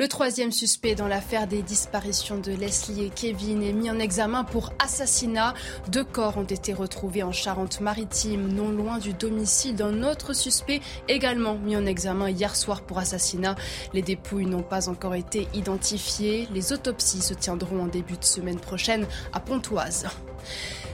Le troisième suspect dans l'affaire des disparitions de Leslie et Kevin est mis en examen pour assassinat. Deux corps ont été retrouvés en Charente-Maritime, non loin du domicile d'un autre suspect, également mis en examen hier soir pour assassinat. Les dépouilles n'ont pas encore été identifiées. Les autopsies se tiendront en début de semaine prochaine à Pontoise.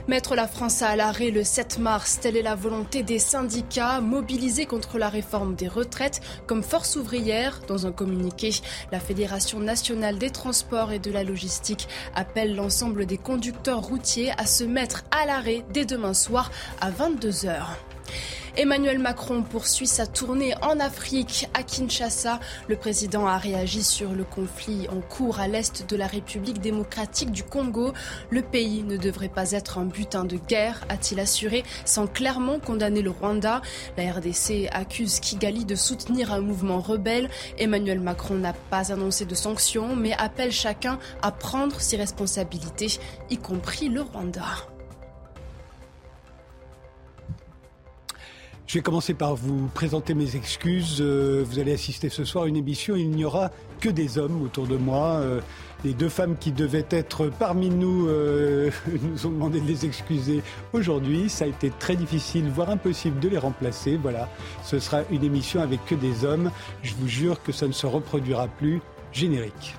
Mettre la France à l'arrêt le 7 mars, telle est la volonté des syndicats mobilisés contre la réforme des retraites comme force ouvrière. Dans un communiqué, la Fédération nationale des transports et de la logistique appelle l'ensemble des conducteurs routiers à se mettre à l'arrêt dès demain soir à 22 heures. Emmanuel Macron poursuit sa tournée en Afrique, à Kinshasa. Le président a réagi sur le conflit en cours à l'est de la République démocratique du Congo. Le pays ne devrait pas être un butin de guerre, a-t-il assuré, sans clairement condamner le Rwanda. La RDC accuse Kigali de soutenir un mouvement rebelle. Emmanuel Macron n'a pas annoncé de sanctions, mais appelle chacun à prendre ses responsabilités, y compris le Rwanda. Je vais commencer par vous présenter mes excuses. Euh, vous allez assister ce soir à une émission. Il n'y aura que des hommes autour de moi. Euh, les deux femmes qui devaient être parmi nous euh, nous ont demandé de les excuser aujourd'hui. Ça a été très difficile, voire impossible de les remplacer. Voilà, ce sera une émission avec que des hommes. Je vous jure que ça ne se reproduira plus. Générique.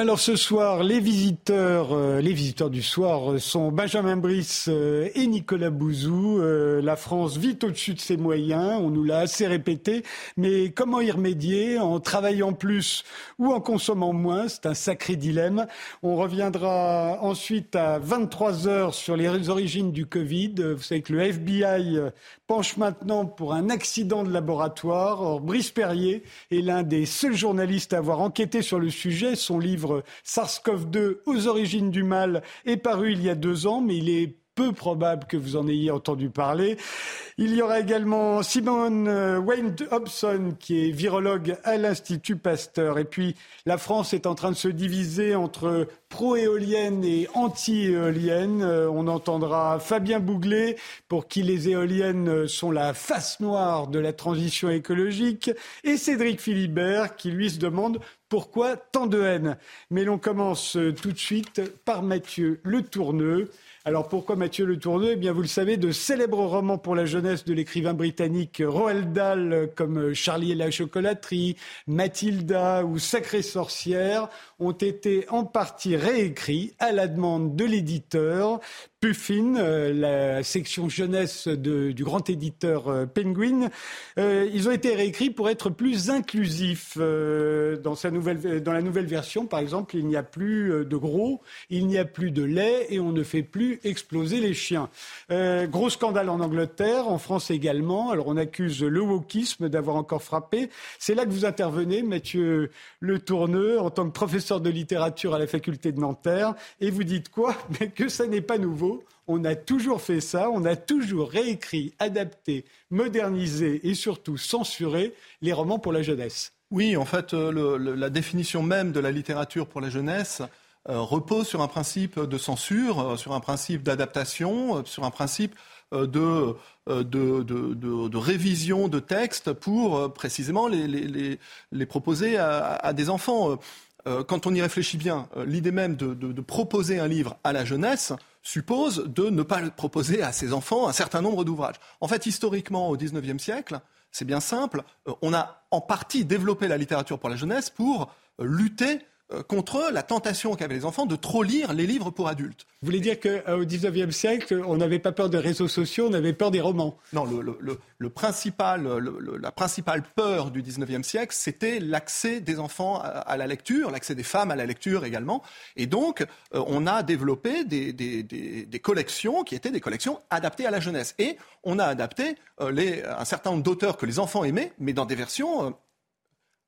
Alors ce soir, les visiteurs, euh, les visiteurs du soir sont Benjamin Brice euh, et Nicolas Bouzou. Euh, la France vit au-dessus de ses moyens, on nous l'a assez répété, mais comment y remédier en travaillant plus ou en consommant moins? C'est un sacré dilemme. On reviendra ensuite à 23 heures sur les origines du Covid. Vous savez que le FBI penche maintenant pour un accident de laboratoire. Or, Brice Perrier est l'un des seuls journalistes à avoir enquêté sur le sujet. Son livre SARS-CoV-2 aux origines du mal est paru il y a deux ans, mais il est peu probable que vous en ayez entendu parler. Il y aura également Simone euh, Wayne Hobson, qui est virologue à l'Institut Pasteur. Et puis, la France est en train de se diviser entre pro-éolienne et anti-éolienne. Euh, on entendra Fabien Bouglet, pour qui les éoliennes sont la face noire de la transition écologique, et Cédric Philibert, qui lui se demande pourquoi tant de haine. Mais l'on commence tout de suite par Mathieu Le Tourneux. Alors pourquoi Mathieu Le Tourneux? Eh bien, vous le savez, de célèbres romans pour la jeunesse de l'écrivain britannique Roald Dahl, comme Charlie et la chocolaterie, Mathilda ou Sacrée sorcière, ont été en partie réécrits à la demande de l'éditeur Puffin, euh, la section jeunesse du grand éditeur euh, Penguin. Euh, ils ont été réécrits pour être plus inclusifs. dans, la nouvelle version, par exemple, il n'y a plus de gros, il n'y a plus de lait et on ne fait plus exploser les chiens. gros scandale en Angleterre, en France également. Alors on accuse le wokisme d'avoir encore frappé. C'est là que vous intervenez, Mathieu Le Tourneux, en tant que professeur de littérature à la faculté de Nanterre, et vous dites quoi? Mais que ça n'est pas nouveau on a toujours fait ça, on a toujours réécrit, adapté, modernisé et surtout censuré les romans pour la jeunesse. Oui, en fait, euh, la définition même de la littérature pour la jeunesse euh, repose sur un principe de censure, euh, sur un principe d'adaptation, sur un principe de, révision de textes pour précisément les, proposer à des enfants. Quand on y réfléchit bien, l'idée même de, proposer un livre à la jeunesse suppose de ne pas proposer à ses enfants un certain nombre d'ouvrages. En fait, historiquement, au XIXe siècle, c'est bien simple, euh, on a en partie développé la littérature pour la jeunesse pour lutter euh, contre la tentation qu'avaient les enfants de trop lire les livres pour adultes. Vous voulez dire qu'au euh, XIXe siècle, on n'avait pas peur des réseaux sociaux, on avait peur des romans? Non, le, principal, la principale peur du XIXe siècle, c'était l'accès des enfants à, la lecture, l'accès des femmes à la lecture également. Et donc, euh, on a développé des, collections qui étaient des collections adaptées à la jeunesse. Et on a adapté un certain nombre d'auteurs que les enfants aimaient, mais dans des versions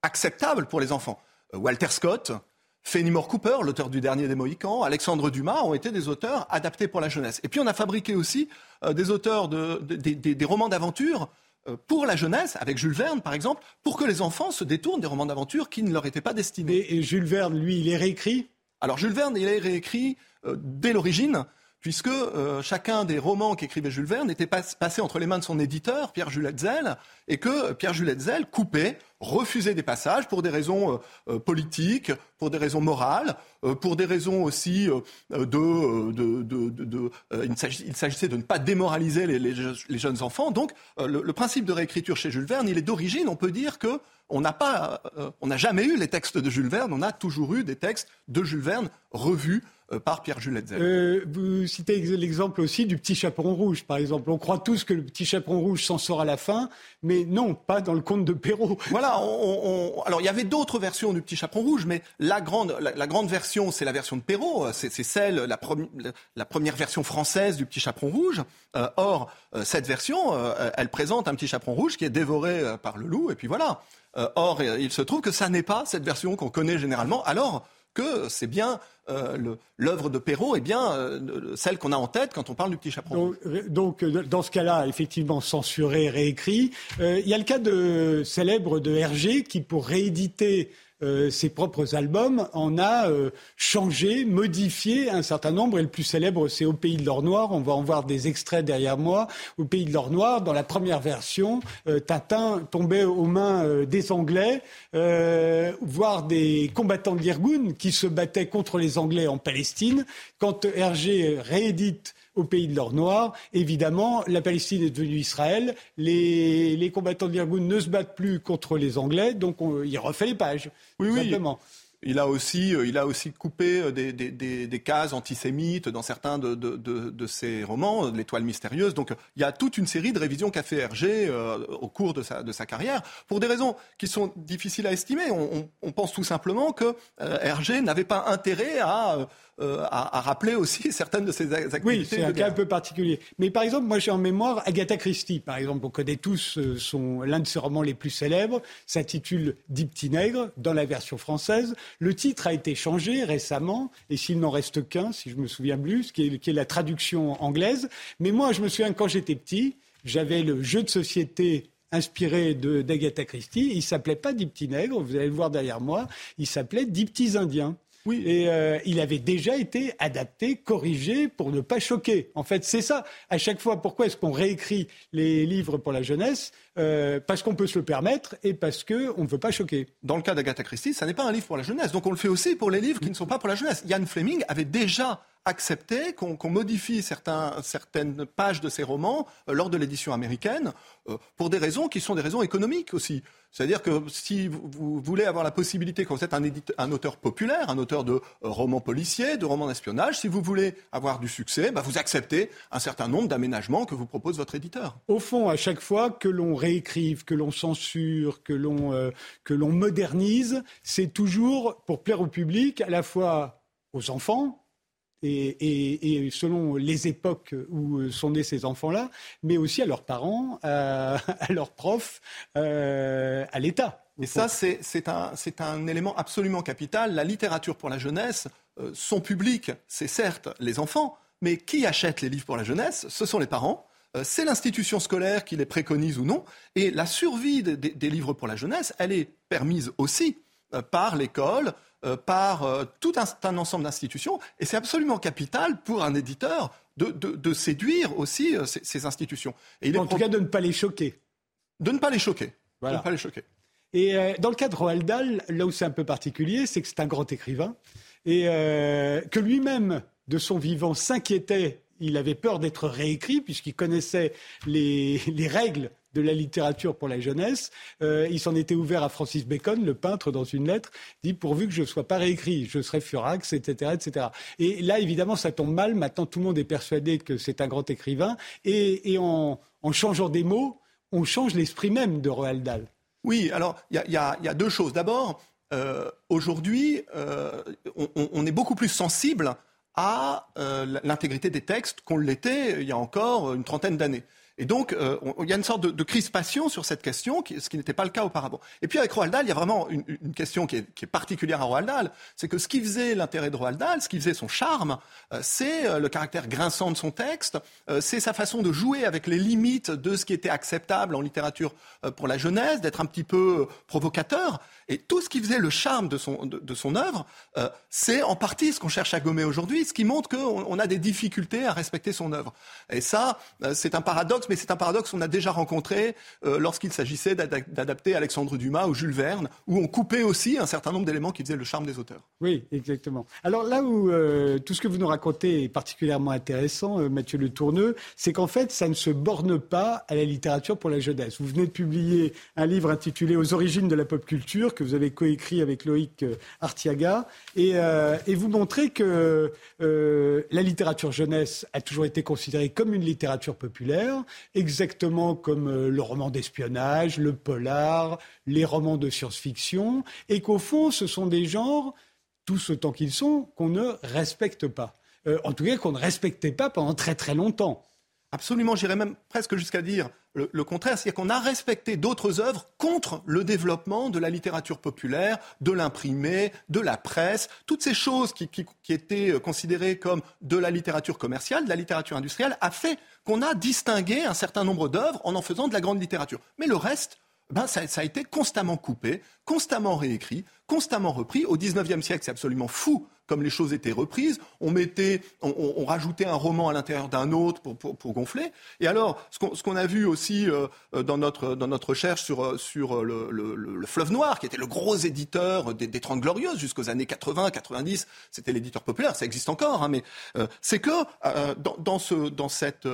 acceptables pour les enfants. Walter Scott, Fenimore Cooper, l'auteur du dernier des Mohicans, Alexandre Dumas ont été des auteurs adaptés pour la jeunesse. Et puis on a fabriqué aussi euh, des auteurs de, des romans d'aventure pour la jeunesse, avec Jules Verne par exemple, pour que les enfants se détournent des romans d'aventure qui ne leur étaient pas destinés. Et, Jules Verne, lui, il est réécrit? Alors Jules Verne, il est réécrit dès l'origine puisque euh, chacun des romans qu'écrivait Jules Verne était passé entre les mains de son éditeur, Pierre-Jules Hetzel, et que Pierre-Jules Hetzel coupait, refusait des passages pour des raisons euh, euh, politiques, pour des raisons morales, pour des raisons aussi de... il s'agissait de ne pas démoraliser les, les, jeunes enfants. Donc le, le, principe de réécriture chez Jules Verne, il est d'origine, on peut dire que on n'a pas, on n'a jamais eu les textes de Jules Verne, on a toujours eu des textes de Jules Verne revus euh, par Pierre-Jules euh, vous citez l'exemple aussi du petit chaperon rouge, par exemple. On croit tous que le petit chaperon rouge s'en sort à la fin, mais non, pas dans le conte de Perrault. Voilà. Alors il y avait d'autres versions du petit chaperon rouge, mais la grande, la, grande version, c'est la version de Perrault. C'est celle, la, la, première version française du petit chaperon rouge. Euh, or, cette version, elle présente un petit chaperon rouge qui est dévoré par le loup, et puis voilà. or, il se trouve que ça n'est pas cette version qu'on connaît généralement. Alors que c'est bien euh, l'œuvre de Perrault est bien euh, celle qu'on a en tête quand on parle du petit chaperon. Donc, euh, dans ce cas-là, effectivement, censuré, réécrit. Il y a le cas de, célèbre de Hergé qui, pour rééditer euh, ses propres albums, en a euh, changé, modifié un certain nombre. Et le plus célèbre, c'est Au Pays de l'Or Noir. On va en voir des extraits derrière moi. Au Pays de l'Or Noir, dans la première version, euh, Tatin tombait aux mains des Anglais, voire des combattants de l'Irgun qui se battaient contre les Anglais en Palestine. Quand Hergé réédite au pays de l'or noir. Évidemment, la Palestine est devenue Israël. Les, combattants de l'Irgun ne se battent plus contre les Anglais, donc il refait les pages. Oui, oui. Il a aussi, euh, il a aussi coupé euh, des, des, des, cases antisémites dans certains de, de, de, ses romans, euh, L'étoile mystérieuse. Donc il y a toute une série de révisions qu'a fait Hergé au cours de sa, de sa carrière, pour des raisons qui sont difficiles à estimer. On, on, pense tout simplement que Hergé n'avait pas intérêt à euh, à, rappeler aussi certaines de ces activités. Oui, c'est un cas un peu particulier. Mais par exemple, moi j'ai en mémoire Agatha Christie, par exemple, on connaît tous euh, son, l'un de ses romans les plus célèbres, s'intitule Dix petits nègres, dans la version française. Le titre a été changé récemment, et s'il n'en reste qu'un, si je me souviens plus, qui est, la traduction anglaise. Mais moi, je me souviens quand j'étais petit, j'avais le jeu de société inspiré d'Agatha Christie. Il s'appelait pas Dix petits nègres, vous allez le voir derrière moi, il s'appelait Dix petits indiens. Oui, et euh, il avait déjà été adapté, corrigé pour ne pas choquer. En fait, c'est ça. À chaque fois, pourquoi est-ce qu'on réécrit les livres pour la jeunesse? Euh, Parce qu'on peut se le permettre et parce qu'on ne veut pas choquer. Dans le cas d'Agatha Christie, ça n'est pas un livre pour la jeunesse. Donc on le fait aussi pour les livres qui ne sont pas pour la jeunesse. Ian Fleming avait déjà accepté qu'on modifie certaines pages de ses romans euh, lors de l'édition américaine pour des raisons qui sont des raisons économiques aussi. C'est-à-dire que si vous, voulez avoir la possibilité, quand vous êtes un, auteur populaire, un auteur de euh, romans policiers, de romans d'espionnage, si vous voulez avoir du succès, bah, vous acceptez un certain nombre d'aménagements que vous propose votre éditeur. Au fond, à chaque fois que l'on réécrive, que l'on censure, que l'on euh, modernise, c'est toujours pour plaire au public, à la fois aux enfants, et, selon les époques où sont nés ces enfants-là, mais aussi à leurs parents, à, leurs profs, euh, à l'État. Et ça, c'est un, élément absolument capital. La littérature pour la jeunesse, euh, son public, c'est certes les enfants, mais qui achète les livres pour la jeunesse? Ce sont les parents. Euh, c'est l'institution scolaire qui les préconise ou non. Et la survie des livres pour la jeunesse, elle est permise aussi par l'école, euh, par euh, tout un, ensemble d'institutions. Et c'est absolument capital pour un éditeur de, séduire aussi euh, ces, institutions. Et en tout cas, de ne pas les choquer. De ne pas les choquer. Voilà. pas les choquer. Et dans le cas de Roald Dahl, là où c'est un peu particulier, c'est que c'est un grand écrivain et que lui-même, de son vivant, s'inquiétait. Il avait peur d'être réécrit puisqu'il connaissait les règles de la littérature pour la jeunesse. Euh, il s'en était ouvert à Francis Bacon, le peintre, dans une lettre, dit pourvu que je ne sois pas réécrit, je serai furax, etc., etc. Et là, évidemment, ça tombe mal. Maintenant, tout le monde est persuadé que c'est un grand écrivain. Et, en, changeant des mots, on change l'esprit même de Roald Dahl. Oui, alors il y, a deux choses. D'abord, euh, aujourd'hui, euh, on, est beaucoup plus sensible à l'intégrité des textes qu'on l'était il y a encore une trentaine d'années. Et donc, euh, il y a une sorte de, crispation sur cette question, ce qui n'était pas le cas auparavant. Et puis avec Roald Dahl, il y a vraiment une, question qui est, particulière à Roald Dahl, c'est que ce qui faisait l'intérêt de Roald Dahl, ce qui faisait son charme, euh, c'est euh, le caractère grinçant de son texte, c'est sa façon de jouer avec les limites de ce qui était acceptable en littérature pour la jeunesse, d'être un petit peu provocateur. Et tout ce qui faisait le charme de son, de, son œuvre, c'est en partie ce qu'on cherche à gommer aujourd'hui, ce qui montre qu'on a des difficultés à respecter son œuvre. Et ça, c'est un paradoxe mais c'est un paradoxe qu'on a déjà rencontré euh, lorsqu'il s'agissait d'adapter Alexandre Dumas ou Jules Verne, où on coupait aussi un certain nombre d'éléments qui faisaient le charme des auteurs. Oui, exactement. Alors là où euh, tout ce que vous nous racontez est particulièrement intéressant, euh, Mathieu Le Tourneux, c'est qu'en fait, ça ne se borne pas à la littérature pour la jeunesse. Vous venez de publier un livre intitulé Aux origines de la pop culture que vous avez coécrit avec Loïc Artiaga, et, et vous montrez que la littérature jeunesse a toujours été considérée comme une littérature populaire, exactement comme euh, le roman d'espionnage, le polar, les romans de science-fiction, et qu'au fond, ce sont des genres, tous autant qu'ils sont, qu'on ne respecte pas. Euh, en tout cas, qu'on ne respectait pas pendant très très longtemps. Absolument, j'irais même presque jusqu'à dire le, contraire, c'est-à-dire qu'on a respecté d'autres œuvres contre le développement de la littérature populaire, de l'imprimé, de la presse, toutes ces choses qui, étaient euh, considérées comme de la littérature commerciale, de la littérature industrielle, a fait qu'on a distingué un certain nombre d'œuvres en en faisant de la grande littérature. Mais le reste, ben, ça, a été constamment coupé, constamment réécrit, constamment repris. Au XIXe siècle, c'est absolument fou comme les choses étaient reprises. On mettait, on, rajoutait un roman à l'intérieur d'un autre pour, gonfler. Et alors, ce qu'on a vu aussi euh, dans, notre, dans notre recherche sur, sur le, Fleuve Noir, qui était le gros éditeur des, des Trente Glorieuses jusqu'aux années 80, 90, c'était l'éditeur populaire, ça existe encore, hein, mais euh, c'est que euh, dans, dans, ce, dans cette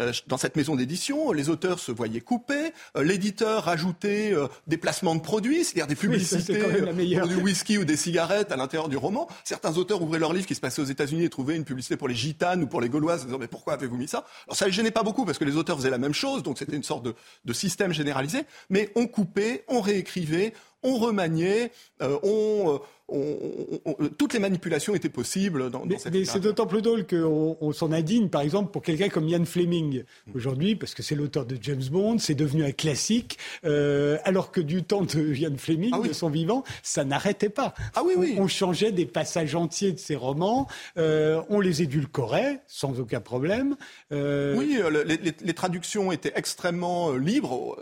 euh, dans cette maison d'édition, les auteurs se voyaient coupés, euh, l'éditeur rajoutait euh, des placements de produits, c'est-à-dire des publicités du whisky ou des cigarettes à l'intérieur du roman. Certains auteurs ouvraient leur livre qui se passait aux États-Unis et trouvaient une publicité pour les gitanes ou pour les gauloises, en disant mais pourquoi avez-vous mis ça? Alors ça les gênait pas beaucoup parce que les auteurs faisaient la même chose, donc c'était une sorte de, de système généralisé, mais on coupait, on réécrivait, on remaniait, on, toutes les manipulations étaient possibles dans, mais c'est d'autant plus drôle qu'on on, s'en indigne, par exemple, pour quelqu'un comme Ian Fleming aujourd'hui, parce que c'est l'auteur de James Bond, c'est devenu un classique, euh, alors que du temps de Ian Fleming, ah de son vivant, ça n'arrêtait pas. Ah oui, oui. On, changeait des passages entiers de ses romans, euh, on les édulcorait sans aucun problème. Euh... Oui, les, les, les, traductions étaient extrêmement libres.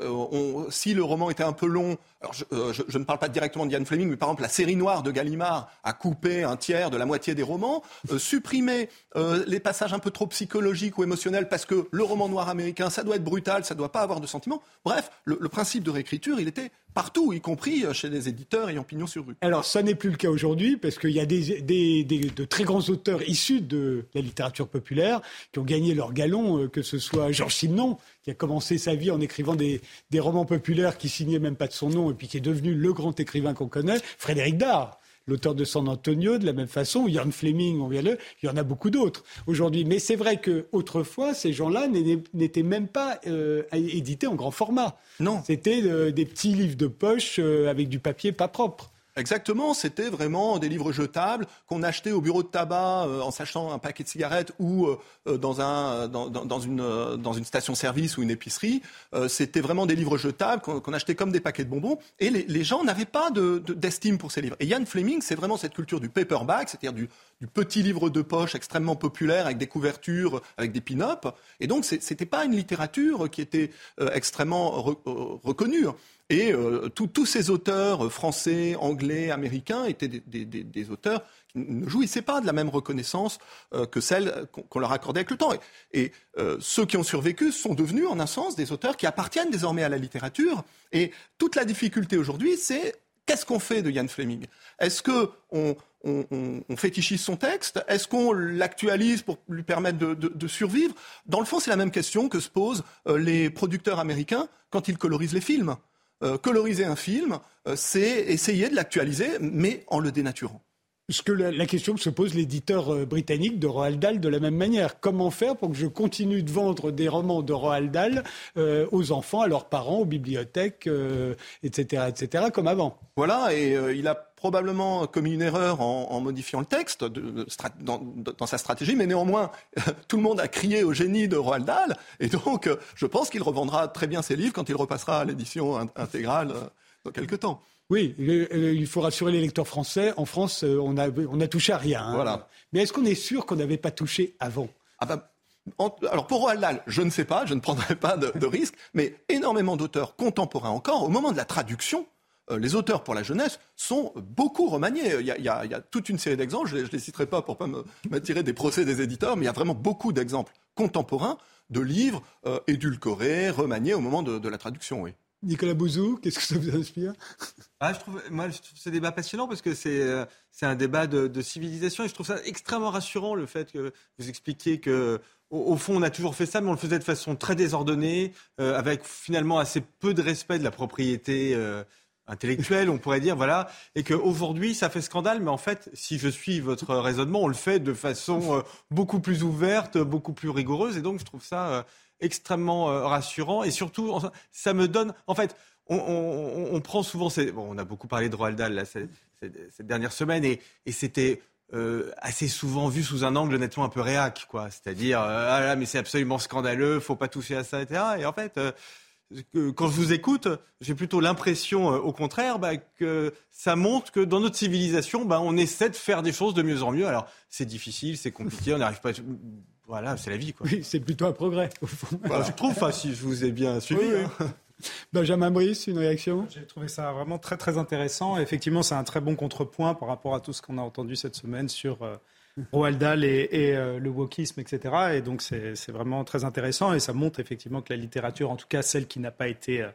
Si le roman était un peu long, alors je, je, je ne parle pas directement d'Ian Fleming, mais par exemple la série noire de Gallimard a coupé un tiers de la moitié des romans, euh, supprimé euh, les passages un peu trop psychologiques ou émotionnels parce que le roman noir américain, ça doit être brutal, ça ne doit pas avoir de sentiments. Bref, le, principe de réécriture, il était partout, y compris euh, chez les éditeurs ayant pignon sur rue. Alors, ça n'est plus le cas aujourd'hui, parce qu'il y a des, de très grands auteurs issus de la littérature populaire qui ont gagné leur galon, que ce soit Georges Simenon, qui a commencé sa vie en écrivant des, des romans populaires qui signaient même pas de son nom, et puis qui est devenu le grand écrivain qu'on connaît, Frédéric Dard l'auteur de San Antonio, de la même façon, Ian Fleming, on vient le, il y en a beaucoup d'autres aujourd'hui. Mais c'est vrai qu'autrefois, ces gens-là n'étaient même pas euh, édités en grand format. Non. C'était euh, des petits livres de poche euh, avec du papier pas propre. Exactement, c'était vraiment des livres jetables qu'on achetait au bureau de tabac euh, en s'achetant un paquet de cigarettes ou euh, euh, dans, un, dans, dans, une, dans une station-service ou une épicerie. c'était vraiment des livres jetables qu'on achetait comme des paquets de bonbons et les, les gens n'avaient pas d'estime de, pour ces livres. Et Ian Fleming, c'est vraiment cette culture du paperback, c'est-à-dire du, du, petit livre de poche extrêmement populaire avec des couvertures, avec des pin-up. Et donc, c'était pas une littérature qui était extrêmement reconnue. Et euh, tous ces auteurs euh, français, anglais, américains étaient des, auteurs qui ne jouissaient pas de la même reconnaissance euh, que celle qu'on leur accordait avec le temps. Et, ceux qui ont survécu sont devenus, en un sens, des auteurs qui appartiennent désormais à la littérature. Et toute la difficulté aujourd'hui, c'est qu'est-ce qu'on fait de Ian Fleming? Est-ce qu'on on, fétichise son texte? Est-ce qu'on l'actualise pour lui permettre de, survivre? Dans le fond, c'est la même question que se posent les producteurs américains quand ils colorisent les films. Euh, coloriser un film, euh, c'est essayer de l'actualiser, mais en le dénaturant. La, question que se pose l'éditeur euh, britannique de Roald Dahl de la même manière. Comment faire pour que je continue de vendre des romans de Roald Dahl euh, aux enfants, à leurs parents, aux bibliothèques, etc., etc., comme avant? Voilà, et il a probablement commis une erreur en, modifiant le texte dans, sa stratégie, mais néanmoins, tout le monde a crié au génie de Roald Dahl, et donc je pense qu'il revendra très bien ses livres quand il repassera à l'édition intégrale dans quelques temps. Oui, il faut rassurer les lecteurs français. En France, euh, on a, touché à rien. Hein. Voilà. Mais est-ce qu'on est sûr qu'on n'avait pas touché avant? Ah ben, alors pour Roald Dahl, je ne sais pas, je ne prendrai pas de, risque, mais énormément d'auteurs contemporains encore, au moment de la traduction, euh, les auteurs pour la jeunesse sont beaucoup remaniés. Il y a, toute une série d'exemples, je ne les citerai pas pour ne pas m'attirer des procès des éditeurs, mais il y a vraiment beaucoup d'exemples contemporains de livres euh, édulcorés, remaniés au moment de, de la traduction, oui. Nicolas Bouzou, qu'est-ce que ça vous inspire? Ah, je trouve, Moi, je trouve ce débat passionnant parce que c'est euh, un débat de, civilisation et je trouve ça extrêmement rassurant le fait que vous expliquiez que au, fond, on a toujours fait ça, mais on le faisait de façon très désordonnée, euh, avec finalement assez peu de respect de la propriété. Euh, intellectuelle, on pourrait dire, voilà, et qu'aujourd'hui, ça fait scandale, mais en fait, si je suis votre raisonnement, on le fait de façon beaucoup plus ouverte, beaucoup plus rigoureuse, et donc je trouve ça extrêmement euh, rassurant et surtout, ça me donne, en fait, on, prend souvent, ces, bon, on a beaucoup parlé de Roald Dahl cette, dernière semaine et, c'était euh, assez souvent vu sous un angle nettement un peu réac, quoi. C'est-à-dire, euh, ah là, mais c'est absolument scandaleux, faut pas toucher à ça, etc. Et en fait, quand je vous écoute, j'ai plutôt l'impression, au contraire, bah, que ça montre que dans notre civilisation, bah, on essaie de faire des choses de mieux en mieux. Alors, c'est difficile, c'est compliqué, on n'arrive pas voilà, c'est la vie. Quoi. Oui, c'est plutôt un progrès. Voilà. je trouve, si je vous ai bien suivi. Hein. Benjamin Brice, une réaction? J'ai trouvé ça vraiment très très intéressant. Effectivement, c'est un très bon contrepoint par rapport à tout ce qu'on a entendu cette semaine sur euh, Roald Dahl et, euh, le wokisme, etc. Et donc c'est vraiment très intéressant et ça montre effectivement que la littérature, en tout cas celle qui n'a pas été euh,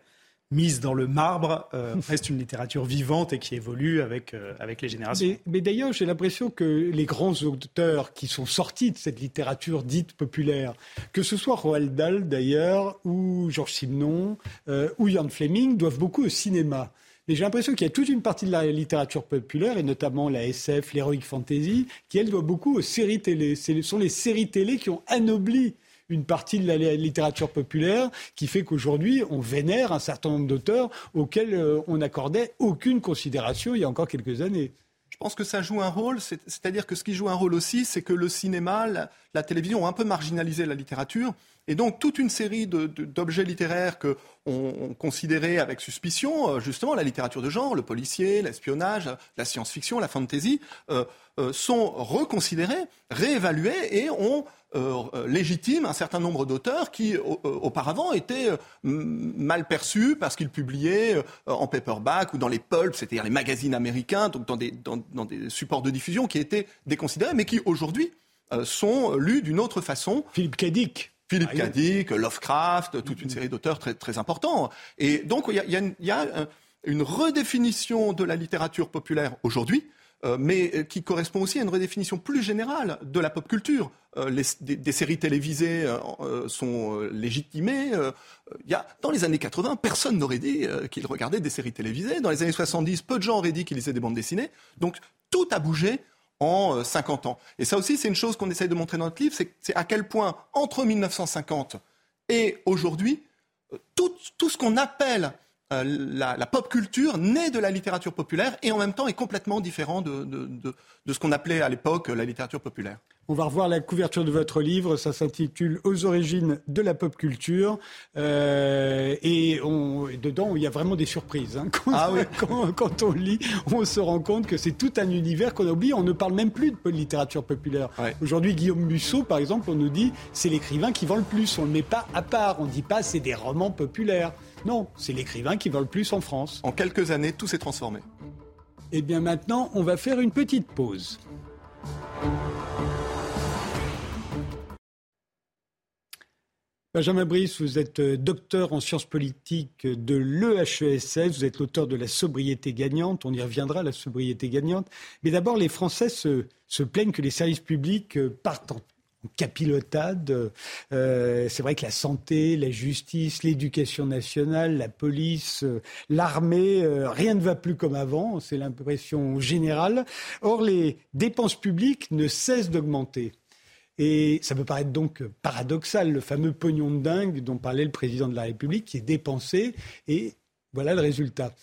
mise dans le marbre, euh, reste une littérature vivante et qui évolue avec, euh, avec les générations. Mais, d'ailleurs, j'ai l'impression que les grands auteurs qui sont sortis de cette littérature dite populaire, que ce soit Roald Dahl d'ailleurs, ou Georges Simenon, euh, ou Ian Fleming, doivent beaucoup au cinéma. Mais j'ai l'impression qu'il y a toute une partie de la littérature populaire, et notamment la SF, l'heroic fantasy, qui, elle, doit beaucoup aux séries télé. Ce sont les séries télé qui ont anobli une partie de la littérature populaire qui fait qu'aujourd'hui, on vénère un certain nombre d'auteurs auxquels euh, on n'accordait aucune considération il y a encore quelques années. Je pense que ça joue un rôle, c'est-à-dire que ce qui joue un rôle aussi, c'est que le cinéma, la, télévision ont un peu marginalisé la littérature. Et donc toute une série d'objets littéraires que on, considérait avec suspicion, euh, justement la littérature de genre, le policier, l'espionnage, la science-fiction, la fantasy, euh, sont reconsidérés, réévalués et ont euh, euh, légitime un certain nombre d'auteurs qui euh, auparavant étaient mal perçus parce qu'ils publiaient en paperback ou dans les pulps, c'est-à-dire les magazines américains, donc dans des, dans, des supports de diffusion qui étaient déconsidérés, mais qui aujourd'hui sont lus d'une autre façon. Philippe Cadic. Philippe Cadic, Lovecraft, toute une série d'auteurs très, très importants. Et donc il y a, une redéfinition de la littérature populaire aujourd'hui euh, mais euh, qui correspond aussi à une redéfinition plus générale de la pop culture. Euh, des, séries télévisées sont légitimées. Y a, dans les années 80, personne n'aurait dit qu'il regardait des séries télévisées. Dans les années 70, peu de gens auraient dit qu'ils lisaient des bandes dessinées. Donc tout a bougé en 50 ans. Et ça aussi, c'est une chose qu'on essaye de montrer dans notre livre, c'est à quel point, entre 1950 et aujourd'hui, tout, tout ce qu'on appelle euh, la, pop culture naît de la littérature populaire et en même temps est complètement différent de, ce qu'on appelait à l'époque la littérature populaire. On va revoir la couverture de votre livre, ça s'intitule Aux origines de la pop culture. Euh, et, dedans, il y a vraiment des surprises. Hein. Ah quand, on lit, on se rend compte que c'est tout un univers qu'on a oublié. On ne parle même plus de littérature populaire. Aujourd'hui, Guillaume Musso, par exemple, on nous dit c'est l'écrivain qui vend le plus. On ne le met pas à part. On ne dit pas c'est des romans populaires. Non, c'est l'écrivain qui vend le plus en France. En quelques années, tout s'est transformé. Eh bien maintenant, on va faire une petite pause. Benjamin Brice, vous êtes euh, docteur en sciences politiques de l'EHESS, vous êtes l'auteur de La sobriété gagnante, on y reviendra, la sobriété gagnante. Mais d'abord, les Français se, plaignent que les services publics euh, partent capilotade. Euh, c'est vrai que la santé, la justice, l'éducation nationale, la police, l'armée, rien ne va plus comme avant, c'est l'impression générale. Or, les dépenses publiques ne cessent d'augmenter. Et ça peut paraître donc paradoxal, le fameux pognon de dingue dont parlait le président de la République qui est dépensé, et voilà le résultat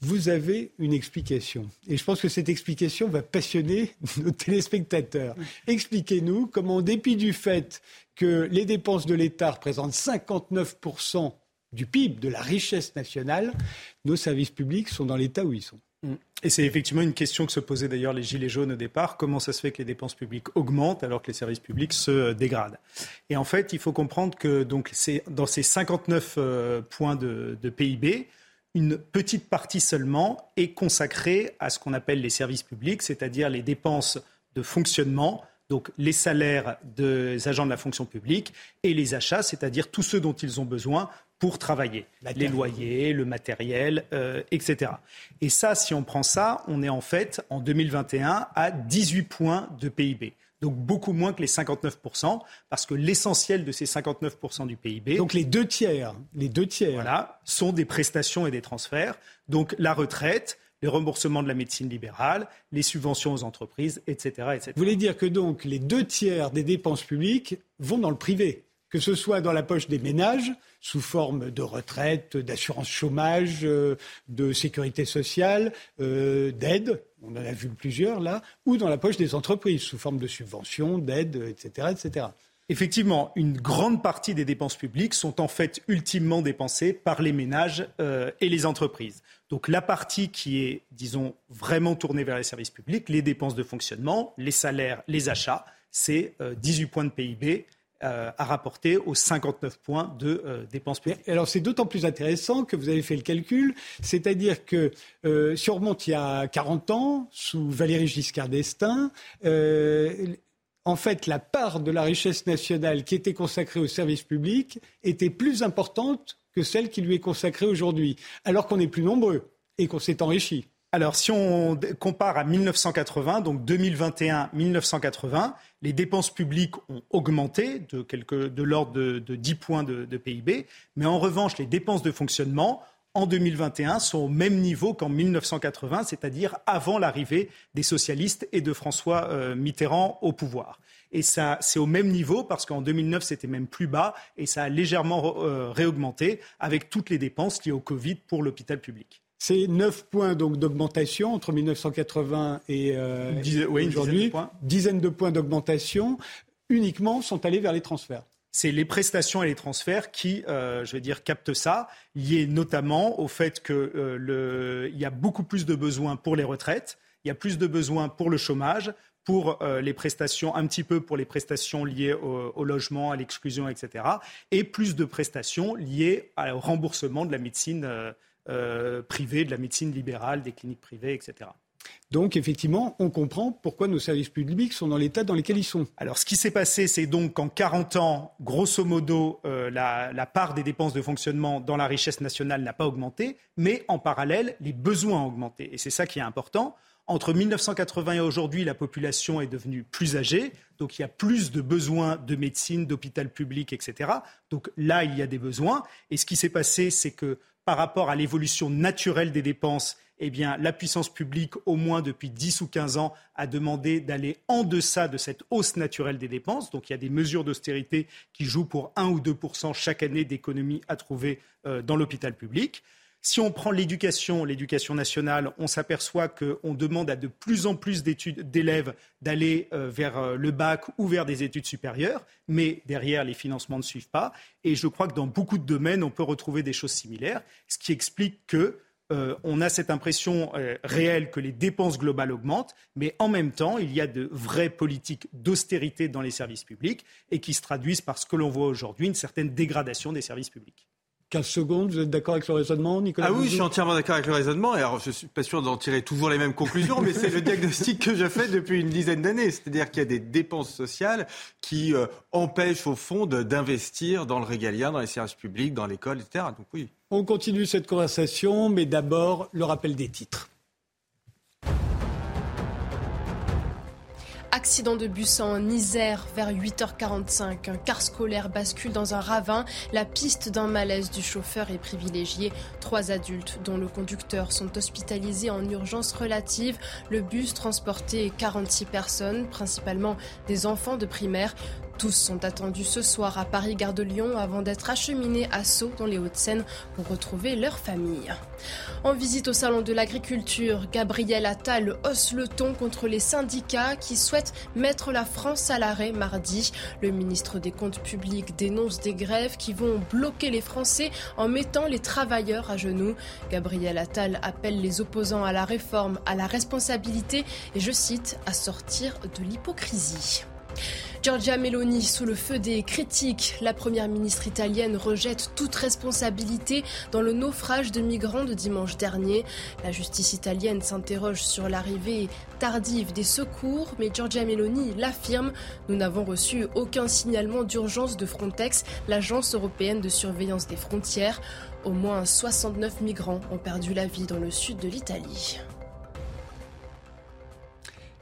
vous avez une explication. Et je pense que cette explication va passionner nos téléspectateurs. Expliquez-nous comment, en dépit du fait que les dépenses de l'État représentent 59% du PIB, de la richesse nationale, nos services publics sont dans l'état où ils sont. Et c'est effectivement une question que se posaient d'ailleurs les Gilets jaunes au départ. Comment ça se fait que les dépenses publiques augmentent alors que les services publics se dégradent? Et en fait, il faut comprendre que donc, dans ces 59 euh, points de PIB, une petite partie seulement est consacrée à ce qu'on appelle les services publics, c'est-à-dire les dépenses de fonctionnement, donc les salaires des agents de la fonction publique et les achats, c'est-à-dire tous ceux dont ils ont besoin pour travailler, les loyers, le matériel, euh, etc. Et ça, si on prend ça, on est en fait en 2021 à 18 points de PIB donc beaucoup moins que les 59%, parce que l'essentiel de ces 59% du PIB. Donc les deux tiers, les deux tiers. Voilà, sont des prestations et des transferts. Donc la retraite, les remboursements de la médecine libérale, les subventions aux entreprises, etc. etc. Vous voulez dire que donc les deux tiers des dépenses publiques vont dans le privé que ce soit dans la poche des ménages, sous forme de retraite, d'assurance chômage, euh, de sécurité sociale, euh, d'aide, on en a vu plusieurs là, ou dans la poche des entreprises, sous forme de subventions, d'aides, etc., etc. Effectivement, une grande partie des dépenses publiques sont en fait ultimement dépensées par les ménages euh, et les entreprises. Donc la partie qui est, disons, vraiment tournée vers les services publics, les dépenses de fonctionnement, les salaires, les achats, c'est 18 points de PIB euh, à rapporter aux 59 points de euh, dépenses publiques. Alors c'est d'autant plus intéressant que vous avez fait le calcul, c'est-à-dire que euh, si on remonte il y a 40 ans, sous Valéry Giscard d'Estaing, en fait la part de la richesse nationale qui était consacrée au service public était plus importante que celle qui lui est consacrée aujourd'hui, alors qu'on est plus nombreux et qu'on s'est enrichi. Alors, si on compare à 1980, donc 2021-1980, les dépenses publiques ont augmenté de, l'ordre de, 10 points de, PIB, mais en revanche, les dépenses de fonctionnement en 2021 sont au même niveau qu'en 1980, c'est-à-dire avant l'arrivée des socialistes et de François euh, Mitterrand au pouvoir. Et ça, c'est au même niveau parce qu'en 2009, c'était même plus bas et ça a légèrement euh, réaugmenté avec toutes les dépenses liées au Covid pour l'hôpital public. C'est 9 points donc d'augmentation entre 1980 et euh, aujourd'hui. Dizaines de points d'augmentation uniquement sont allés vers les transferts c'est les prestations et les transferts qui, euh, je vais dire, captent ça, liés notamment au fait qu'il euh, y a beaucoup plus de besoins pour les retraites, il y a plus de besoins pour le chômage, pour les prestations, un petit peu pour les prestations liées au logement, à l'exclusion, etc., et plus de prestations liées au remboursement de la médecine euh, privée, de la médecine libérale, des cliniques privées, etc. Donc, effectivement, on comprend pourquoi nos services publics sont dans l'état dans lequel ils sont. Alors, ce qui s'est passé, c'est donc qu'en 40 ans, grosso modo, euh, la, la, part des dépenses de fonctionnement dans la richesse nationale n'a pas augmenté, mais en parallèle, les besoins ont augmenté. Et c'est ça qui est important. Entre 1980 et aujourd'hui, la population est devenue plus âgée, donc il y a plus de besoins de médecine, d'hôpital public, etc. Donc là, il y a des besoins. Et ce qui s'est passé, c'est que par rapport à l'évolution naturelle des dépenses, eh la puissance publique, au moins depuis 10 ou 15 ans, a demandé d'aller en deçà de cette hausse naturelle des dépenses. Donc, il y a des mesures d'austérité qui jouent pour 1 ou 2 chaque année d'économie à trouver euh, dans l'hôpital public. Si on prend l'éducation, l'éducation nationale, on s'aperçoit qu'on demande à de plus en plus d'élèves d'aller euh, vers euh, le bac ou vers des études supérieures, mais derrière, les financements ne suivent pas. Et je crois que dans beaucoup de domaines, on peut retrouver des choses similaires, ce qui explique que euh, a cette impression réelle que les dépenses globales augmentent, mais en même temps, il y a de vraies politiques d'austérité dans les services publics et qui se traduisent par ce que l'on voit aujourd'hui, une certaine dégradation des services publics. 15 secondes, vous êtes d'accord avec le raisonnement, Nicolas Ah oui, je suis entièrement d'accord avec le raisonnement. Et alors, je suis pas sûr d'en tirer toujours les mêmes conclusions, mais c'est le diagnostic que je fais depuis une dizaine d'années. C'est-à-dire qu'il y a des dépenses sociales qui euh, empêchent, au fond, d'investir dans le régalien, dans les services publics, dans l'école, etc. Donc oui. On continue cette conversation, mais d'abord, le rappel des titres. Accident de bus en Isère vers 8h45. Un car scolaire bascule dans un ravin. La piste d'un malaise du chauffeur est privilégiée. Trois adultes, dont le conducteur, sont hospitalisés en urgence relative. Le bus transportait 46 personnes, principalement des enfants de primaire. Tous sont attendus ce soir à Paris-Gare de Lyon avant d'être acheminés à Sceaux dans les Hauts-de-Seine pour retrouver leur famille. En visite au Salon de l'Agriculture, Gabriel Attal hausse le ton contre les syndicats qui souhaitent mettre la France à l'arrêt mardi. Le ministre des Comptes publics dénonce des grèves qui vont bloquer les Français en mettant les travailleurs à genoux. Gabriel Attal appelle les opposants à la réforme, à la responsabilité et, je cite, à sortir de l'hypocrisie. Giorgia Meloni sous le feu des critiques. La première ministre italienne rejette toute responsabilité dans le naufrage de migrants de dimanche dernier. La justice italienne s'interroge sur l'arrivée tardive des secours, mais Giorgia Meloni l'affirme. Nous n'avons reçu aucun signalement d'urgence de Frontex, l'agence européenne de surveillance des frontières. Au moins 69 migrants ont perdu la vie dans le sud de l'Italie.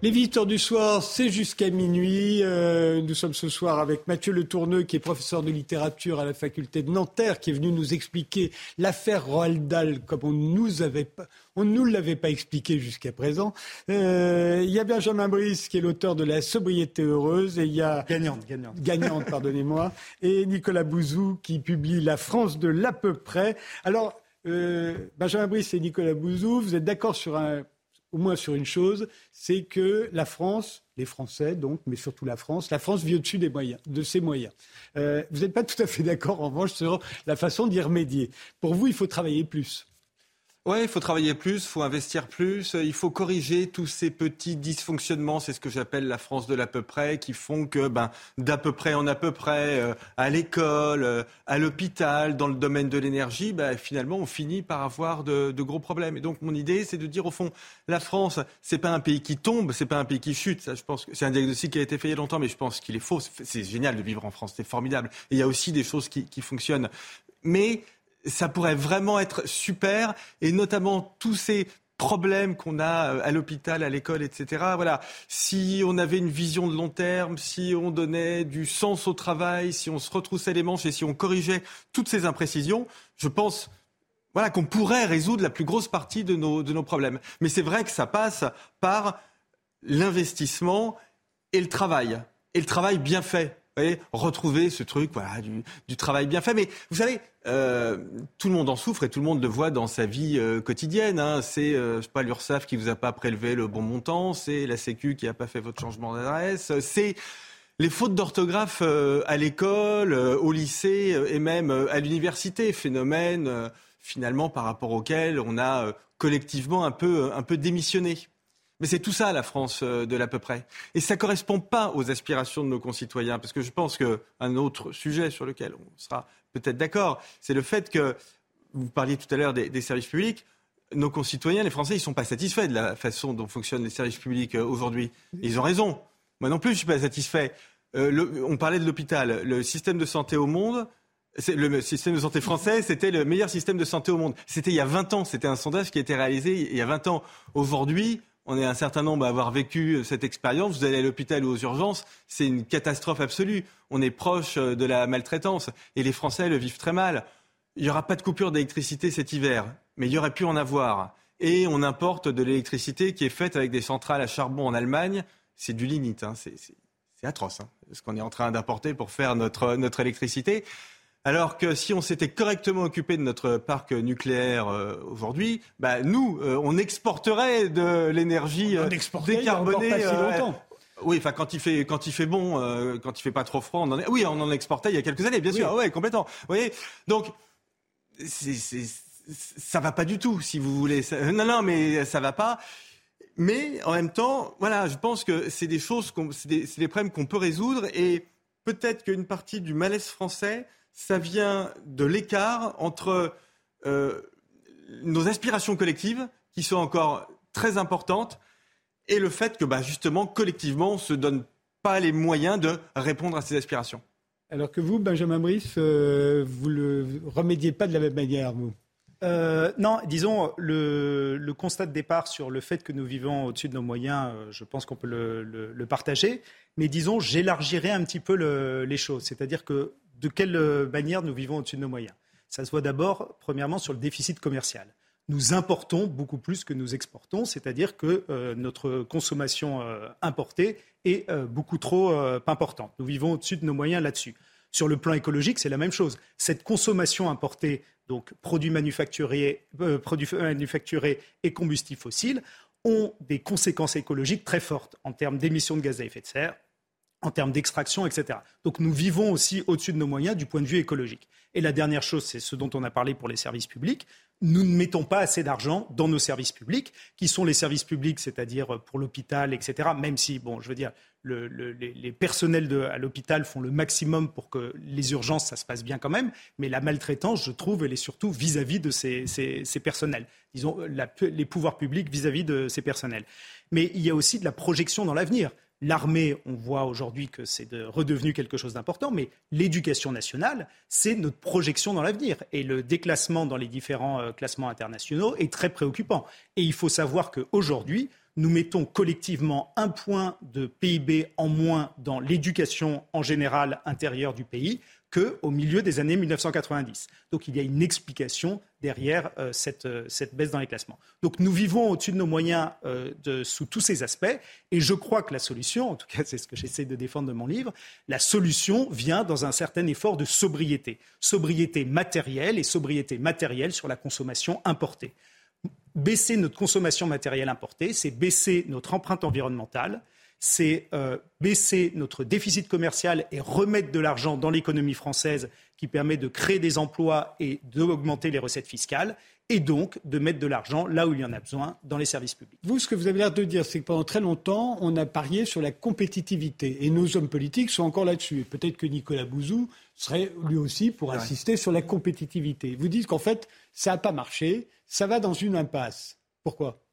Les visiteurs du soir, c'est jusqu'à minuit. Euh, nous sommes ce soir avec Mathieu Le Tourneux, qui est professeur de littérature à la faculté de Nanterre, qui est venu nous expliquer l'affaire Roald Dahl comme on nous avait on ne nous l'avait pas expliqué jusqu'à présent. Euh, il y a Benjamin Brice, qui est l'auteur de La sobriété heureuse, et il y a gagnante, gagnante, gagnante, pardonnez-moi, et Nicolas Bouzou qui publie La France de l'à peu près. Alors, euh, Benjamin Brice et Nicolas Bouzou, vous êtes d'accord sur un au moins sur une chose, c'est que la France, les Français donc, mais surtout la France, la France vit au-dessus de ses moyens. Euh, vous n'êtes pas tout à fait d'accord en revanche sur la façon d'y remédier. Pour vous, il faut travailler plus. Oui, il faut travailler plus, il faut investir plus, il faut corriger tous ces petits dysfonctionnements, c'est ce que j'appelle la France de l'à peu près, qui font que ben, d'à peu près en à peu près, euh, à l'école, euh, à l'hôpital, dans le domaine de l'énergie, ben, finalement on finit par avoir de, gros problèmes. Et donc mon idée, c'est de dire au fond, la France, c'est pas un pays qui tombe, c'est pas un pays qui chute. Ça, je pense c'est un diagnostic qui a été fait il y a longtemps, mais je pense qu'il est faux. C'est génial de vivre en France, c'est formidable. Et il y a aussi des choses qui, qui fonctionnent. Mais ça pourrait vraiment être super, et notamment tous ces problèmes qu'on a euh, à l'hôpital, à l'école, etc. Voilà, si on avait une vision de long terme, si on donnait du sens au travail, si on se retroussait les manches et si on corrigeait toutes ces imprécisions, je pense voilà, qu'on pourrait résoudre la plus grosse partie de nos, de nos problèmes. Mais c'est vrai que ça passe par l'investissement et le travail. Et le travail bien fait voyez, retrouver ce truc, voilà, du, travail bien fait. Mais vous savez, euh, tout le monde en souffre et tout le monde le voit dans sa vie euh, quotidienne. Hein. C'est, euh, pas, l'URSSAF qui vous a pas prélevé le bon montant, c'est la Sécu qui a pas fait votre changement d'adresse, c'est les fautes d'orthographe à l'école, au lycée et même à l'université, phénomène finalement par rapport auquel on a collectivement un peu, un peu démissionné. Mais c'est tout ça, la France euh, de l'à peu près. Et ça ne correspond pas aux aspirations de nos concitoyens, parce que je pense qu'un autre sujet sur lequel on sera peut-être d'accord, c'est le fait que, vous parliez tout à l'heure des, services publics, nos concitoyens, les Français, ils ne sont pas satisfaits de la façon dont fonctionnent les services publics euh, aujourd'hui. Ils ont raison. Moi non plus, je ne suis pas satisfait. Euh, on parlait de l'hôpital. Le système de santé au monde, le système de santé français, c'était le meilleur système de santé au monde. C'était il y a 20 ans. C'était un sondage qui a été réalisé il y a 20 ans. Aujourd'hui, on est un certain nombre à avoir vécu euh, cette expérience. Vous allez à l'hôpital ou aux urgences, c'est une catastrophe absolue. On est proche euh, de la maltraitance et les Français le vivent très mal. Il n'y aura pas de coupure d'électricité cet hiver, mais il y aurait pu en avoir. Et on importe de l'électricité qui est faite avec des centrales à charbon en Allemagne. C'est du limite, hein. c'est atroce hein, ce qu'on est en train d'importer pour faire notre, notre électricité. Alors que si on s'était correctement occupé de notre parc nucléaire euh, aujourd'hui, bah, nous, euh, on exporterait de l'énergie euh, décarbonée. Il pas longtemps. Oui, enfin quand il fait quand il fait bon, quand il fait pas trop froid, on en est... oui, on en exportait il y a quelques années, bien sûr. Oui. Ouais, complètement. Vous voyez, donc c'est, c'est, ça va pas du tout, si vous voulez. Non, non, mais ça va pas. Mais en même temps, voilà, je pense que c'est des choses, c'est des, des problèmes qu'on peut résoudre et peut-être qu'une partie du malaise français ça vient de l'écart entre euh, nos aspirations collectives, qui sont encore très importantes, et le fait que, bah, justement, collectivement, on ne se donne pas les moyens de répondre à ces aspirations. Alors que vous, Benjamin Brice, euh, vous ne le remédiez pas de la même manière, vous? Euh, non, disons, le, constat de départ sur le fait que nous vivons au-dessus de nos moyens, je pense qu'on peut le, partager. Mais disons, j'élargirai un petit peu les choses. C'est-à-dire que de quelle manière nous vivons au-dessus de nos moyens? Ça se voit d'abord, premièrement, sur le déficit commercial. Nous importons beaucoup plus que nous exportons, c'est-à-dire que euh, notre consommation importée est beaucoup trop importante. Nous vivons au-dessus de nos moyens là-dessus. Sur le plan écologique, c'est la même chose. Cette consommation importée, donc produits manufacturés, euh, produits manufacturés et combustibles fossiles, ont des conséquences écologiques très fortes en termes d'émissions de gaz à effet de serre, en termes d'extraction, etc. Donc nous vivons aussi au-dessus de nos moyens du point de vue écologique. Et la dernière chose, c'est ce dont on a parlé pour les services publics. Nous ne mettons pas assez d'argent dans nos services publics, qui sont les services publics, c'est-à-dire pour l'hôpital, etc. Même si, bon, je veux dire, les, personnels à l'hôpital font le maximum pour que les urgences, ça se passe bien quand même, mais la maltraitance, je trouve, elle est surtout vis-à-vis de ces, personnels. Disons, les pouvoirs publics vis-à-vis de ces personnels. Mais il y a aussi de la projection dans l'avenir. L'armée, on voit aujourd'hui que c'est redevenu quelque chose d'important, mais l'éducation nationale, c'est notre projection dans l'avenir. Et le déclassement dans les différents euh, classements internationaux est très préoccupant. Et il faut savoir qu'aujourd'hui, nous mettons collectivement un point de PIB en moins dans l'éducation en général intérieure du pays qu'au milieu des années 1990. Donc il y a une explication derrière euh, euh, cette, baisse dans les classements. Donc nous vivons au-dessus de nos moyens euh, sous tous ces aspects et je crois que la solution, en tout cas c'est ce que j'essaie de défendre dans mon livre, la solution vient dans un certain effort de sobriété. Sobriété matérielle et sobriété matérielle sur la consommation importée baisser notre consommation matérielle importée, c'est baisser notre empreinte environnementale, c'est euh, baisser notre déficit commercial et remettre de l'argent dans l'économie française qui permet de créer des emplois et d'augmenter les recettes fiscales et donc de mettre de l'argent là où il y en a besoin dans les services publics. Vous, ce que vous avez l'air de dire, c'est que pendant très longtemps, on a parié sur la compétitivité et nos hommes politiques sont encore là-dessus. Peut-être que Nicolas Bouzou serait lui aussi pour insister sur la compétitivité. Vous dites qu'en fait, ça n'a pas marché, ça va dans une impasse. Pourquoi?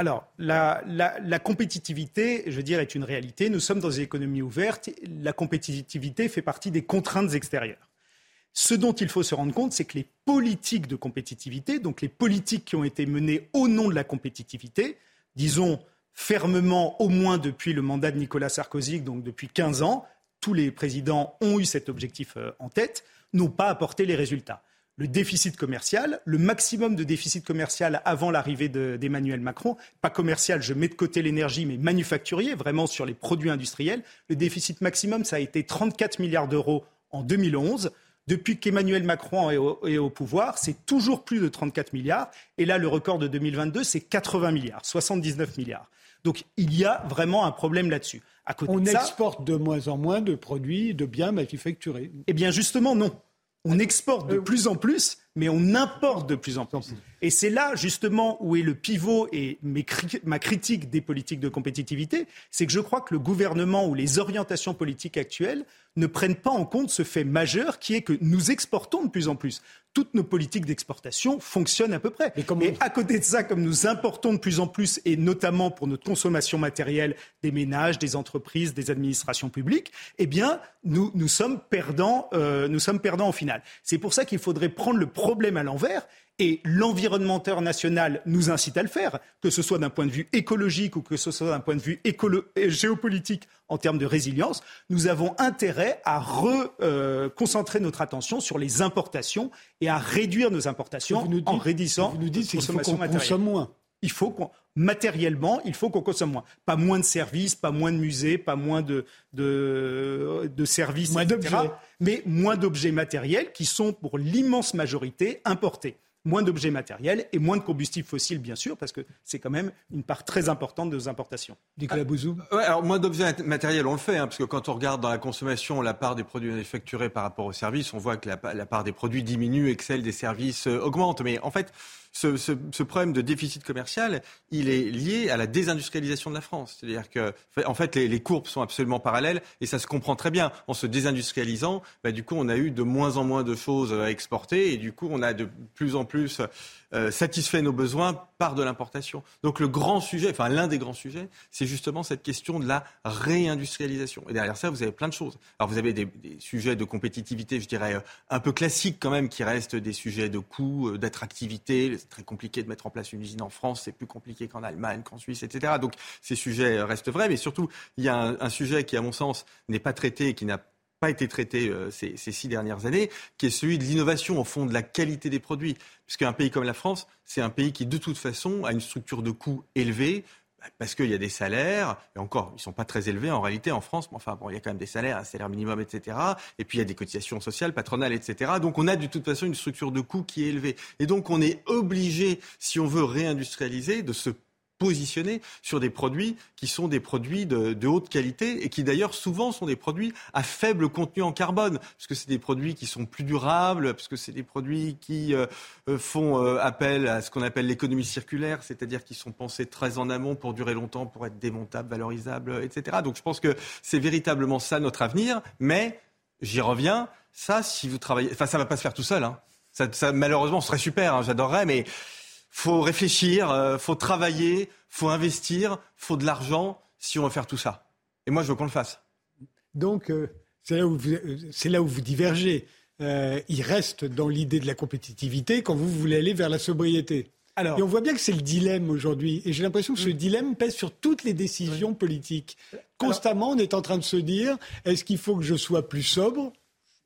Alors, la, compétitivité, je veux dire, est une réalité. Nous sommes dans une économie ouverte. La compétitivité fait partie des contraintes extérieures. Ce dont il faut se rendre compte, c'est que les politiques de compétitivité, donc les politiques qui ont été menées au nom de la compétitivité, disons fermement, au moins depuis le mandat de Nicolas Sarkozy, donc depuis 15 ans, tous les présidents ont eu cet objectif euh, en tête, n'ont pas apporté les résultats le déficit commercial, le maximum de déficit commercial avant l'arrivée d'Emmanuel Macron, pas commercial, je mets de côté l'énergie, mais manufacturier, vraiment sur les produits industriels. Le déficit maximum, ça a été 34 milliards d'euros en 2011. Depuis qu'Emmanuel Macron est au, pouvoir, c'est toujours plus de 34 milliards. Et là, le record de 2022, c'est 80 milliards, 79 milliards. Donc il y a vraiment un problème là-dessus. On exporte de moins en moins de produits, de biens manufacturés. Eh bien justement, non. On exporte de euh, plus en plus, mais on importe de plus en plus. Et c'est là justement où est le pivot et ma critique des politiques de compétitivité, c'est que je crois que le gouvernement ou les orientations politiques actuelles ne prennent pas en compte ce fait majeur qui est que nous exportons de plus en plus. Toutes nos politiques d'exportation fonctionnent à peu près. Et, à côté de ça, comme nous importons de plus en plus, et notamment pour notre consommation matérielle des ménages, des entreprises, des administrations publiques, eh bien, nous, nous sommes perdants, euh, nous sommes perdants au final. C'est pour ça qu'il faudrait prendre le problème à l'envers et l'environnementeur national nous incite à le faire, que ce soit d'un point de vue écologique ou que ce soit d'un point de vue euh, géopolitique en termes de résilience, nous avons intérêt à reconcentrer euh, notre attention sur les importations et à réduire nos importations en réduisant vous nous dites, faut qu'on consomme moins. Il faut qu'on matériellement, il faut qu'on consomme moins. Pas moins de services, pas moins de musées, pas moins de, de, de services, moins d'objets. mais moins d'objets matériels qui sont pour l'immense majorité importés moins d'objets matériels et moins de combustibles fossiles, bien sûr, parce que c'est quand même une part très importante de nos importations. Nicolas Bouzou ah, alors moins d'objets matériels, on le fait, hein, parce que quand on regarde dans la consommation la part des produits manufacturés par rapport aux services, on voit que la, la part des produits diminue et que celle des services euh, augmente. Mais en fait, ce, problème de déficit commercial, il est lié à la désindustrialisation de la France. C'est-à-dire que, en fait, les, courbes sont absolument parallèles et ça se comprend très bien. En se désindustrialisant, bah, du coup, on a eu de moins en moins de choses à exporter et du coup, on a de plus en plus euh, satisfait nos besoins par de l'importation. Donc le grand sujet, enfin l'un des grands sujets, c'est justement cette question de la réindustrialisation. Et derrière ça, vous avez plein de choses. Alors vous avez des, sujets de compétitivité, je dirais, euh, un peu classiques quand même, qui restent des sujets de coût, euh, d'attractivité. C'est très compliqué de mettre en place une usine en France, c'est plus compliqué qu'en Allemagne, qu'en Suisse, etc. Donc ces sujets restent vrais, mais surtout, il y a un, sujet qui, à mon sens, n'est pas traité et qui n'a pas été traité euh, ces, six dernières années, qui est celui de l'innovation au fond de la qualité des produits. Puisqu'un pays comme la France, c'est un pays qui de toute façon a une structure de coûts élevée, parce qu'il y a des salaires, et encore, ils ne sont pas très élevés en réalité en France, mais enfin, bon, il y a quand même des salaires, un salaire minimum, etc. Et puis il y a des cotisations sociales, patronales, etc. Donc on a de toute façon une structure de coûts qui est élevée. Et donc on est obligé, si on veut réindustrialiser, de se positionner sur des produits qui sont des produits de, haute qualité et qui d'ailleurs souvent sont des produits à faible contenu en carbone, puisque c'est des produits qui sont plus durables, puisque c'est des produits qui euh, euh, font euh, appel à ce qu'on appelle l'économie circulaire, c'est-à-dire qui sont pensés très en amont pour durer longtemps, pour être démontables, valorisables, etc. Donc je pense que c'est véritablement ça notre avenir, mais j'y reviens, ça, si vous travaillez, enfin ça va pas se faire tout seul. Hein. Ça, malheureusement, ce serait super, hein, j'adorerais, mais faut réfléchir, euh, faut travailler, faut investir, faut de l'argent si on veut faire tout ça. Et moi, je veux qu'on le fasse. Donc, euh, c'est là, où vous, là où vous divergez. Euh, il reste dans l'idée de la compétitivité quand vous voulez aller vers la sobriété. Alors, et on voit bien que c'est le dilemme aujourd'hui. Et j'ai l'impression que ce mm. dilemme pèse sur toutes les décisions politiques. Constamment, on est en train de se dire est-ce qu'il faut que je sois plus sobre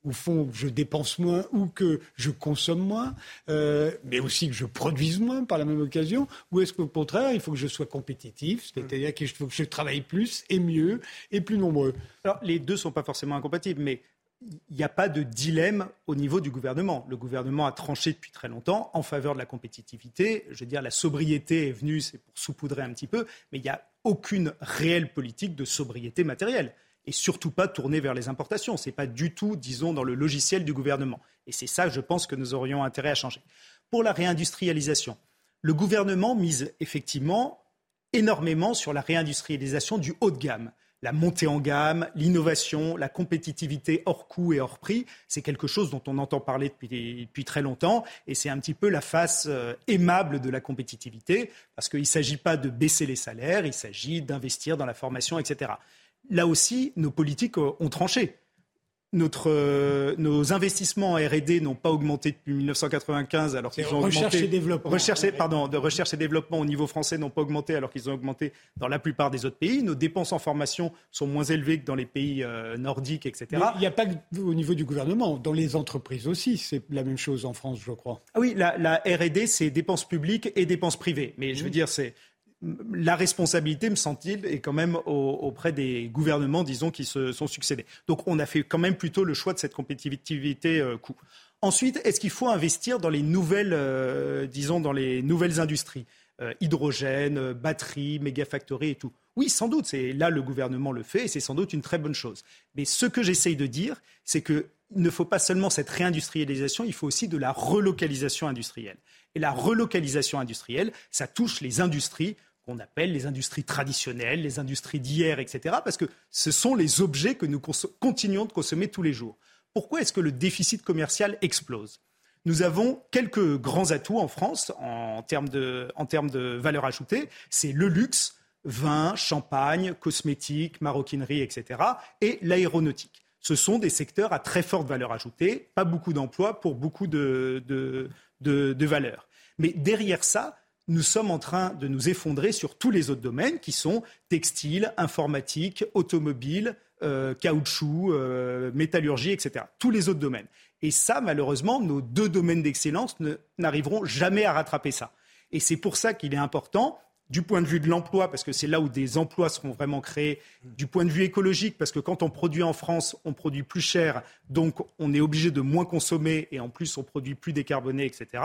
au fond, je dépense moins ou que je consomme moins, euh, mais aussi que je produise moins par la même occasion, ou est-ce qu'au contraire, il faut que je sois compétitif, c'est-à-dire qu'il faut que je travaille plus et mieux et plus nombreux Alors, les deux ne sont pas forcément incompatibles, mais il n'y a pas de dilemme au niveau du gouvernement. Le gouvernement a tranché depuis très longtemps en faveur de la compétitivité. Je veux dire, la sobriété est venue, c'est pour saupoudrer un petit peu, mais il n'y a aucune réelle politique de sobriété matérielle et surtout pas tourner vers les importations. Ce n'est pas du tout, disons, dans le logiciel du gouvernement. Et c'est ça, je pense, que nous aurions intérêt à changer. Pour la réindustrialisation, le gouvernement mise effectivement énormément sur la réindustrialisation du haut de gamme. La montée en gamme, l'innovation, la compétitivité hors coût et hors prix, c'est quelque chose dont on entend parler depuis, très longtemps et c'est un petit peu la face euh, aimable de la compétitivité parce qu'il ne s'agit pas de baisser les salaires, il s'agit d'investir dans la formation, etc là aussi, nos politiques euh, ont tranché. Euh, nos investissements en R&D n'ont pas augmenté depuis 1995 alors qu'ils ont recherche augmenté. Et développement. Recherche, pardon, de recherche et développement au niveau français n'ont pas augmenté alors qu'ils ont augmenté dans la plupart des autres pays. Nos dépenses en formation sont moins élevées que dans les pays euh, nordiques, etc. il n'y a pas au niveau du gouvernement, dans les entreprises aussi, c'est la même chose en France, je crois. Ah oui, la, la R&D, c'est dépenses publiques et dépenses privées. Mais je veux dire, c'est la responsabilité, me semble-t-il, est quand même auprès des gouvernements, disons, qui se sont succédés. Donc on a fait quand même plutôt le choix de cette compétitivité euh, coût. Ensuite, est-ce qu'il faut investir dans les nouvelles, euh, disons, dans les nouvelles industries euh, hydrogène, batterie, mégafactory et tout? Oui, sans doute, c'est là le gouvernement le fait et c'est sans doute une très bonne chose. Mais ce que j'essaye de dire, c'est qu'il ne faut pas seulement cette réindustrialisation, il faut aussi de la relocalisation industrielle. Et la relocalisation industrielle, ça touche les industries qu'on appelle les industries traditionnelles, les industries d'hier, etc., parce que ce sont les objets que nous continuons de consommer tous les jours. Pourquoi est-ce que le déficit commercial explose? Nous avons quelques grands atouts en France en termes de, en termes de valeur ajoutée. C'est le luxe, vin, champagne, cosmétiques, maroquinerie, etc. et l'aéronautique. Ce sont des secteurs à très forte valeur ajoutée, pas beaucoup d'emplois pour beaucoup de, de, de, valeur. Mais derrière ça, nous sommes en train de nous effondrer sur tous les autres domaines qui sont textile, informatique, automobile, euh, caoutchouc, euh, métallurgie, etc. Tous les autres domaines. Et ça, malheureusement, nos deux domaines d'excellence n'arriveront jamais à rattraper ça. Et c'est pour ça qu'il est important du point de vue de l'emploi, parce que c'est là où des emplois seront vraiment créés, du point de vue écologique, parce que quand on produit en France, on produit plus cher, donc on est obligé de moins consommer et en plus on produit plus décarboné, etc.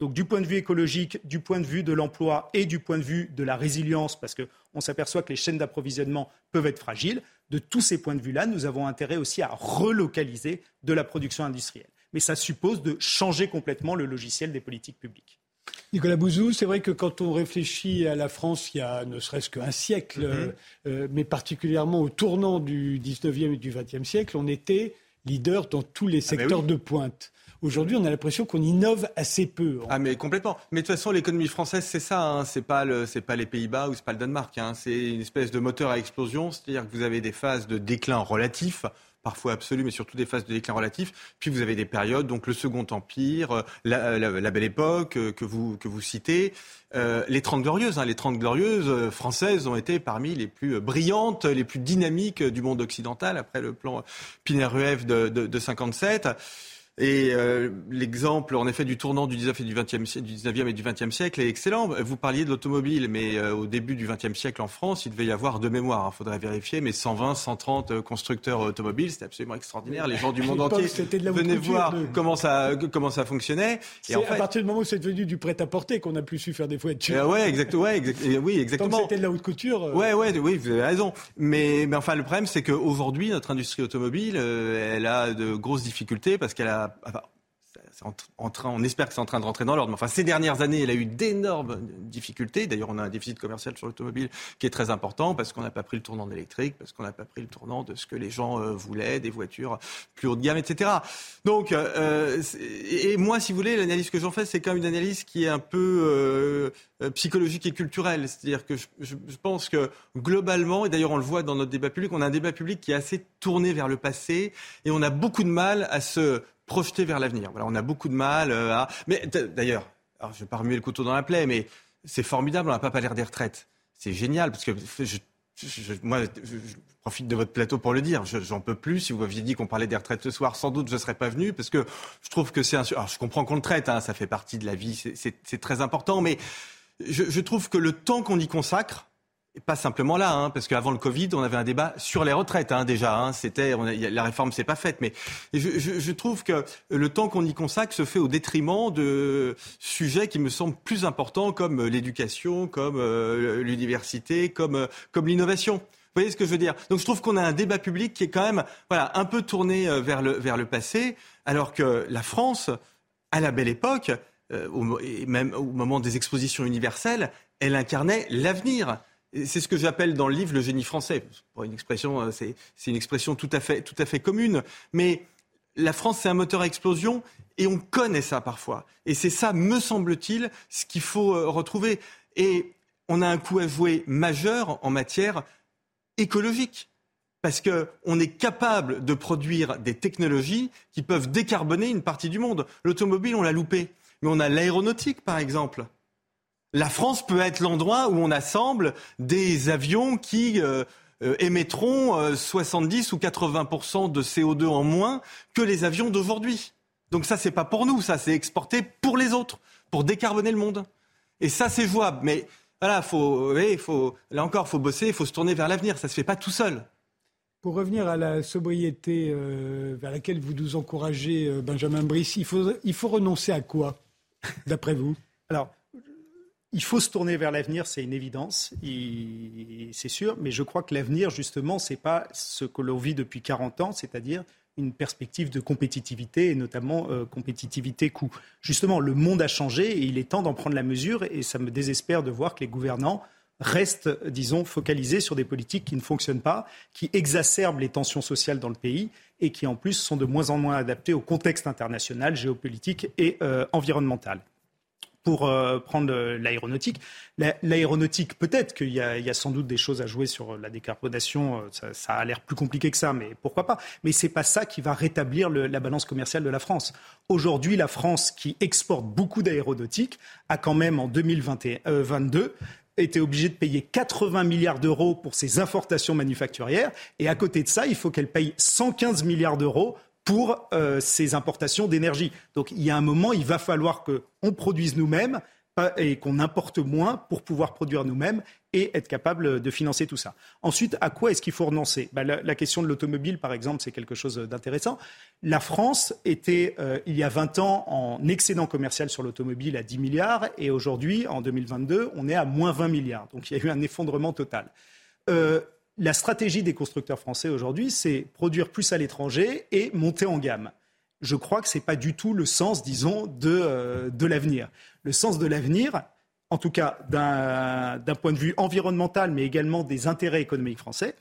Donc du point de vue écologique, du point de vue de l'emploi et du point de vue de la résilience, parce qu'on s'aperçoit que les chaînes d'approvisionnement peuvent être fragiles, de tous ces points de vue-là, nous avons intérêt aussi à relocaliser de la production industrielle. Mais ça suppose de changer complètement le logiciel des politiques publiques. Nicolas Bouzou, c'est vrai que quand on réfléchit à la France il y a ne serait-ce qu'un siècle, mm-hmm. euh, euh, mais particulièrement au tournant du 19e et du 20e siècle, on était leader dans tous les ah ben secteurs de pointe. Aujourd'hui, on a l'impression qu'on innove assez peu. Ah mais complètement. Mais de toute façon, l'économie française, c'est ça. Hein. C'est pas le, c'est pas les Pays-Bas ou c'est pas le Danemark. Hein. C'est une espèce de moteur à explosion. C'est-à-dire que vous avez des phases de déclin relatif parfois absolu, mais surtout des phases de déclin relatif. Puis vous avez des périodes, donc le Second Empire, euh, la, Belle Époque euh, que vous, que vous citez, euh, les Trente Glorieuses. Hein, les Trente Glorieuses françaises ont été parmi les plus brillantes, les plus dynamiques du monde occidental après le plan Pinet-Rueff de, de, de 57. Et euh, l'exemple, en effet, du tournant du 19 et du 20e, du 19e et du 20e siècle est excellent. Vous parliez de l'automobile, mais euh, au début du 20e siècle en France, il devait y avoir de mémoire, il hein, faudrait vérifier, mais 120, 130 euh, constructeurs automobiles, c'était absolument extraordinaire. Les gens du monde entier venaient voir comment ça comment ça fonctionnait. Et en fait, à partir du moment où c'est devenu du prêt-à-porter qu'on a plus su faire des voitures. Euh, ouais, exactement. Ouais, oui, exactement. c'était de la haute couture. Ouais, ouais, oui, vous avez raison. Mais, mais enfin, le problème, c'est qu'aujourd'hui, notre industrie automobile, elle a de grosses difficultés parce qu'elle a train, on espère que c'est en train de rentrer dans l'ordre. enfin, ces dernières années, elle a eu d'énormes difficultés. D'ailleurs, on a un déficit commercial sur l'automobile qui est très important parce qu'on n'a pas pris le tournant d'électrique, parce qu'on n'a pas pris le tournant de ce que les gens euh, voulaient, des voitures plus haut de gamme, etc. Donc, euh, et moi, si vous voulez, l'analyse que j'en fais, c'est quand même une analyse qui est un peu euh, psychologique et culturelle. C'est-à-dire que je, pense que globalement, et d'ailleurs on le voit dans notre débat public, on a un débat public qui est assez tourné vers le passé et on a beaucoup de mal à se projeter vers l'avenir. Voilà, on a beaucoup de mal euh, à. Mais d'ailleurs, je vais pas remuer le couteau dans la plaie, mais c'est formidable, on n'a pas parlé des retraites. C'est génial parce que moi, je, profite de votre plateau pour le dire. J'en peux plus. Si vous m'aviez dit qu'on parlait des retraites ce soir, sans doute je ne serais pas venu parce que je trouve que c'est un. Alors, je comprends qu'on le traite, hein, ça fait partie de la vie, c'est très important, mais je trouve que le temps qu'on y consacre, pas simplement là, hein, parce qu'avant le Covid, on avait un débat sur les retraites hein, déjà. Hein, c'était la réforme s'est pas faite, mais je, trouve que le temps qu'on y consacre se fait au détriment de sujets qui me semblent plus importants comme l'éducation, comme euh, l'université, comme euh, comme l'innovation. Vous voyez ce que je veux dire? Donc je trouve qu'on a un débat public qui est quand même voilà un peu tourné euh, vers le vers le passé, alors que la France, à la belle époque, et même au moment des expositions universelles, elle incarnait l'avenir c'est ce que j'appelle dans le livre le génie français. Euh, c'est une expression tout à fait, tout à fait commune. Mais la France, c'est un moteur à explosion et on connaît ça parfois. Et c'est ça, me semble-t-il, ce qu'il faut euh, retrouver. Et on a un coup à jouer majeur en matière écologique. Parce qu'on est capable de produire des technologies qui peuvent décarboner une partie du monde. L'automobile, on l'a loupé. Mais on a l'aéronautique, par exemple la France peut être l'endroit où on assemble des avions qui euh, euh, émettront 70 euh, ou 80% de CO2 en moins que les avions d'aujourd'hui. Donc ça, c'est pas pour nous, ça, c'est exporté pour les autres, pour décarboner le monde. Et ça, c'est jouable. Mais voilà, faut, faut, là encore, faut bosser, il faut se tourner vers l'avenir. Ça se fait pas tout seul. Pour revenir à la sobriété vers laquelle vous nous encouragez, Benjamin Brice, il faut, il faut renoncer à quoi, d'après vous? Alors, il faut se tourner vers l'avenir, c'est une évidence, c'est sûr, mais je crois que l'avenir, justement, ce n'est pas ce que l'on vit depuis 40 ans, c'est-à-dire une perspective de compétitivité, et notamment euh, compétitivité coût. Justement, le monde a changé et il est temps d'en prendre la mesure, et ça me désespère de voir que les gouvernants restent, disons, focalisés sur des politiques qui ne fonctionnent pas, qui exacerbent les tensions sociales dans le pays et qui, en plus, sont de moins en moins adaptées au contexte international, géopolitique et euh, environnemental pour euh, prendre l'aéronautique. L'aéronautique, peut-être qu'il y, a sans doute des choses à jouer sur la décarbonation. Euh, ça, a l'air plus compliqué que ça, mais pourquoi pas Mais c'est pas ça qui va rétablir la balance commerciale de la France. Aujourd'hui, la France, qui exporte beaucoup d'aéronautique, a quand même en 2022 euh, été obligée de payer 80 milliards d'euros pour ses importations manufacturières. Et à côté de ça, il faut qu'elle paye 115 milliards d'euros pour euh, ces importations d'énergie. Donc il y a un moment, il va falloir qu'on produise nous-mêmes et qu'on importe moins pour pouvoir produire nous-mêmes et être capable de financer tout ça. Ensuite, à quoi est-ce qu'il faut renoncer? Bah, la, question de l'automobile, par exemple, c'est quelque chose d'intéressant. La France était, euh, il y a 20 ans, en excédent commercial sur l'automobile à 10 milliards et aujourd'hui, en 2022, on est à moins 20 milliards. Donc il y a eu un effondrement total. Euh, la stratégie des constructeurs français aujourd'hui, c'est produire plus à l'étranger et monter en gamme. Je crois que ce n'est pas du tout le sens, disons, de, euh, de l'avenir. Le sens de l'avenir, en tout cas d'un point de vue environnemental, mais également des intérêts économiques français,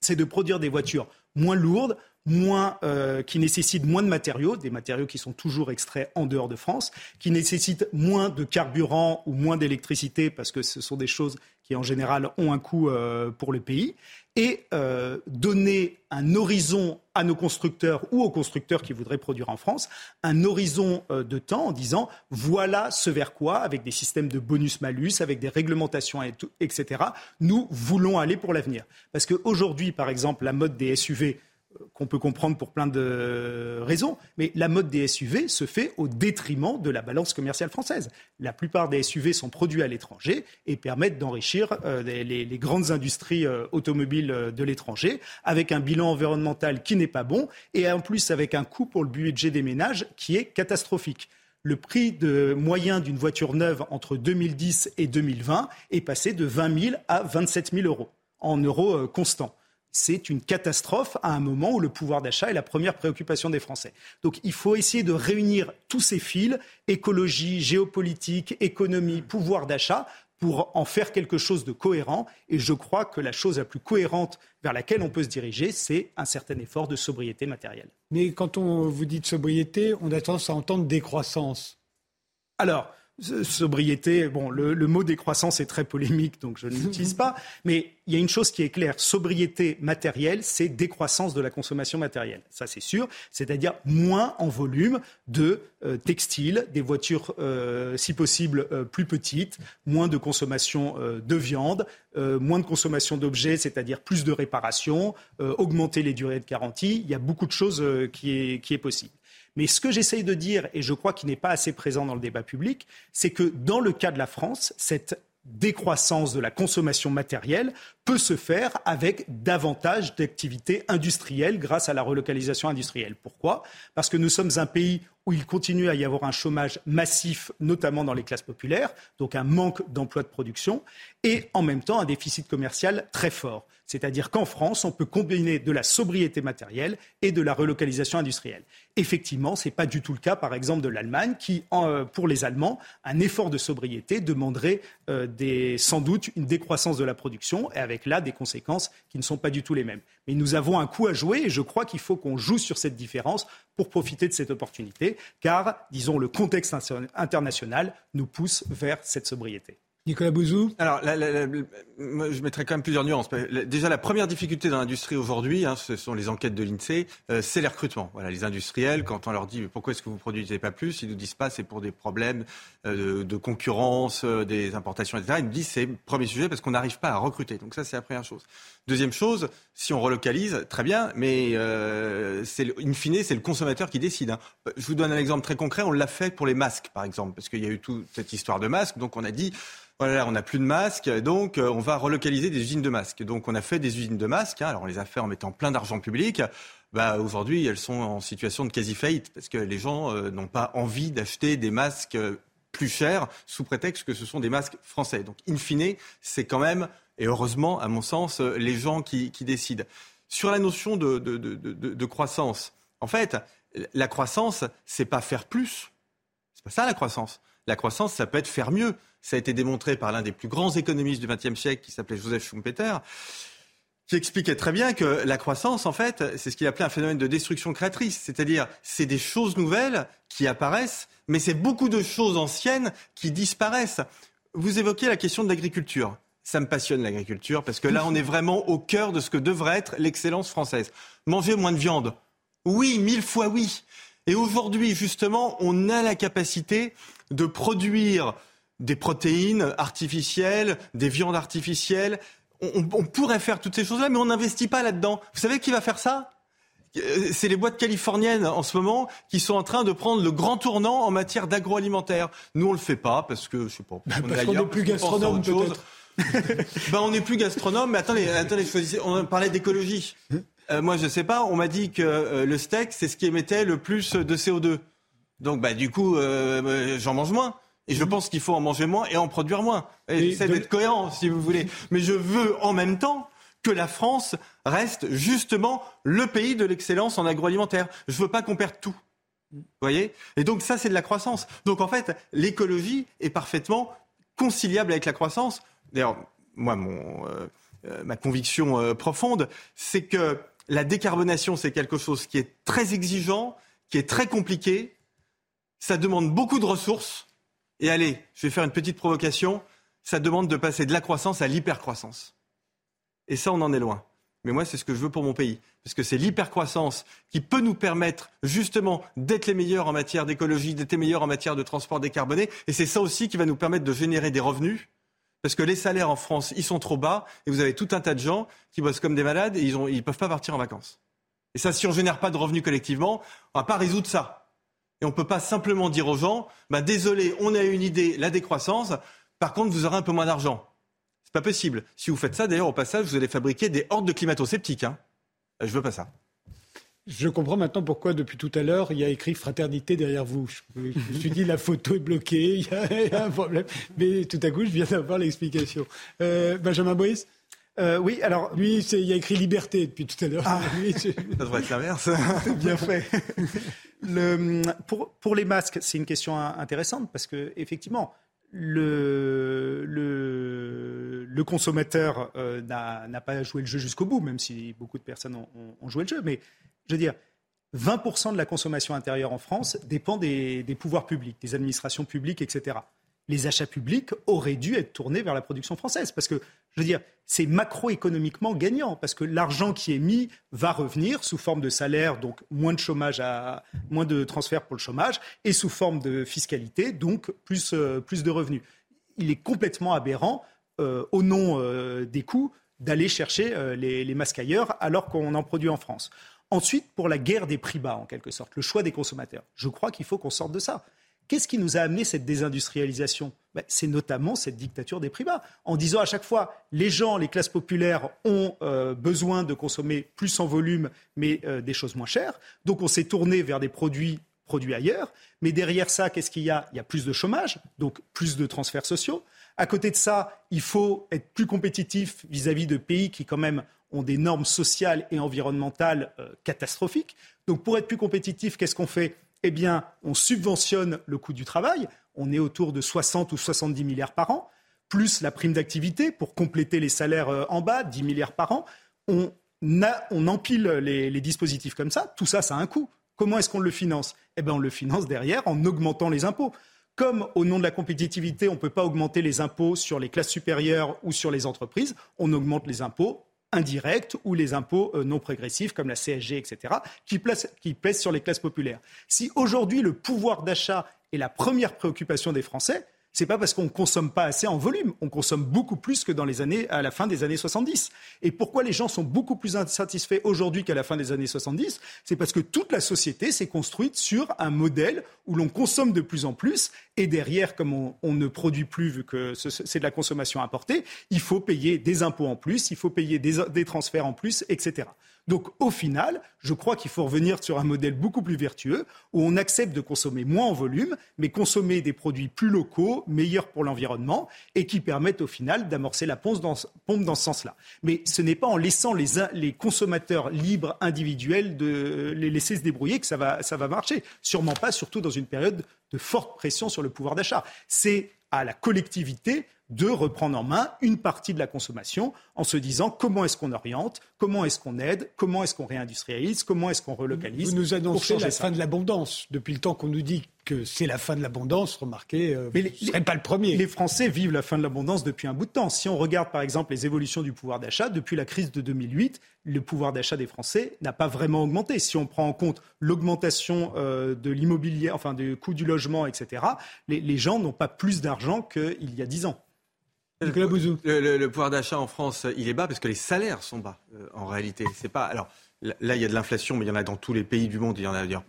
c'est de produire des voitures moins lourdes, moins, euh, qui nécessitent moins de matériaux, des matériaux qui sont toujours extraits en dehors de France, qui nécessitent moins de carburant ou moins d'électricité, parce que ce sont des choses qui en général ont un coût euh, pour le pays, et euh, donner un horizon à nos constructeurs ou aux constructeurs qui voudraient produire en France, un horizon de temps en disant voilà ce vers quoi, avec des systèmes de bonus-malus, avec des réglementations, etc., nous voulons aller pour l'avenir. Parce qu'aujourd'hui, par exemple, la mode des SUV, qu'on peut comprendre pour plein de raisons, mais la mode des SUV se fait au détriment de la balance commerciale française. La plupart des SUV sont produits à l'étranger et permettent d'enrichir euh, les, grandes industries euh, automobiles euh, de l'étranger, avec un bilan environnemental qui n'est pas bon et en plus avec un coût pour le budget des ménages qui est catastrophique le prix moyen d'une voiture neuve entre 2010 et 2020 est passé de 20 000 à 27 000 euros en euros constants c'est une catastrophe à un moment où le pouvoir d'achat est la première préoccupation des Français. Donc il faut essayer de réunir tous ces fils, écologie, géopolitique, économie, pouvoir d'achat, pour en faire quelque chose de cohérent. Et je crois que la chose la plus cohérente vers laquelle on peut se diriger, c'est un certain effort de sobriété matérielle. Mais quand on vous dit de sobriété, on a tendance à entendre décroissance. Alors, sobriété, bon, le, mot décroissance est très polémique, donc je ne l'utilise pas. Mais il y a une chose qui est claire sobriété matérielle, c'est décroissance de la consommation matérielle. Ça, c'est sûr. C'est-à-dire moins en volume de euh, textiles, des voitures, euh, si possible, euh, plus petites, moins de consommation de viande, moins de consommation d'objets, c'est-à-dire plus de réparation, augmenter les durées de garantie. Il y a beaucoup de choses qui est, qui est possible. Mais ce que j'essaye de dire, et je crois qu'il n'est pas assez présent dans le débat public, c'est que dans le cas de la France, cette décroissance de la consommation matérielle peut se faire avec davantage d'activités industrielles grâce à la relocalisation industrielle. Pourquoi? Parce que nous sommes un pays où il continue à y avoir un chômage massif, notamment dans les classes populaires, donc un manque d'emplois de production, et en même temps un déficit commercial très fort. C'est-à-dire qu'en France, on peut combiner de la sobriété matérielle et de la relocalisation industrielle. Effectivement, ce n'est pas du tout le cas, par exemple, de l'Allemagne, qui, euh, pour les Allemands, un effort de sobriété demanderait euh, sans doute une décroissance de la production, et avec là des conséquences qui ne sont pas du tout les mêmes. Mais nous avons un coup à jouer, et je crois qu'il faut qu'on joue sur cette différence pour profiter de cette opportunité, car, disons, le contexte international nous pousse vers cette sobriété. Nicolas Bouzou Alors, je mettrais quand même plusieurs nuances. Déjà, la première difficulté dans l'industrie aujourd'hui, hein, ce sont les enquêtes de l'INSEE, euh, c'est les recrutements. Voilà, les industriels, quand on leur dit pourquoi est-ce que vous produisez pas plus, ils nous disent pas c'est pour des problèmes euh, de, concurrence, euh, des importations, etc. Ils nous disent c'est le premier sujet parce qu'on n'arrive pas à recruter. Donc ça, c'est la première chose. Deuxième chose, si on relocalise, très bien, mais in fine, c'est le consommateur qui décide. Hein. Je vous donne un exemple très concret. On l'a fait pour les masques, par exemple, parce qu'il y a eu toute cette histoire de masques. Donc on a dit voilà, on n'a plus de masques, donc euh, on va relocaliser des usines de masques. Donc on a fait des usines de masques, hein. alors on les a fait en mettant plein d'argent public. Bah, aujourd'hui, elles sont en situation de quasi-faillite parce que les gens euh, n'ont pas envie d'acheter des masques euh, plus chers sous prétexte que ce sont des masques français. Donc, in fine, c'est quand même, et heureusement, à mon sens, les gens qui, décident. Sur la notion de, de, croissance, en fait, la croissance, c'est pas faire plus. C'est pas ça la croissance. La croissance, ça peut être faire mieux. Ça a été démontré par l'un des plus grands économistes du XXe siècle, qui s'appelait Joseph Schumpeter, qui expliquait très bien que la croissance, en fait, c'est ce qu'il appelait un phénomène de destruction créatrice. C'est-à-dire, c'est des choses nouvelles qui apparaissent, mais c'est beaucoup de choses anciennes qui disparaissent. Vous évoquez la question de l'agriculture. Ça me passionne l'agriculture parce que là, on est vraiment au cœur de ce que devrait être l'excellence française. Manger moins de viande. Oui, mille fois oui. Et aujourd'hui, justement, on a la capacité de produire des protéines artificielles, des viandes artificielles. On, pourrait faire toutes ces choses-là, mais on n'investit pas là-dedans. Vous savez qui va faire ça? Euh, c'est les boîtes californiennes en ce moment qui sont en train de prendre le grand tournant en matière d'agroalimentaire. Nous, on le fait pas parce que je sais pas. parce qu'on n'est plus gastronome peut-être. ben, on n'est plus gastronome, mais attendez, attendez, choisissez. On parlait d'écologie. Euh, moi, je sais pas. On m'a dit que euh, le steak, c'est ce qui émettait le plus de CO2. Donc, bah, du coup, j'en mange moins. Et je pense qu'il faut en manger moins et en produire moins. J'essaie d'être cohérent, si vous voulez. Mais je veux en même temps que la France reste justement le pays de l'excellence en agroalimentaire. Je veux pas qu'on perde tout. Vous voyez? Et donc ça, c'est de la croissance. Donc en fait, l'écologie est parfaitement conciliable avec la croissance. D'ailleurs, moi, mon, euh, euh, ma conviction euh, profonde, c'est que la décarbonation, c'est quelque chose qui est très exigeant, qui est très compliqué. Ça demande beaucoup de ressources. Et allez, je vais faire une petite provocation. Ça demande de passer de la croissance à l'hypercroissance. Et ça, on en est loin. Mais moi, c'est ce que je veux pour mon pays. Parce que c'est l'hypercroissance qui peut nous permettre justement d'être les meilleurs en matière d'écologie, d'être les meilleurs en matière de transport décarboné. Et c'est ça aussi qui va nous permettre de générer des revenus. Parce que les salaires en France, ils sont trop bas. Et vous avez tout un tas de gens qui bossent comme des malades et ils ne peuvent pas partir en vacances. Et ça, si on ne génère pas de revenus collectivement, on ne va pas résoudre ça. Et on ne peut pas simplement dire aux gens, bah, désolé, on a une idée, la décroissance, par contre, vous aurez un peu moins d'argent. C'est pas possible. Si vous faites ça, d'ailleurs, au passage, vous allez fabriquer des hordes de climato-sceptiques. Hein. Je veux pas ça. Je comprends maintenant pourquoi, depuis tout à l'heure, il y a écrit fraternité derrière vous. Je, me suis dit, la photo est bloquée, il y, a, un problème. Mais tout à coup, je viens d'avoir l'explication. Euh, Benjamin Boïs euh, oui, alors lui, il y a écrit liberté depuis tout à l'heure. Ah. ça devrait être l'inverse. bien fait. Le, pour, pour les masques, c'est une question intéressante parce que effectivement, le, le, consommateur euh, n'a pas joué le jeu jusqu'au bout, même si beaucoup de personnes ont, joué le jeu. Mais je veux dire, 20% de la consommation intérieure en France dépend des, pouvoirs publics, des administrations publiques, etc les achats publics auraient dû être tournés vers la production française. Parce que, je veux dire, c'est macroéconomiquement gagnant, parce que l'argent qui est mis va revenir sous forme de salaire, donc moins de chômage, moins de transferts pour le chômage, et sous forme de fiscalité, donc plus, euh, de revenus. Il est complètement aberrant, euh, au nom euh, des coûts, d'aller chercher les, les masques ailleurs alors qu'on en produit en France. Ensuite, pour la guerre des prix bas, en quelque sorte, le choix des consommateurs, je crois qu'il faut qu'on sorte de ça. Qu'est-ce qui nous a amené cette désindustrialisation? Ben, C'est notamment cette dictature des prix bas. En disant à chaque fois, les gens, les classes populaires ont euh, besoin de consommer plus en volume, mais euh, des choses moins chères. Donc on s'est tourné vers des produits produits ailleurs. Mais derrière ça, qu'est-ce qu'il y a? Il y a plus de chômage, donc plus de transferts sociaux. À côté de ça, il faut être plus compétitif vis-à-vis de pays qui quand même ont des normes sociales et environnementales euh, catastrophiques. Donc pour être plus compétitif, qu'est-ce qu'on fait? Eh bien, on subventionne le coût du travail. On est autour de 60 ou 70 milliards par an, plus la prime d'activité pour compléter les salaires euh, en bas, 10 milliards par an. On, empile les, dispositifs comme ça. Tout ça, ça a un coût. Comment est-ce qu'on le finance? Eh bien, on le finance derrière en augmentant les impôts. Comme au nom de la compétitivité, on ne peut pas augmenter les impôts sur les classes supérieures ou sur les entreprises, on augmente les impôts indirects ou les impôts euh, non progressifs comme la CSG, etc., qui, qui pèsent sur les classes populaires. Si aujourd'hui le pouvoir d'achat est la première préoccupation des Français, c'est pas parce qu'on consomme pas assez en volume. On consomme beaucoup plus que dans les années, à la fin des années 70. Et pourquoi les gens sont beaucoup plus insatisfaits aujourd'hui qu'à la fin des années 70 C'est parce que toute la société s'est construite sur un modèle où l'on consomme de plus en plus et derrière, comme on, ne produit plus vu que c'est de la consommation importée, il faut payer des impôts en plus, il faut payer des transferts en plus, etc. Donc au final, je crois qu'il faut revenir sur un modèle beaucoup plus vertueux où on accepte de consommer moins en volume, mais consommer des produits plus locaux, meilleurs pour l'environnement et qui permettent au final d'amorcer la pompe dans, ce sens-là. Mais ce n'est pas en laissant les, consommateurs libres, individuels, de les laisser se débrouiller que ça va, marcher. Sûrement pas, surtout dans une période de forte pression sur le pouvoir d'achat. C'est à la collectivité de reprendre en main une partie de la consommation en se disant comment est-ce qu'on oriente, comment est-ce qu'on aide, comment est-ce qu'on réindustrialise, comment est-ce qu'on relocalise. Vous nous annoncez la fin de l'abondance. Depuis le temps qu'on nous dit que c'est la fin de l'abondance, remarquez, euh, Mais vous ne pas le premier. Les Français vivent la fin de l'abondance depuis un bout de temps. Si on regarde par exemple les évolutions du pouvoir d'achat, depuis la crise de 2008, le pouvoir d'achat des Français n'a pas vraiment augmenté. Si on prend en compte l'augmentation euh, de l'immobilier, enfin du coût du logement, etc., les, les gens n'ont pas plus d'argent qu'il y a dix ans. Le, pouvoir d'achat en France, il est bas parce que les salaires sont bas, euh, en réalité. C'est pas. Alors là, il y a de l'inflation, mais il y en a dans tous les pays du monde. Il y en a d'ailleurs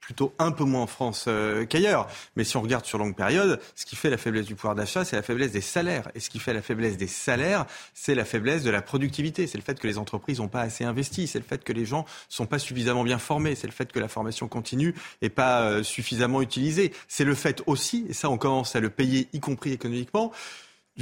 plutôt un peu moins en France euh, qu'ailleurs. Mais si on regarde sur longue période, ce qui fait la faiblesse du pouvoir d'achat, c'est la faiblesse des salaires. Et ce qui fait la faiblesse des salaires, c'est la faiblesse de la productivité. C'est le fait que les entreprises n'ont pas assez investi. C'est le fait que les gens sont pas suffisamment bien formés. C'est le fait que la formation continue n'est pas euh, suffisamment utilisée. C'est le fait aussi, et ça on commence à le payer, y compris économiquement,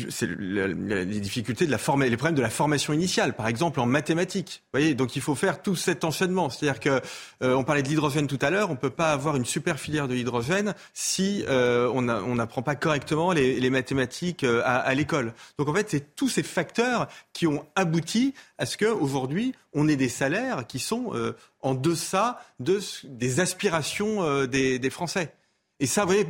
c'est les difficultés de la forme, les problèmes de la formation initiale, par exemple en mathématiques. Vous voyez, donc il faut faire tout cet enchaînement. C'est-à-dire que euh, on parlait de l'hydrogène tout à l'heure, on peut pas avoir une super filière de l'hydrogène si euh, on n'apprend pas correctement les, les mathématiques euh, à, à l'école. Donc en fait, c'est tous ces facteurs qui ont abouti à ce qu'aujourd'hui on ait des salaires qui sont euh, en deçà de, des aspirations des, des Français. Et ça, vous voyez,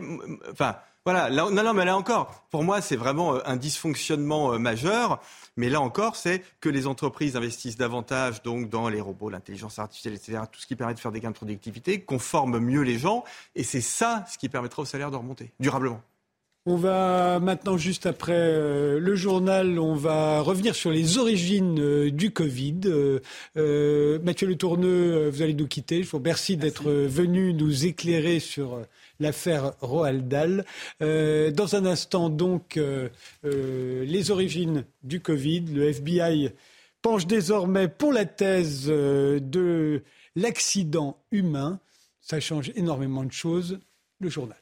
enfin voilà, non, non, mais là encore, pour moi, c'est vraiment euh, un dysfonctionnement euh, majeur. Mais là encore, c'est que les entreprises investissent davantage donc dans les robots, l'intelligence artificielle, etc., tout ce qui permet de faire des gains de productivité, qu'on forme mieux les gens, et c'est ça ce qui permettra au salaire de remonter durablement. On va maintenant, juste après euh, le journal, on va revenir sur les origines du Covid. Mathieu Le Tourneux, vous allez nous quitter. Je vous remercie d'être venu nous éclairer sur l'affaire Roald Dahl. Euh, dans un instant, donc, euh, euh, les origines du Covid. Le FBI penche désormais pour la thèse de l'accident humain. Ça change énormément de choses. Le journal.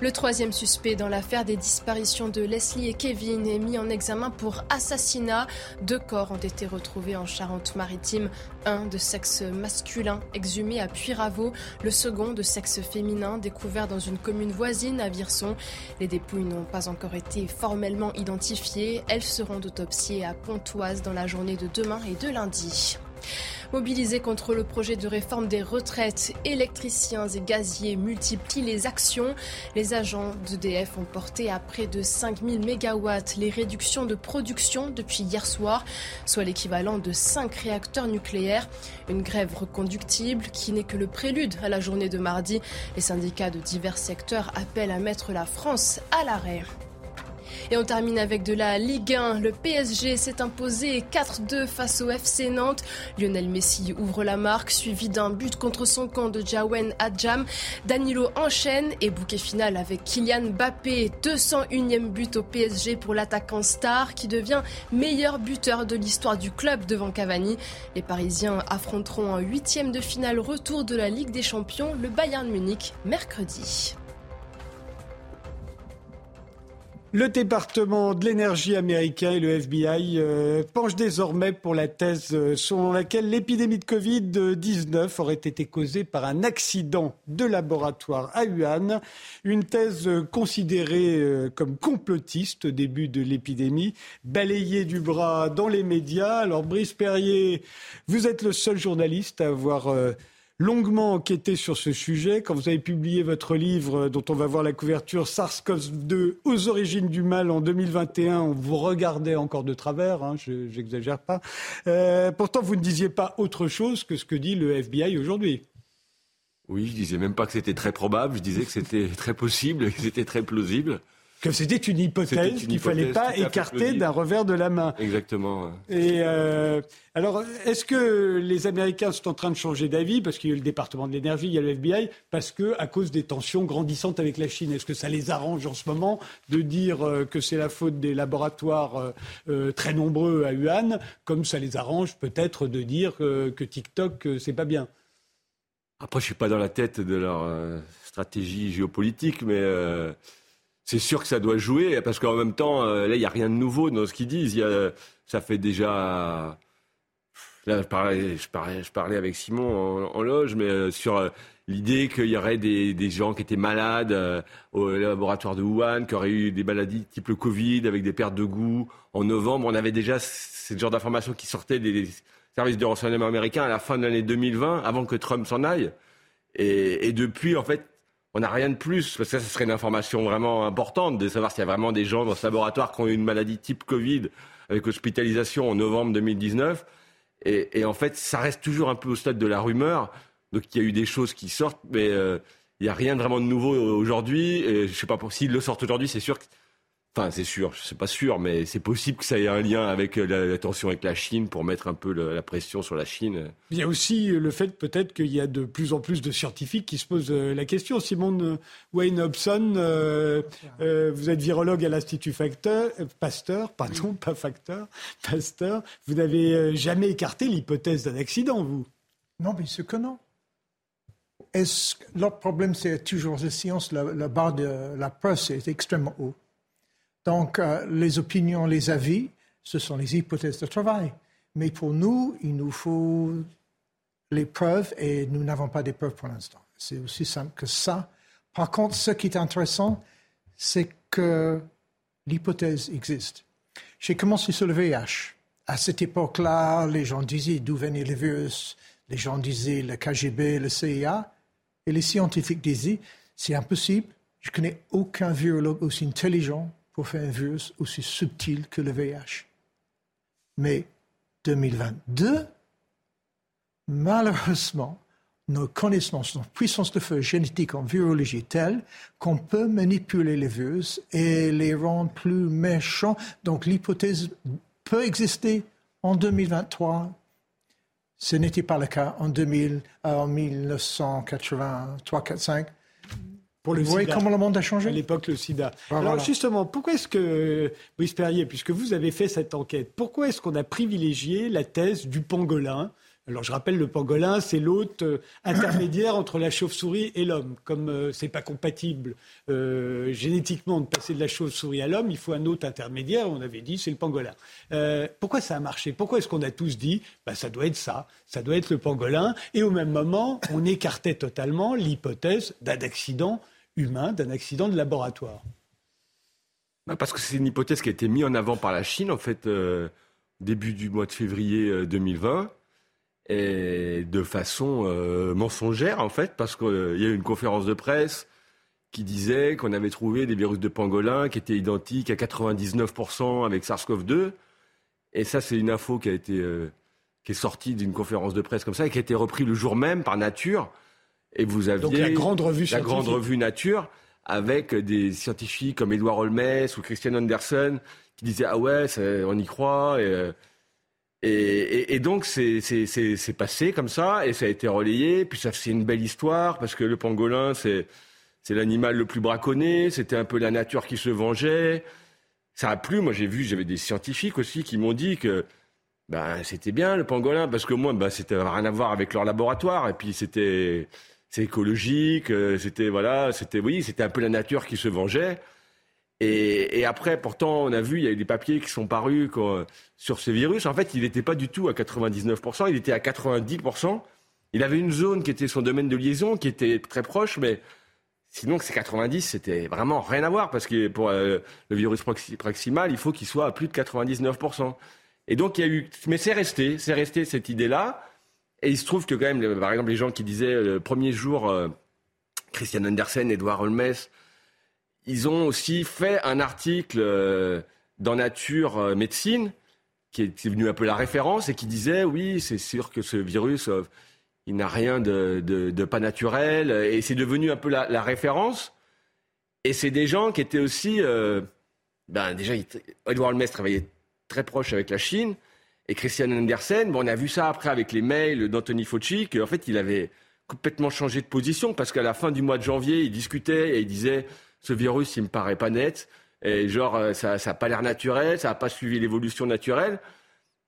Le troisième suspect dans l'affaire des disparitions de Leslie et Kevin est mis en examen pour assassinat. Deux corps ont été retrouvés en Charente-Maritime. Un de sexe masculin exhumé à Puyraveau, le second de sexe féminin découvert dans une commune voisine à Virson. Les dépouilles n'ont pas encore été formellement identifiées. Elles seront autopsiées à Pontoise dans la journée de demain et de lundi. Mobilisés contre le projet de réforme des retraites, électriciens et gaziers multiplient les actions. Les agents d'EDF ont porté à près de 5000 mégawatts les réductions de production depuis hier soir, soit l'équivalent de 5 réacteurs nucléaires. Une grève reconductible qui n'est que le prélude à la journée de mardi. Les syndicats de divers secteurs appellent à mettre la France à l'arrêt. Et on termine avec de la Ligue 1. Le PSG s'est imposé 4-2 face au FC Nantes. Lionel Messi ouvre la marque, suivi d'un but contre son camp de Jawen Adjam. Danilo enchaîne et bouquet final avec Kylian Mbappé. 201e but au PSG pour l'attaquant star qui devient meilleur buteur de l'histoire du club devant Cavani. Les Parisiens affronteront en huitième de finale retour de la Ligue des Champions le Bayern Munich mercredi. Le département de l'énergie américain et le FBI euh, penchent désormais pour la thèse euh, selon laquelle l'épidémie de Covid-19 aurait été causée par un accident de laboratoire à Wuhan, une thèse euh, considérée comme complotiste au début de l'épidémie, balayée du bras dans les médias. Alors Brice Perrier, vous êtes le seul journaliste à avoir longuement enquêté sur ce sujet. Quand vous avez publié votre livre, dont on va voir la couverture, SARS-CoV-2 aux origines du mal en 2021, on vous regardait encore de travers, hein, je n'exagère pas. Euh, pourtant, vous ne disiez pas autre chose que ce que dit le FBI aujourd'hui. Oui, je disais même pas que c'était très probable, je disais que c'était très possible, que c'était très plausible que c'était une hypothèse qu'il ne fallait pas écarter d'un revers de la main. Exactement. Et euh, alors, est-ce que les Américains sont en train de changer d'avis parce qu'il y a le département de l'énergie, il y a le FBI, parce que à cause des tensions grandissantes avec la Chine, est-ce que ça les arrange en ce moment de dire euh, que c'est la faute des laboratoires euh, très nombreux à Wuhan, comme ça les arrange peut-être de dire que TikTok c'est pas bien? Après, je suis pas dans la tête de leur stratégie géopolitique, mais c'est sûr que ça doit jouer, parce qu'en même temps, euh, là, il n'y a rien de nouveau dans ce qu'ils disent. Y a, ça fait déjà. Là, je parlais, je parlais, je parlais avec Simon en, loge, mais euh, sur euh, l'idée qu'il y aurait des, des, gens qui étaient malades au laboratoire de Wuhan, qui auraient eu des maladies type le Covid, avec des pertes de goût. En novembre, on avait déjà ce genre d'informations qui sortaient des services de renseignement américains à la fin de l'année 2020, avant que Trump s'en aille. Et, et, depuis, en fait, on n'a rien de plus, parce que ça, ce serait une information vraiment importante de savoir s'il y a vraiment des gens dans ce laboratoire qui ont eu une maladie type Covid avec hospitalisation en novembre 2019. Et, en fait, ça reste toujours un peu au stade de la rumeur. Donc il y a eu des choses qui sortent, mais euh, il n'y a rien vraiment de nouveau aujourd'hui. Et je sais pas pour s'ils le sortent aujourd'hui, c'est sûr que Enfin, c'est sûr, c'est pas sûr, mais c'est possible que ça ait un lien avec euh, la, tension avec la Chine pour mettre un peu la pression sur la Chine. Il y a aussi euh, le fait peut-être qu'il y a de plus en plus de scientifiques qui se posent euh, la question. Simone Wayne Hobson, vous êtes virologue à l'Institut Pasteur, pardon, pas Facteur, Pasteur. Vous n'avez jamais écarté l'hypothèse d'un accident, vous? Non, mais ce que non. l'autre problème, c'est toujours la science, la, barre de la preuve est extrêmement haut. Donc, euh, les opinions, les avis, ce sont les hypothèses de travail. Mais pour nous, il nous faut les preuves et nous n'avons pas des preuves pour l'instant. C'est aussi simple que ça. Par contre, ce qui est intéressant, c'est que l'hypothèse existe. J'ai commencé sur le VIH. À cette époque-là, les gens disaient d'où venaient les virus, les gens disaient le KGB, le CIA, et les scientifiques disaient c'est impossible, je connais aucun virologue aussi intelligent pour faire un virus aussi subtil que le VIH. Mais 2022, malheureusement, nos connaissances, nos puissances de feu génétique en virologie telles qu'on peut manipuler les virus et les rendre plus méchants. Donc l'hypothèse peut exister en 2023. Ce n'était pas le cas en, 2000, en 1983, 4, 5. Pour le vous voyez comment le monde a changé À l'époque, le sida. Alors justement, pourquoi est-ce que, Brice Perrier, puisque vous avez fait cette enquête, pourquoi est-ce qu'on a privilégié la thèse du pangolin? Alors je rappelle, le pangolin, c'est l'hôte euh, intermédiaire entre la chauve-souris et l'homme. Comme euh, c'est pas compatible euh, génétiquement de passer de la chauve-souris à l'homme, il faut un hôte intermédiaire. On avait dit c'est le pangolin. pourquoi ça a marché? Pourquoi est-ce qu'on a tous dit bah, ça doit être ça, ça doit être le pangolin? Et au même moment, on écartait totalement l'hypothèse d'un accident humain, d'un accident de laboratoire. Bah, parce que c'est une hypothèse qui a été mise en avant par la Chine en fait début du mois de février 2020 et de façon euh, mensongère en fait, parce qu'il euh, y a eu une conférence de presse qui disait qu'on avait trouvé des virus de pangolin qui étaient identiques à 99% avec SARS-CoV-2. Et ça, c'est une info qui a été euh, qui est sortie d'une conférence de presse comme ça et qui a été reprise le jour même par Nature. Et vous aviez Donc la grande revue la grande revue Nature avec des scientifiques comme Edouard Holmes ou Christian Andersen qui disaient ah ouais, on y croit. Et, et, donc c'est passé comme ça et ça a été relayé. Puis ça c'est une belle histoire parce que le pangolin c'est c'est l'animal le plus braconné. C'était un peu la nature qui se vengeait. Ça a plu. Moi j'ai vu j'avais des scientifiques aussi qui m'ont dit que ben c'était bien le pangolin parce que moi ben c'était rien à voir avec leur laboratoire et puis c'était c'est écologique. Euh, c'était voilà c'était oui c'était un peu la nature qui se vengeait. Et, après, pourtant, on a vu, il y a eu des papiers qui sont parus sur ce virus. En fait, il n'était pas du tout à 99%, il était à 90%. Il avait une zone qui était son domaine de liaison, qui était très proche, mais sinon, ces 90, c'était vraiment rien à voir, parce que pour euh, le virus proximal, il faut qu'il soit à plus de 99%. Et donc, il y a eu... Mais c'est resté, c'est resté cette idée-là. Et il se trouve que quand même, par exemple, les gens qui disaient euh, le premier jour, euh, Christian Andersen, Edouard Holmes, ils ont aussi fait un article euh, dans Nature Médecine, qui est devenu un peu la référence, et qui disait, oui, c'est sûr que ce virus, il n'a rien de, pas naturel, et c'est devenu un peu la, référence. Et c'est des gens qui étaient aussi... ben déjà, Edouard Holmes travaillait très proche avec la Chine, et Christian Andersen, bon, on a vu ça après avec les mails d'Anthony Fauci, qu'en fait, il avait complètement changé de position, parce qu'à la fin du mois de janvier, il discutait et il disait ce virus, il me paraît pas net. Et genre, euh, ça n'a pas l'air naturel, ça n'a pas suivi l'évolution naturelle.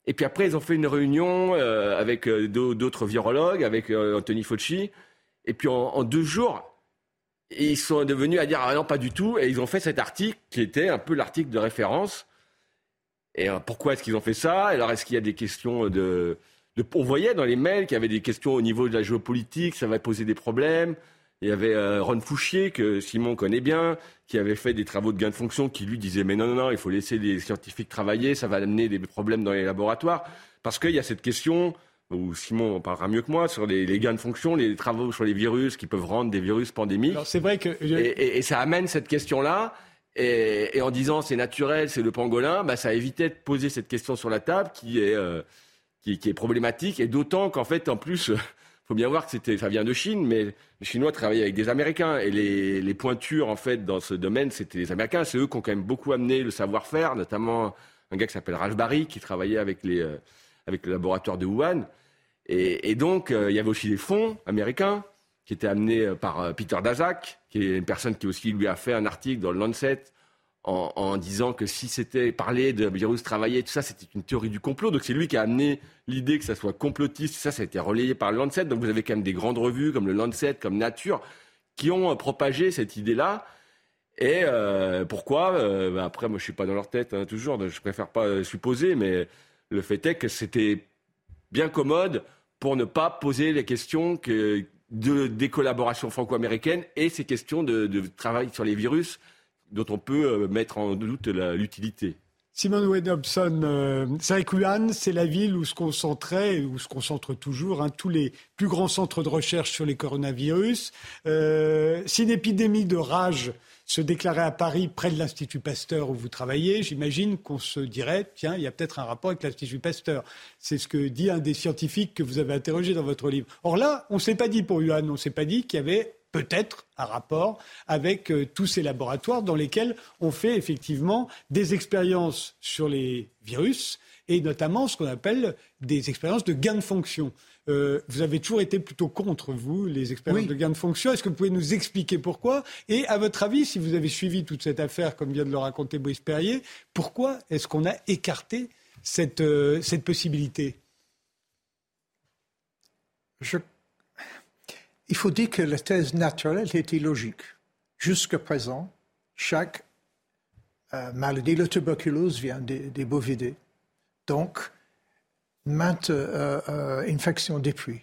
Et puis après, ils ont fait une réunion euh, avec euh, d'autres virologues, avec Anthony Fauci. Et puis en, deux jours, ils sont devenus à dire ah non pas du tout. Et ils ont fait cet article qui était un peu l'article de référence. Et pourquoi est-ce qu'ils ont fait ça? Alors est-ce qu'il y a des questions de, de, On voyait dans les mails qu'il y avait des questions au niveau de la géopolitique, ça va poser des problèmes. Il y avait euh, Ron Fouchier, que Simon connaît bien, qui avait fait des travaux de gain de fonction, qui lui disait mais non, non, non, il faut laisser les scientifiques travailler, ça va amener des problèmes dans les laboratoires. Parce qu'il y a cette question, où Simon en parlera mieux que moi, sur les, gains de fonction, les travaux sur les virus qui peuvent rendre des virus pandémiques. c'est vrai que... Et, ça amène cette question-là. Et, en disant c'est naturel, c'est le pangolin, bah, ça évitait de poser cette question sur la table qui est, euh, qui, est problématique. Et d'autant qu'en fait, en plus, faut bien voir que ça vient de Chine, mais les Chinois travaillaient avec des Américains et les, les pointures en fait dans ce domaine, c'était les Américains. C'est eux qui ont quand même beaucoup amené le savoir-faire, notamment un gars qui s'appelle Ralph Barry qui travaillait avec les euh, avec le laboratoire de Wuhan. Et, et donc euh, il y avait aussi des fonds américains qui étaient amenés euh, par Peter Daszak, qui est une personne qui aussi lui a fait un article dans le Lancet en, disant que si c'était parler de virus travaillé, tout ça, c'était une théorie du complot. Donc c'est lui qui a amené l'idée que ça soit complotiste. Ça, ça a été relayé par le Lancet. Donc vous avez quand même des grandes revues comme le Lancet, comme Nature, qui ont propagé cette idée-là. Et euh, pourquoi euh, ben Après, moi, je suis pas dans leur tête hein, toujours. Je préfère pas supposer, mais le fait est que c'était bien commode pour ne pas poser les questions que, de, des collaborations franco-américaines et ces questions de, travail sur les virus dont on peut euh, mettre en doute l'utilité. Simon Wade Hobson, euh, c'est la ville où se concentrait, où se concentrent toujours hein, tous les plus grands centres de recherche sur les coronavirus. Euh, si une épidémie de rage se déclarait à Paris près de l'Institut Pasteur où vous travaillez, j'imagine qu'on se dirait, tiens, il y a peut-être un rapport avec l'Institut Pasteur. C'est ce que dit un des scientifiques que vous avez interrogé dans votre livre. Or là, on ne s'est pas dit pour Wuhan, on ne s'est pas dit qu'il y avait peut-être un rapport avec euh, tous ces laboratoires dans lesquels on fait effectivement des expériences sur les virus et notamment ce qu'on appelle des expériences de gain de fonction. Euh, vous avez toujours été plutôt contre, vous, les expériences de gain de fonction. Est-ce que vous pouvez nous expliquer pourquoi Et à votre avis, si vous avez suivi toute cette affaire, comme vient de le raconter Bois Perrier, pourquoi est-ce qu'on a écarté cette, euh, cette possibilité? Je il faut dire que la thèse naturelle était logique. Jusqu'à présent, chaque euh, maladie, la tuberculose vient des, bovidés. Donc, maintes euh, euh, infections depuis.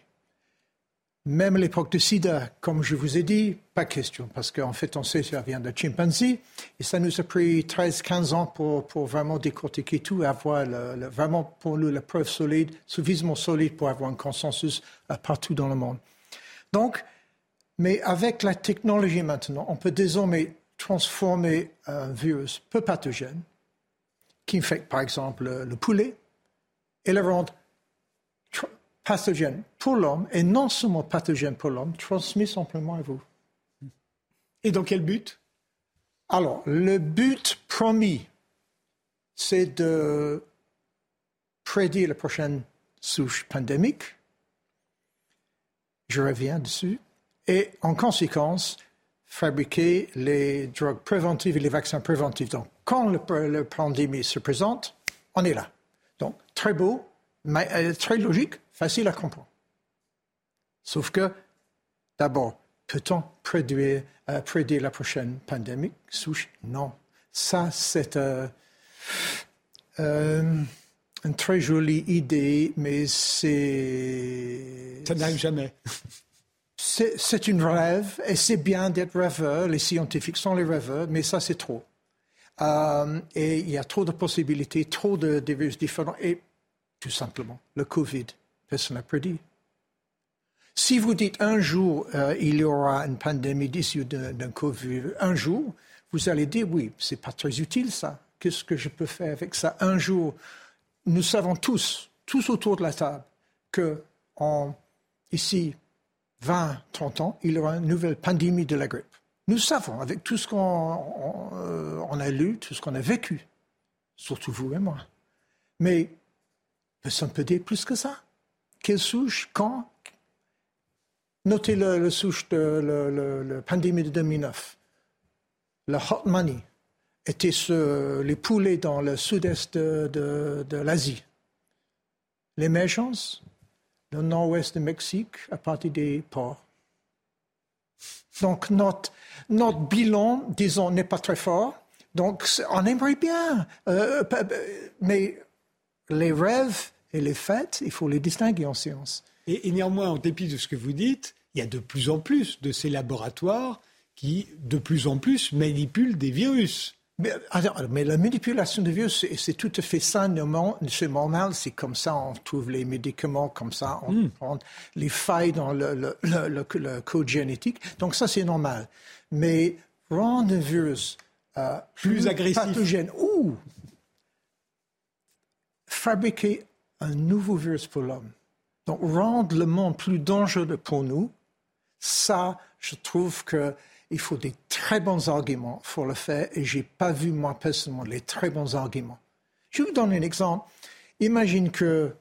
Même l'époque de sida, comme je vous ai dit, pas question, parce qu'en fait, on sait que ça vient de chimpanzé, et ça nous a pris 13-15 ans pour, pour, vraiment décortiquer tout, avoir vraiment pour nous la preuve solide, suffisamment solide pour avoir un consensus partout dans le monde. Donc, mais avec la technologie maintenant, on peut désormais transformer un virus peu pathogène, qui infecte par exemple le poulet, et le rendre pathogène pour l'homme, et non seulement pathogène pour l'homme, transmis simplement à vous. Et dans quel but? Alors, le but promis, c'est de prédire la prochaine souche pandémique je reviens dessus, et en conséquence, fabriquer les drogues préventives et les vaccins préventifs. Donc, quand la pandémie se présente, on est là. Très beau, mais euh, très logique, facile à comprendre. Sauf que, d'abord, peut-on prédire, euh, prédire, la prochaine pandémie? Non. Ça, c'est euh, une très jolie idée, mais c'est... Ça n'arrive jamais. C'est une rêve, et c'est bien d'être rêveur. Les scientifiques sont les rêveurs, mais ça, c'est trop. Euh, et il y a trop de possibilités, trop de, virus différents, et tout simplement, le Covid, personne n'a prédit. Si vous dites un jour, euh, il y aura une pandémie d'ici d'un Covid, un jour, vous allez dire, oui, c'est pas très utile ça. Qu'est-ce que je peux faire avec ça? Un jour nous savons tous, tous autour de la table, que en ici 20, 30 ans, il y aura une nouvelle pandémie de la grippe. Nous savons, avec tout ce qu'on euh, a lu, tout ce qu'on a vécu, surtout vous et moi. Mais personne ne peut dire plus que ça? Quelle souche, quand? Notez le, souche de la pandémie de 2009, le hot money, étaient les poulets dans le sud-est de, l'Asie. L'émergence, le nord-ouest du Mexique, à partir des ports. Donc notre, bilan, disons, n'est pas très fort. Donc on aimerait bien, euh, mais les rêves et les faits, il faut les distinguer en science. Et, et, néanmoins, en dépit de ce que vous dites, il y a de plus en plus de ces laboratoires qui, de plus en plus, manipulent des virus. Mais, la manipulation de virus, c'est tout à fait ça, c'est normal, c'est comme ça, on trouve les médicaments, comme ça, on hmm. prend les failles dans le, code génétique. Donc ça, c'est normal. Mais rendre un virus euh, plus, agressif, pathogène, ou fabriquer un nouveau virus pour l'homme, donc rendre le monde plus dangereux pour nous, ça, je trouve que il faut des très bons arguments pour le faire et je n'ai pas vu moi personnellement les très bons arguments. Je vous donne un exemple. Imagine que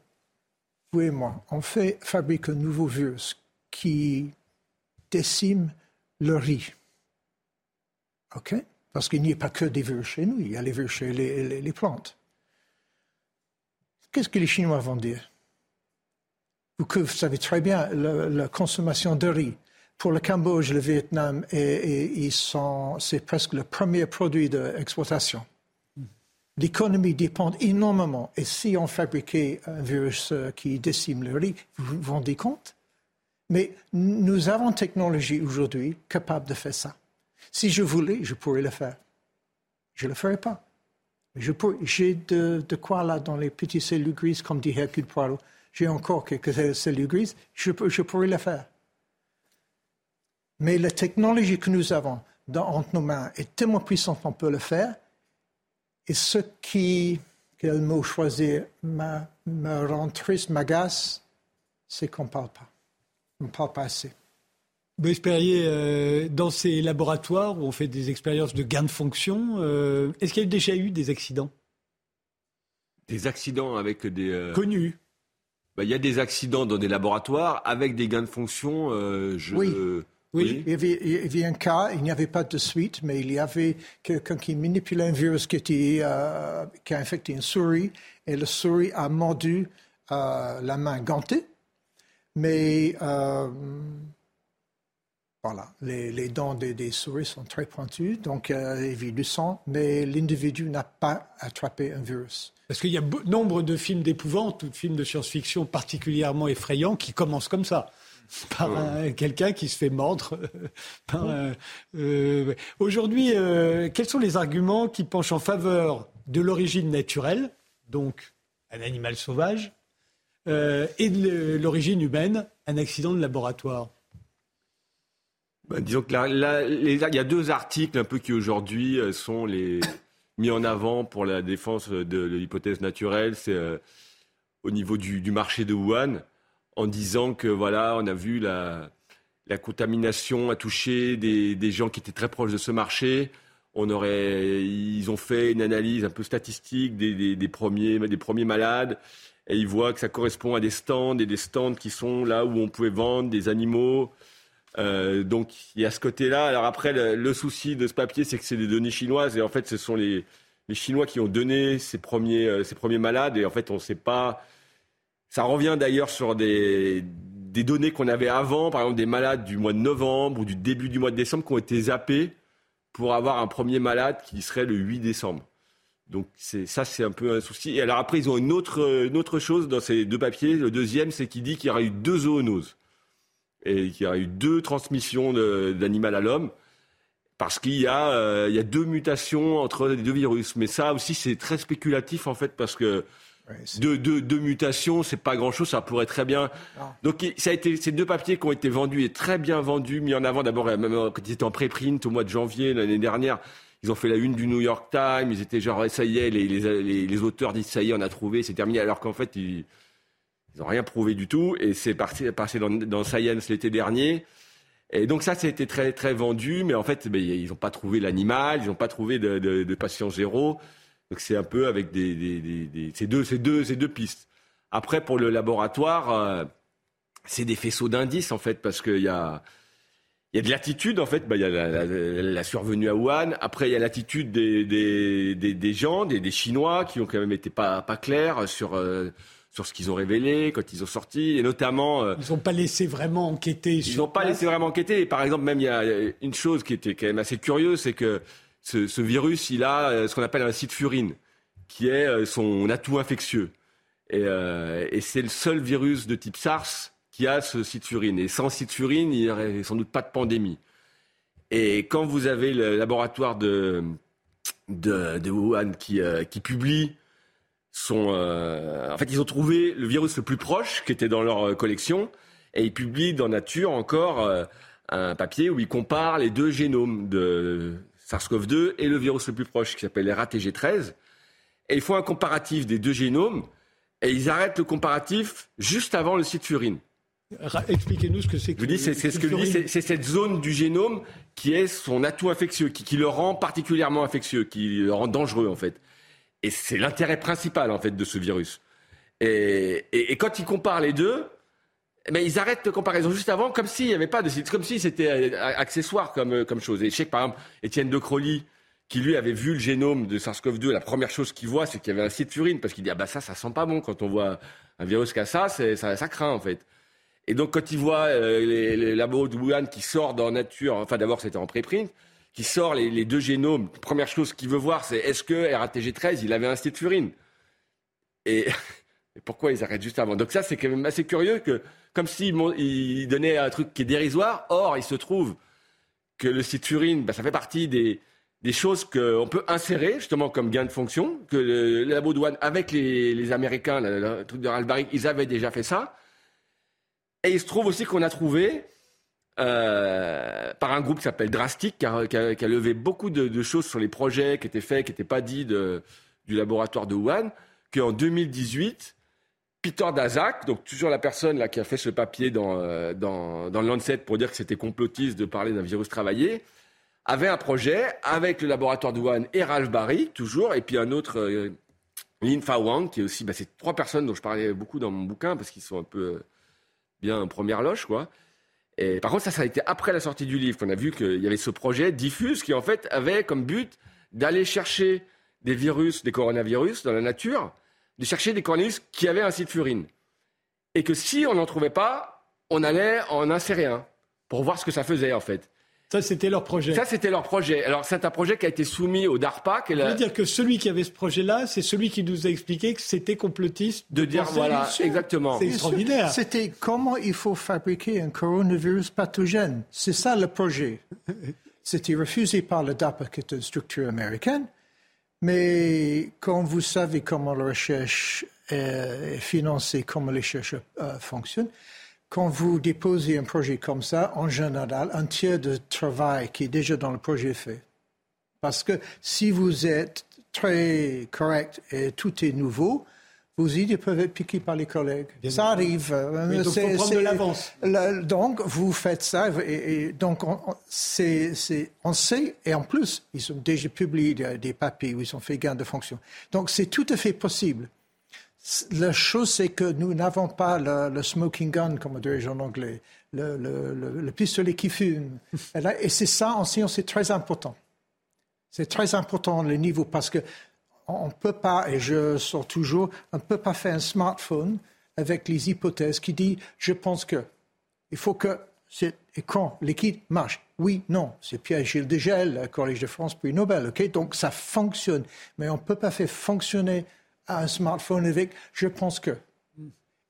vous et moi, on fait fabrique un nouveau virus qui décime le riz. OK? Parce qu'il n'y a pas que des virus chez nous, il y a les virus chez les, plantes. Qu'est-ce que les Chinois vont dire vous, savez très bien la, consommation de riz. Pour le Cambodge, le Vietnam, et, c'est presque le premier produit d'exploitation. L'économie dépend énormément. Et si on fabriquait un virus euh, qui décime le riz, vous vous rendez compte? Mais nous avons une technologie aujourd'hui capable de faire ça. Si je voulais, je pourrais le faire. Je ne le ferai pas. J'ai de, quoi là dans les petites cellules grises, comme dit Hercule Poirot. J'ai encore quelques cellules grises. Je, je, pourrais le faire. Mais la technologie que nous avons entre nos mains est tellement puissante qu'on peut le faire. Et ce qui, quel mot choisir, me, me rend triste, m'agace, c'est qu'on ne parle pas. On ne parle pas assez. Vous espériez, euh, dans ces laboratoires où on fait des expériences de gain de fonction, euh, est-ce qu'il y a déjà eu des accidents? Des accidents avec des... Euh, Connus bah, Il y a des accidents dans des laboratoires avec des gains de fonction. je... Oui. Oui, Il, y avait, un cas, il n'y avait pas de suite, mais il y avait quelqu'un qui manipulait un virus qui, qui a infecté une souris, et la souris a mordu la main gantée. Mais voilà, les, dents des, souris sont très pointues, donc euh, il vit du sang, mais l'individu n'a pas attrapé un virus. Parce qu'il y a nombre de films d'épouvante ou de films de science-fiction particulièrement effrayants qui commencent comme ça par quelqu'un qui se fait mordre. Euh, aujourd'hui, euh, quels sont les arguments qui penchent en faveur de l'origine naturelle, donc un animal sauvage, et de l'origine humaine, un accident de laboratoire? Bah, disons que il y a deux articles un peu qui aujourd'hui euh, sont les mis en avant pour la défense de, l'hypothèse naturelle. C'est euh, au niveau du, marché de Wuhan, en disant que voilà, on a vu la, la contamination a touché des, des, gens qui étaient très proches de ce marché. On aurait, ils ont fait une analyse un peu statistique des, des, des, premiers, des premiers malades et ils voient que ça correspond à des stands et des stands qui sont là où on pouvait vendre des animaux. Euh, donc il y a ce côté-là. Alors après, le, souci de ce papier, c'est que c'est des données chinoises et en fait, ce sont les, les Chinois qui ont donné ces premiers, euh, ces premiers malades et en fait, on ne sait pas. Ça revient d'ailleurs sur des, des données qu'on avait avant, par exemple des malades du mois de novembre ou du début du mois de décembre qui ont été zappés pour avoir un premier malade qui serait le 8 décembre. Donc ça, c'est un peu un souci. Et alors après, ils ont une autre, une autre chose dans ces deux papiers. Le deuxième, c'est qu'il dit qu'il y aura eu deux zoonoses et qu'il y a eu deux transmissions d'animal à l'homme parce qu'il y, euh, y, a deux mutations entre les deux virus. Mais ça aussi, c'est très spéculatif en fait parce que deux, deux, deux, mutations, c'est pas grand-chose, ça pourrait très bien. Donc ça a été ces deux papiers qui ont été vendus et très bien vendus, mis en avant d'abord même quand ils étaient en préprint au mois de janvier l'année dernière. Ils ont fait la une du New York Times, ils étaient genre ça y est, les, les, les auteurs disent ça y est, on a trouvé, c'est terminé, alors qu'en fait ils ils n'ont rien prouvé du tout. Et c'est passé dans, dans Science l'été dernier. Et donc ça, c'était très très vendu, mais en fait, ben, ils n'ont pas trouvé l'animal, ils n'ont pas trouvé de, patient zéro. Donc c'est un peu avec ces, deux, ces, deux, ces deux pistes. Après, pour le laboratoire, euh, c'est des faisceaux d'indices en fait, parce qu'il y a, il y a de l'attitude en fait. Ben, il y a la, survenue à Wuhan. Après, il y a l'attitude des, des, gens, des, des Chinois, qui ont quand même été pas, pas clairs sur... Euh, sur ce qu'ils ont révélé quand ils ont sorti, et notamment. Euh, ils n'ont pas laissé vraiment enquêter. Ils n'ont pas laissé vraiment enquêter. Et par exemple, même il y a une chose qui était quand même assez curieuse, c'est que ce, virus, il a euh, ce qu'on appelle un site furine, qui est euh, son atout infectieux. Et, et c'est le seul virus de type SARS qui a ce site furine. Et sans site furine, il n'y aurait sans doute pas de pandémie. Et quand vous avez le laboratoire de, de, de Wuhan qui, qui publie sont, euh, en fait, ils ont trouvé le virus le plus proche qui était dans leur euh, collection et ils publient dans Nature encore euh, un papier où ils comparent les deux génomes de SARS-CoV-2 et le virus le plus proche qui s'appelle RATG13 et ils font un comparatif des deux génomes et ils arrêtent le comparatif juste avant le site furine. Expliquez-nous ce que c'est. Je vous dis, c'est ce que je dis, c'est cette zone du génome qui est son atout infectieux, qui, qui, le rend particulièrement infectieux, qui le rend dangereux en fait. Et c'est l'intérêt principal, en fait, de ce virus. Et, quand ils comparent les deux, eh ben, ils arrêtent de comparaison juste avant, comme s'il n'y avait pas de comme si c'était euh, accessoire comme, euh, comme chose. Et je sais que, par exemple, Étienne de Crowley, qui lui avait vu le génome de SARS-CoV-2, la première chose qu'il voit, c'est qu'il y avait un site furine, parce qu'il dit ah bah ça, ça sent pas bon quand on voit un virus a ça, ça, ça craint en fait. Et donc quand il voit euh, les, labos de Wuhan qui sortent dans nature, enfin d'abord c'était en préprint, qui sort les, deux génomes, première chose qu'il veut voir, c'est est-ce que RATG13 il avait un site furine et, pourquoi ils arrêtent juste avant? Donc ça c'est quand même assez curieux que comme s'il il donnait un truc qui est dérisoire, or il se trouve que le site furine, bah, ça fait partie des des choses qu'on peut insérer justement comme gain de fonction, que le, labo douane avec les, Américains, le, truc de Ralph ils avaient déjà fait ça. Et il se trouve aussi qu'on a trouvé, euh, par un groupe qui s'appelle Drastic, qui a, levé beaucoup de, choses sur les projets qui étaient faits, qui n'étaient pas dits du laboratoire de Wuhan, qu'en 2018, Peter Daszak, donc toujours la personne là, qui a fait ce papier dans, euh, dans, dans le Lancet pour dire que c'était complotiste de parler d'un virus travaillé, avait un projet avec le laboratoire de Wuhan et Ralph Barry, toujours, et puis un autre, euh, Lin Fa Wang, qui est aussi, bah, c'est trois personnes dont je parlais beaucoup dans mon bouquin, parce qu'ils sont un peu euh, bien en première loge, quoi. Par contre, ça, ça a été après la sortie du livre qu'on a vu qu'il y avait ce projet diffuse qui, en fait, avait comme but d'aller chercher des virus, des coronavirus dans la nature, de chercher des coronavirus qui avaient un site furine. Et que si on n'en trouvait pas, on allait en insérer un pour voir ce que ça faisait, en fait. Ça, c'était leur projet. Ça, c'était leur projet. Alors, c'est un projet qui a été soumis au DARPA. Ça veut dire que celui qui avait ce projet-là, c'est celui qui nous a expliqué que c'était complotiste. De, dire, voilà, exactement. C'est extraordinaire. C'était comment il faut fabriquer un coronavirus pathogène. C'est ça le projet. C'était refusé par le DARPA, qui est une structure américaine. Mais quand vous savez comment la recherche est financée, comment les chercheurs euh, fonctionnent, quand vous déposez un projet comme ça, en général, un tiers de travail qui est déjà dans le projet fait. Parce que si vous êtes très correct et tout est nouveau, vos idées peuvent être piquées par les collègues. ça arrive. Mais donc, faut prendre de l'avance. Donc, vous faites ça. Et, donc, on, on sait, et en plus, ils ont déjà publié des, papiers où ils ont fait gain de fonction. Donc, c'est tout à fait possible. La chose, c'est que nous n'avons pas le, smoking gun, comme dirait en anglais, le, pistolet qui fume. Et, c'est ça, en science, c'est très important. C'est très important le niveau parce que on ne peut pas, et je sors toujours, on ne peut pas faire un smartphone avec les hypothèses qui dit je pense que. Il faut que cet écran liquide marche. Oui, non. C'est Pierre-Gilles Degel, Collège de France, prix Nobel. ok Donc ça fonctionne. Mais on ne peut pas faire fonctionner un smartphone avec je pense que.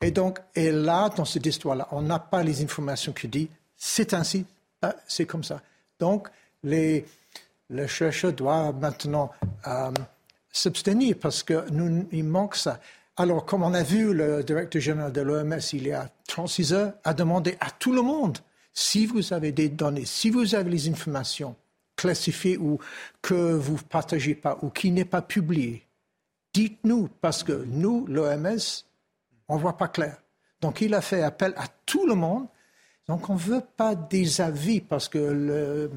Et donc, et là, dans cette histoire-là, on n'a pas les informations qui disent c'est ainsi, ah, c'est comme ça. Donc, les, les chercheurs doivent maintenant euh, s'abstenir parce qu'il manque ça. Alors, comme on a vu, le directeur général de l'OMS, il y a 36 heures, a demandé à tout le monde si vous avez des données, si vous avez les informations classifiées ou que vous ne partagez pas ou qui n'est pas publié, dites-nous, parce que nous, l'OMS, on ne voit pas clair. Donc il a fait appel à tout le monde. Donc on ne veut pas des avis, parce que le,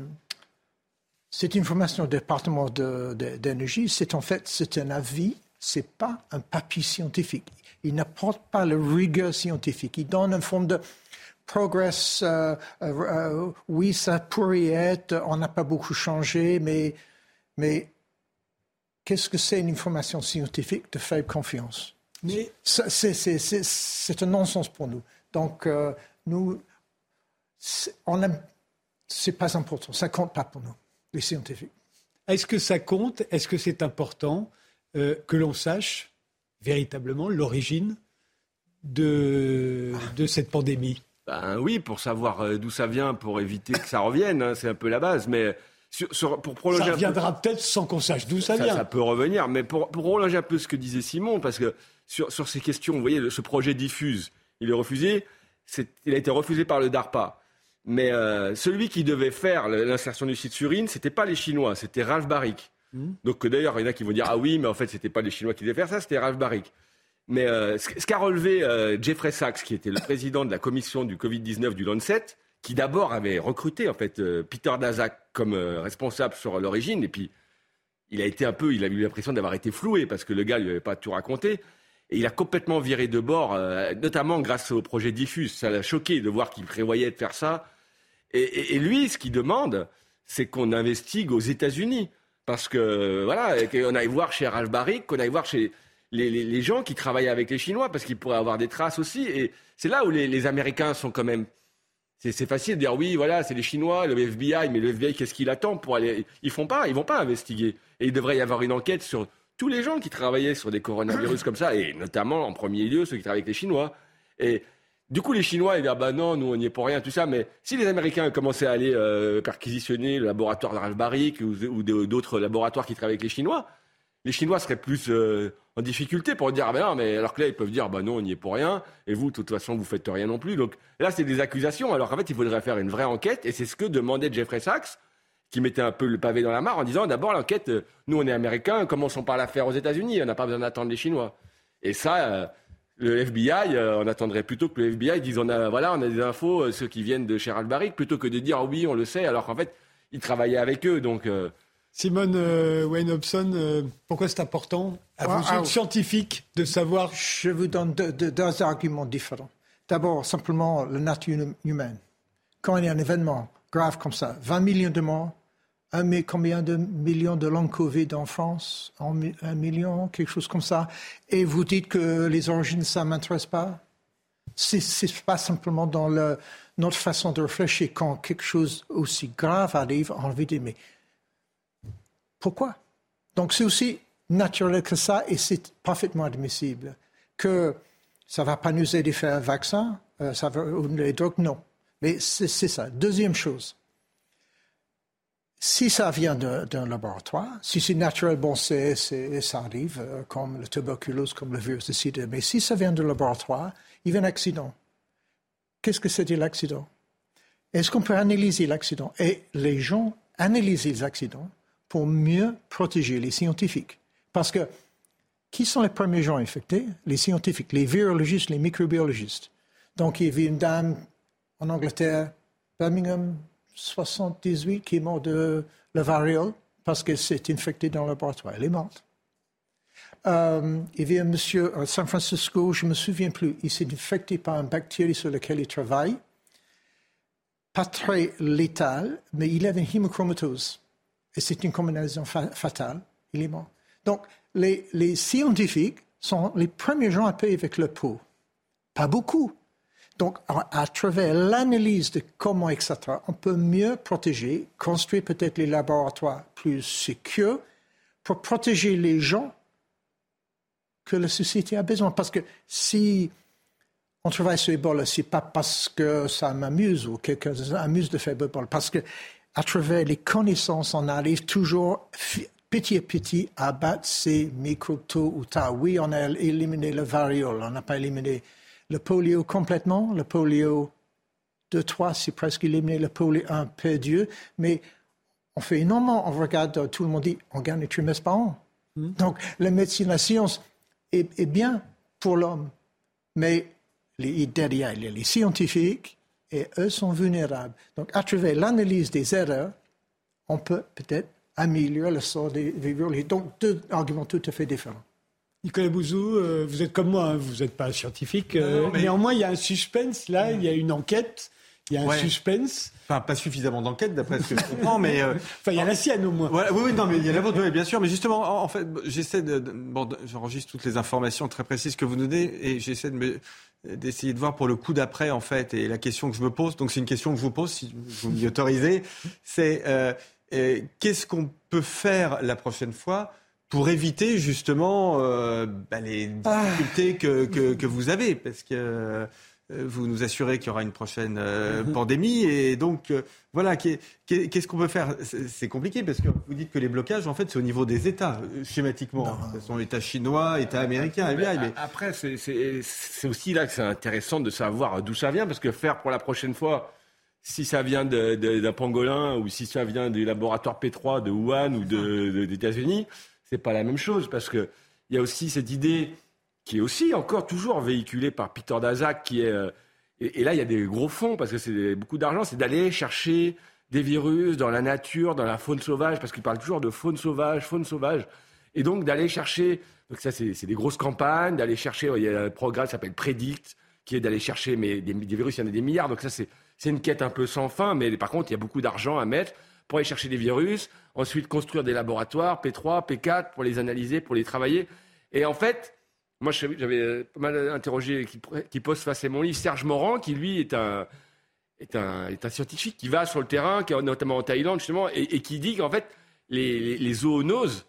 cette information du département d'énergie, c'est en fait c'est un avis, c'est pas un papier scientifique. Il n'apporte pas la rigueur scientifique. Il donne une forme de progress. Euh, euh, euh, oui, ça pourrait être. On n'a pas beaucoup changé, mais mais qu'est-ce que c'est une information scientifique de faible confiance? Mais c'est un non-sens pour nous. Donc, euh, nous, on c'est pas important, ça compte pas pour nous, les scientifiques. Est-ce que ça compte? Est-ce que c'est important euh, que l'on sache véritablement l'origine de, de cette pandémie? Ben oui, pour savoir euh, d'où ça vient, pour éviter que ça revienne, hein, c'est un peu la base. Mais pour prolonger ça reviendra peut-être sans qu'on sache d'où ça, vient. Ça peut revenir, mais pour, pour prolonger un peu ce que disait Simon, parce que sur, sur ces questions, vous voyez, ce projet diffuse, il est refusé, il a été refusé par le DARPA. Mais euh, celui qui devait faire l'insertion du site surine, c'était pas les Chinois, c'était Ralph Barrick. Hmm. Donc d'ailleurs, il y en a qui vont dire ah oui, mais en fait c'était pas les Chinois qui devaient faire ça, c'était Ralph Barrick. Mais euh, ce qu'a relevé euh, Jeffrey Sachs, qui était le président de la commission du Covid-19 du Lancet, qui d'abord avait recruté en fait euh, Peter Daszak comme euh, responsable sur l'origine, et puis il a été un peu, il a eu l'impression d'avoir été floué parce que le gars lui avait pas tout raconté. Et il a complètement viré de bord, euh, notamment grâce au projet Diffus. Ça l'a choqué de voir qu'il prévoyait de faire ça. Et, lui, ce qu'il demande, c'est qu'on investigue aux États-Unis. Parce que, voilà, qu'on aille voir chez Ralph Barrick, qu'on aille voir chez les, gens qui travaillent avec les Chinois, parce qu'ils pourraient avoir des traces aussi. Et c'est là où les, Américains sont quand même. C'est facile de dire oui, voilà, c'est les Chinois, le FBI, mais le FBI, qu'est-ce qu'il attend pour aller Ils font pas, ils vont pas investiguer. Et il devrait y avoir une enquête sur tous les gens qui travaillaient sur des coronavirus comme ça, et notamment en premier lieu ceux qui travaillent avec les Chinois. Et du coup, les Chinois, ils disent, ah bah non, nous, on n'y est pour rien, tout ça. Mais si les Américains commençaient à aller euh, perquisitionner le laboratoire de Barrick ou, d'autres laboratoires qui travaillent avec les Chinois, les Chinois seraient plus euh, en difficulté pour dire, ah ben non, mais alors que là, ils peuvent dire, bah non, on n'y est pour rien, et vous, de toute façon, vous faites rien non plus. Donc là, c'est des accusations, alors qu'en fait, il faudrait faire une vraie enquête, et c'est ce que demandait Jeffrey Sachs, qui mettait un peu le pavé dans la mare en disant, d'abord, l'enquête, euh, nous, on est Américains, commençons par la faire aux États-Unis, on n'a pas besoin d'attendre les Chinois. Et ça, le FBI, euh, on attendrait plutôt que le FBI dise on a, voilà, on a des infos, euh, ceux qui viennent de Gérald Barrick, plutôt que de dire ah oui, on le sait, alors qu'en fait, ils travaillaient avec eux. Donc, euh, Simone Wayne Hobson, pourquoi c'est important à vous, ah, scientifique, de savoir Je vous donne deux, arguments différents. D'abord, simplement la nature humaine. Quand il y a un événement grave comme ça, 20 millions de morts, un, combien de millions de long Covid en France Un million, quelque chose comme ça. Et vous dites que les origines, ça ne m'intéresse pas? C'est pas simplement dans le, notre façon de réfléchir. Quand quelque chose aussi grave arrive, on veut dire, mais pourquoi? Donc c'est aussi naturel que ça et c'est parfaitement admissible. Que ça ne va pas nous aider à faire un vaccin, euh, ça va, ou les drogues, non. Mais c'est ça. Deuxième chose si ça vient d'un laboratoire, si c'est naturel, bon, c'est, ça arrive, euh, comme la tuberculose, comme le virus de sida. Mais si ça vient d'un laboratoire, il y a un accident. Qu'est-ce que c'est l'accident? Est-ce qu'on peut analyser l'accident? Et les gens analysent les accidents pour mieux protéger les scientifiques. Parce que qui sont les premiers gens infectés? Les scientifiques, les virologistes, les microbiologistes. Donc, il y avait une dame en Angleterre, Birmingham, 78 qui est mort de la variole parce qu'elle s'est infectée dans le laboratoire. Elle est morte. Euh, il y a un monsieur à San Francisco, je ne me souviens plus, il s'est infecté par une bactérie sur laquelle il travaille. Pas très létal, mais il avait une hémochromatose. Et c'est une combinaison fatale. Il est mort. Donc, les, scientifiques sont les premiers gens à payer avec le pot. Pas beaucoup, donc, à, travers l'analyse de comment, etc., on peut mieux protéger, construire peut-être les laboratoires plus sûrs pour protéger les gens que la société a besoin. Parce que si on travaille sur Ebola, c'est pas parce que ça m'amuse ou quelqu'un s'amuse de faire Ebola, parce que à travers les connaissances, on arrive toujours petit à petit à battre ces microbes tôt ou tard. Oui, on a éliminé le variole, on n'a pas éliminé le polio complètement, le polio 2, 3, c'est presque éliminé, le polio 1 perdu, mais on fait énormément, on regarde, tout le monde dit, on gagne un trimestre par an. Hmm. Donc, la médecine, la science est, bien pour l'homme, mais les, derrière, il y a les scientifiques, et eux sont vulnérables. Donc, à travers l'analyse des erreurs, on peut peut-être améliorer le sort des, des Donc, deux arguments tout à fait différents. Nicolas Bouzou, euh, vous êtes comme moi, hein, vous n'êtes pas scientifique. Euh, mais... Néanmoins, il y a un suspense là, il y a une enquête, il y a un suspense. Enfin, pas suffisamment d'enquête d'après ce que je comprends, mais. Euh, enfin, il y a la sienne au moins. oui, oui, non, mais il y a la vôtre, bien sûr. Mais justement, en, fait, j'essaie de. Bon, j'enregistre toutes les informations très précises que vous donnez et j'essaie de me d'essayer de voir pour le coup d'après en fait et la question que je me pose donc c'est une question que je vous pose si vous m'y autorisez c'est qu'est-ce qu'on peut faire la prochaine fois pour éviter justement euh, bah, les ah. difficultés que, que, que, vous avez, parce que euh, vous nous assurez qu'il y aura une prochaine euh, pandémie, et donc voilà, qu'est-ce qu'on peut faire? C'est compliqué parce que vous dites que les blocages, en fait, c'est au niveau des États schématiquement. Ce sont États chinois, États américains. Mais, mais... Après, c'est aussi là que c'est intéressant de savoir d'où ça vient, parce que faire pour la prochaine fois si ça vient d'un pangolin ou si ça vient du laboratoire P3 de Wuhan ou des États-Unis, c'est pas la même chose parce que il y a aussi cette idée qui est aussi encore toujours véhiculée par Peter Daszak qui est euh, et, là il y a des gros fonds parce que c'est beaucoup d'argent, c'est d'aller chercher des virus dans la nature, dans la faune sauvage parce qu'il parle toujours de faune sauvage, faune sauvage et donc d'aller chercher donc ça c'est des grosses campagnes, d'aller chercher il y a un programme qui s'appelle Predict qui est d'aller chercher mais des, des, virus il y en a des milliards donc ça c'est une quête un peu sans fin mais par contre il y a beaucoup d'argent à mettre pour aller chercher des virus, ensuite construire des laboratoires, P3, P4, pour les analyser, pour les travailler. Et en fait, moi, j'avais pas mal interrogé qui, qui pose face à mon livre Serge Morand, qui lui est un, est un, est un scientifique qui va sur le terrain, qui, notamment en Thaïlande justement, et, qui dit qu'en fait, les, les, zoonoses,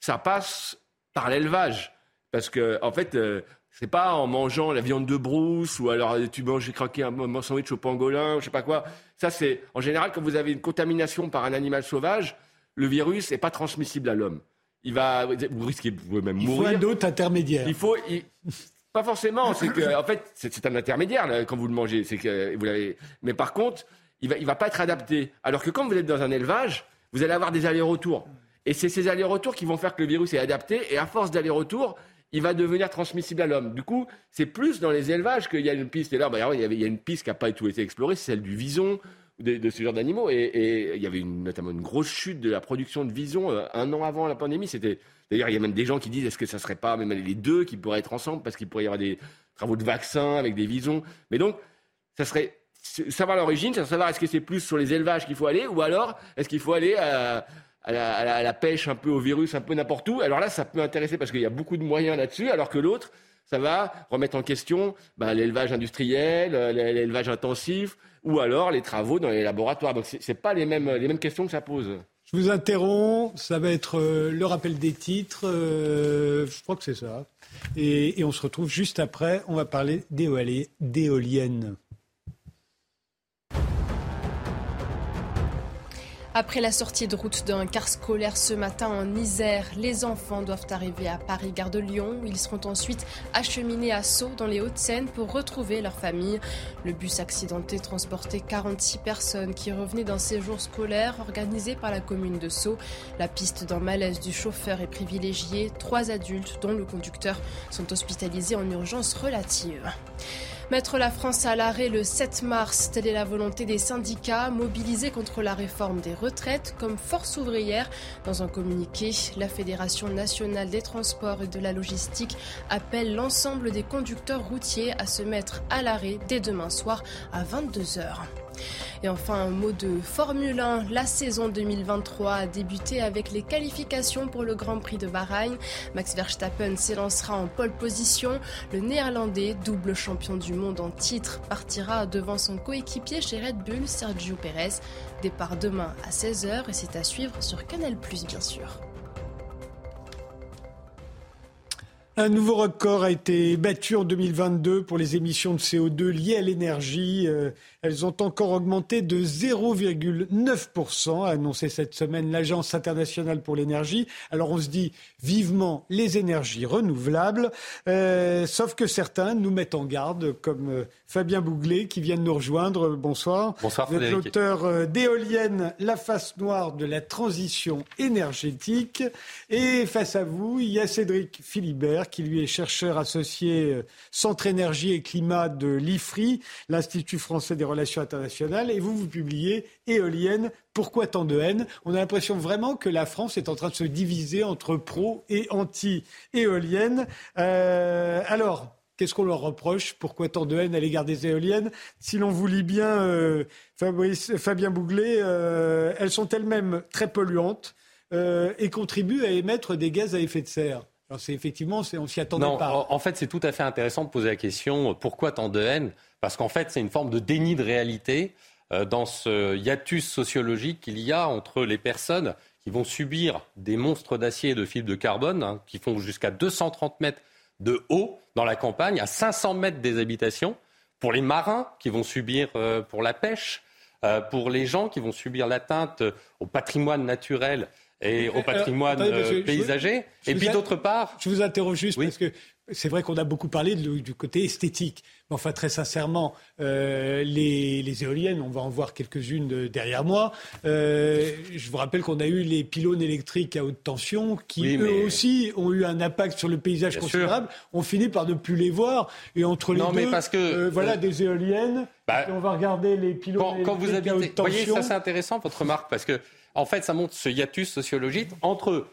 ça passe par l'élevage. Parce que, en fait, euh, c'est pas en mangeant la viande de brousse ou alors tu manges, j'ai craqué un, sandwich au pangolin, je sais pas quoi. Ça, c'est, en général, quand vous avez une contamination par un animal sauvage, le virus n'est pas transmissible à l'homme. Il va, vous risquez de même mourir. Il faut un autre intermédiaire. Il faut, pas forcément. C'est que, en fait, c'est un intermédiaire quand vous le mangez. C'est que vous l'avez. Mais par contre, il va, il va pas être adapté. Alors que quand vous êtes dans un élevage, vous allez avoir des allers-retours. Et c'est ces allers-retours qui vont faire que le virus est adapté. Et à force d'allers-retours, il va devenir transmissible à l'homme. Du coup, c'est plus dans les élevages qu'il y a une piste. Et là, bah, il, y il a une piste qui n'a pas tout été explorée, c'est celle du vison, de, ce genre d'animaux. Et, il y avait notamment une grosse chute de la production de vison euh, un an avant la pandémie. C'était D'ailleurs, il y a même des gens qui disent est-ce que ça serait pas même les deux qui pourraient être ensemble parce qu'il pourrait y avoir des travaux de vaccins avec des visons. Mais donc, ça serait savoir l'origine, savoir est-ce que c'est plus sur les élevages qu'il faut aller ou alors est-ce qu'il faut aller à à la, pêche, un peu au virus, un peu n'importe où. Alors là, ça peut intéresser parce qu'il y a beaucoup de moyens là-dessus, alors que l'autre, ça va remettre en question bah, l'élevage industriel, euh, l'élevage intensif, ou alors les travaux dans les laboratoires. Donc ce pas les mêmes, les mêmes questions que ça pose. Je vous interromps, ça va être euh, le rappel des titres, euh, je crois que c'est ça. Et, et, on se retrouve juste après, on va parler d'éoliennes. Après la sortie de route d'un car scolaire ce matin en Isère, les enfants doivent arriver à Paris-Gare de Lyon. Ils seront ensuite acheminés à Sceaux dans les Hauts-de-Seine pour retrouver leur famille. Le bus accidenté transportait 46 personnes qui revenaient d'un séjour scolaire organisé par la commune de Sceaux. La piste d'un malaise du chauffeur est privilégiée. Trois adultes, dont le conducteur, sont hospitalisés en urgence relative. Mettre la France à l'arrêt le 7 mars, telle est la volonté des syndicats mobilisés contre la réforme des retraites comme force ouvrière. Dans un communiqué, la Fédération nationale des transports et de la logistique appelle l'ensemble des conducteurs routiers à se mettre à l'arrêt dès demain soir à 22h. Et enfin, un mot de Formule 1. La saison 2023 a débuté avec les qualifications pour le Grand Prix de Bahreïn. Max Verstappen s'élancera en pole position. Le néerlandais, double champion du monde en titre, partira devant son coéquipier chez Red Bull, Sergio Perez. Départ demain à 16h et c'est à suivre sur Canal+, bien sûr. Un nouveau record a été battu en 2022 pour les émissions de CO2 liées à l'énergie. Euh, elles ont encore augmenté de 0,9%, a annoncé cette semaine l'Agence internationale pour l'énergie. Alors on se dit vivement les énergies renouvelables, euh, sauf que certains nous mettent en garde, comme euh, Fabien Bouglet qui vient de nous rejoindre. Bonsoir. Bonsoir Vous êtes l'auteur d'éolienne, la face noire de la transition énergétique. Et face à vous, il y a Cédric Philibert qui lui est chercheur associé euh, Centre Énergie et Climat de l'IFRI, l'Institut français des relations internationales, et vous, vous publiez Éolienne, pourquoi tant de haine? On a l'impression vraiment que la France est en train de se diviser entre pro et anti-éolienne. Euh, alors, Qu'est-ce qu'on leur reproche? Pourquoi tant de haine à l'égard des éoliennes? Si l'on vous lit bien, euh, Fabien Bouglet, elles sont elles-mêmes très polluantes et contribuent à émettre des gaz à effet de serre. Alors c'est effectivement, on s'y attendait non, pas. En fait, c'est tout à fait intéressant de poser la question pourquoi tant de haine? Parce qu'en fait, c'est une forme de déni de réalité euh, dans ce hiatus sociologique qu'il y a entre les personnes qui vont subir des monstres d'acier et de fibres de carbone hein, qui font jusqu'à 230 mètres de haut dans la campagne, à 500 mètres des habitations, pour les marins qui vont subir euh, pour la pêche, euh, pour les gens qui vont subir l'atteinte au patrimoine naturel et au patrimoine paysager. et puis d'autre part. Je vous interroge juste parce que c'est vrai qu'on a beaucoup parlé du côté esthétique. Mais enfin, très sincèrement, euh, les, éoliennes, on va en voir quelques-unes derrière moi. Euh, je vous rappelle qu'on a eu les pylônes électriques à haute tension qui, eux aussi, ont eu un impact sur le paysage considérable. On finit par ne plus les voir. Et entre les deux, parce que, euh, voilà des éoliennes. Bah, on va regarder les pylônes quand, électriques quand vous habitez, à haute tension. Vous voyez, ça c'est intéressant, votre remarque, parce que en fait, ça montre ce hiatus sociologique entre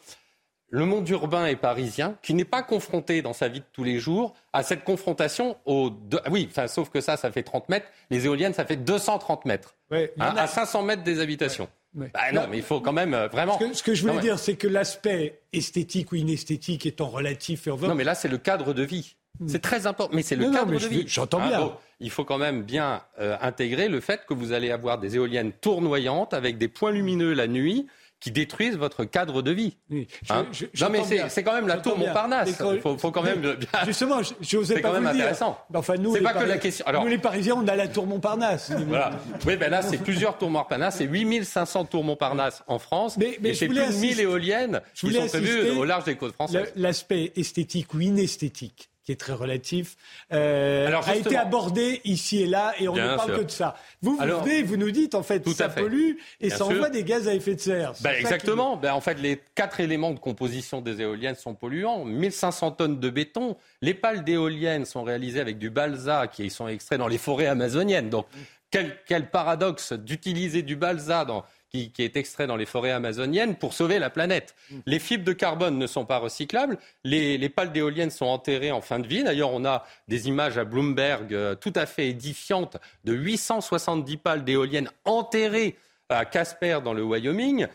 le monde urbain et parisien, qui n'est pas confronté dans sa vie de tous les jours à cette confrontation aux Oui, enfin, sauf que ça, ça fait 30 mètres. Les éoliennes, ça fait 230 mètres. Hein, à 500 mètres des habitations. Bah, non, mais il faut quand même euh, vraiment. Ce que, je voulais dire, c'est que l'aspect esthétique ou inesthétique étant relatif et en Non, mais là, c'est le cadre de vie. Hmm. C'est très important, mais c'est le cadre de vie. J'entends hein, bien. il faut quand même bien euh, intégrer le fait que vous allez avoir des éoliennes tournoyantes avec des points lumineux la nuit qui détruisent votre cadre de vie. Hein non, mais c'est quand même la tour Montparnasse. Il faut, quand même. Justement, je n'osais pas quand même intéressant. Enfin, nous, pas que la question. Alors, nous, les Parisiens, on a la tour Montparnasse. Voilà. Oui, ben là, c'est plusieurs tours Montparnasse. C'est 8500 tours Montparnasse en France. Mais, mais et c'est plus de 1000 éoliennes qui sont prévues au large des côtes françaises. L'aspect esthétique ou inesthétique qui est très relatif, euh, a été abordé ici et là, et on ne parle que de ça. Vous, vous venez, vous nous dites, en fait, ça pollue et ça envoie des gaz à effet de serre. Ben, exactement. Ben, en fait, les quatre éléments de composition des éoliennes sont polluants. 1500 tonnes de béton. Les pales d'éoliennes sont réalisées avec du balsa qui sont extraits dans les forêts amazoniennes. Donc, quel, quel paradoxe d'utiliser du balsa dans qui, est extrait dans les forêts amazoniennes pour sauver la planète. Mm. Les fibres de carbone ne sont pas recyclables. Les, pales d'éoliennes sont enterrées en fin de vie. D'ailleurs, on a des images à Bloomberg euh, tout à fait édifiantes de 870 pales d'éoliennes enterrées à Casper dans le Wyoming.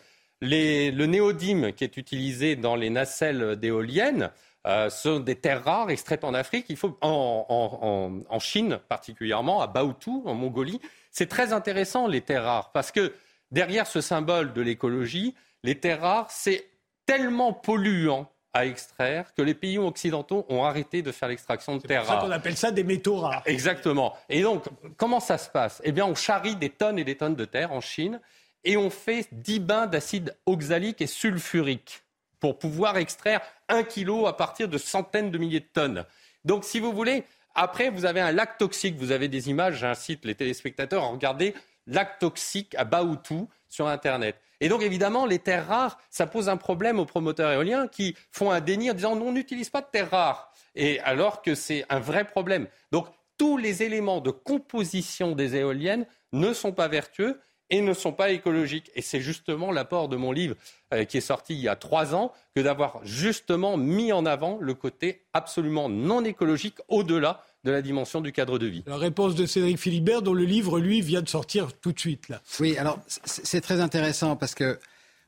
le néodyme qui est utilisé dans les nacelles d'éoliennes euh, sont des terres rares extraites en Afrique, il faut, en, en Chine particulièrement, à Baotou, en Mongolie. C'est très intéressant les terres rares parce que derrière ce symbole de l'écologie, les terres rares, c'est tellement polluant à extraire que les pays occidentaux ont arrêté de faire l'extraction de terres rares. C'est pour ça qu'on appelle ça des métaux rares. Exactement. Et donc, comment ça se passe? Eh bien, on charrie des tonnes et des tonnes de terre en Chine et on fait 10 bains d'acide oxalique et sulfurique pour pouvoir extraire un kilo à partir de centaines de milliers de tonnes. Donc, si vous voulez, après, vous avez un lac toxique. Vous avez des images, j'incite les téléspectateurs à regarder lac toxique à Baoutou sur Internet. Et donc, évidemment, les terres rares, ça pose un problème aux promoteurs éoliens qui font un déni en disant on n'utilise pas de terres rares. Et alors que c'est un vrai problème. Donc, tous les éléments de composition des éoliennes ne sont pas vertueux et ne sont pas écologiques. Et c'est justement l'apport de mon livre euh, qui est sorti il y a trois ans que d'avoir justement mis en avant le côté absolument non écologique au-delà de la dimension du cadre de vie. La réponse de Cédric Philibert, dont le livre, lui, vient de sortir tout de suite. Là. Oui, alors c'est très intéressant parce que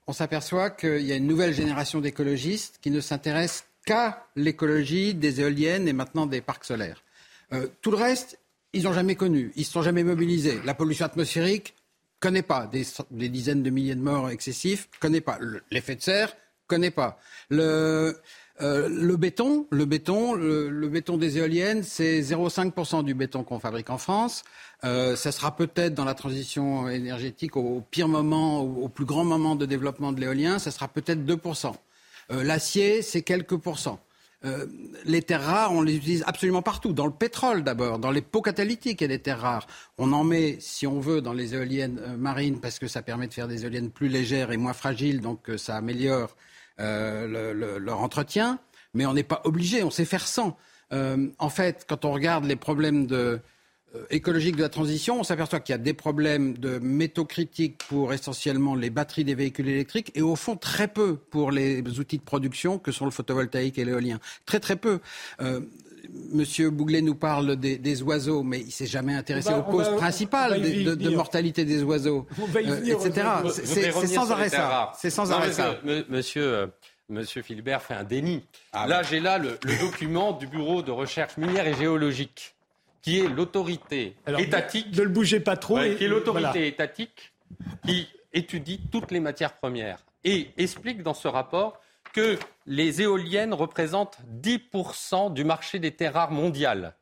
on s'aperçoit qu'il y a une nouvelle génération d'écologistes qui ne s'intéressent qu'à l'écologie des éoliennes et maintenant des parcs solaires. Euh, tout le reste, ils n'ont jamais connu, ils ne se sont jamais mobilisés. La pollution atmosphérique, connaît pas. Des, des, dizaines de milliers de morts excessifs, connaît pas. L'effet de serre, connaît pas. Le, euh, le béton, le béton, des éoliennes, c'est 0,5% du béton qu'on fabrique en France. Euh, ça sera peut-être dans la transition énergétique au, pire moment, au, plus grand moment de développement de l'éolien, ça sera peut-être 2%. Euh, L'acier, c'est quelques pourcents. Euh, les terres rares, on les utilise absolument partout. Dans le pétrole d'abord, dans les pots catalytiques, il y a des terres rares. On en met, si on veut, dans les éoliennes marines parce que ça permet de faire des éoliennes plus légères et moins fragiles, donc ça améliore euh, leur entretien, mais on n'est pas obligé, on sait faire sans. Euh, en fait, quand on regarde les problèmes euh, écologiques de la transition, on s'aperçoit qu'il y a des problèmes de métaux critiques pour essentiellement les batteries des véhicules électriques et au fond très peu pour les outils de production que sont le photovoltaïque et l'éolien. Très très peu. Monsieur Bouglet nous parle des, oiseaux, mais il s'est jamais intéressé aux causes principales de, mortalité des oiseaux, etc. C'est sans arrêt ça. C'est sans arrêt ça. Monsieur. Euh, monsieur Philibert fait un déni. Ah là, j'ai là le, document du Bureau de recherche minière et géologique, qui est l'autorité étatique. Ne le bougez pas trop. qui est l'autorité étatique qui étudie toutes les matières premières et explique dans ce rapport que les éoliennes représentent 10% du marché des terres rares mondiales.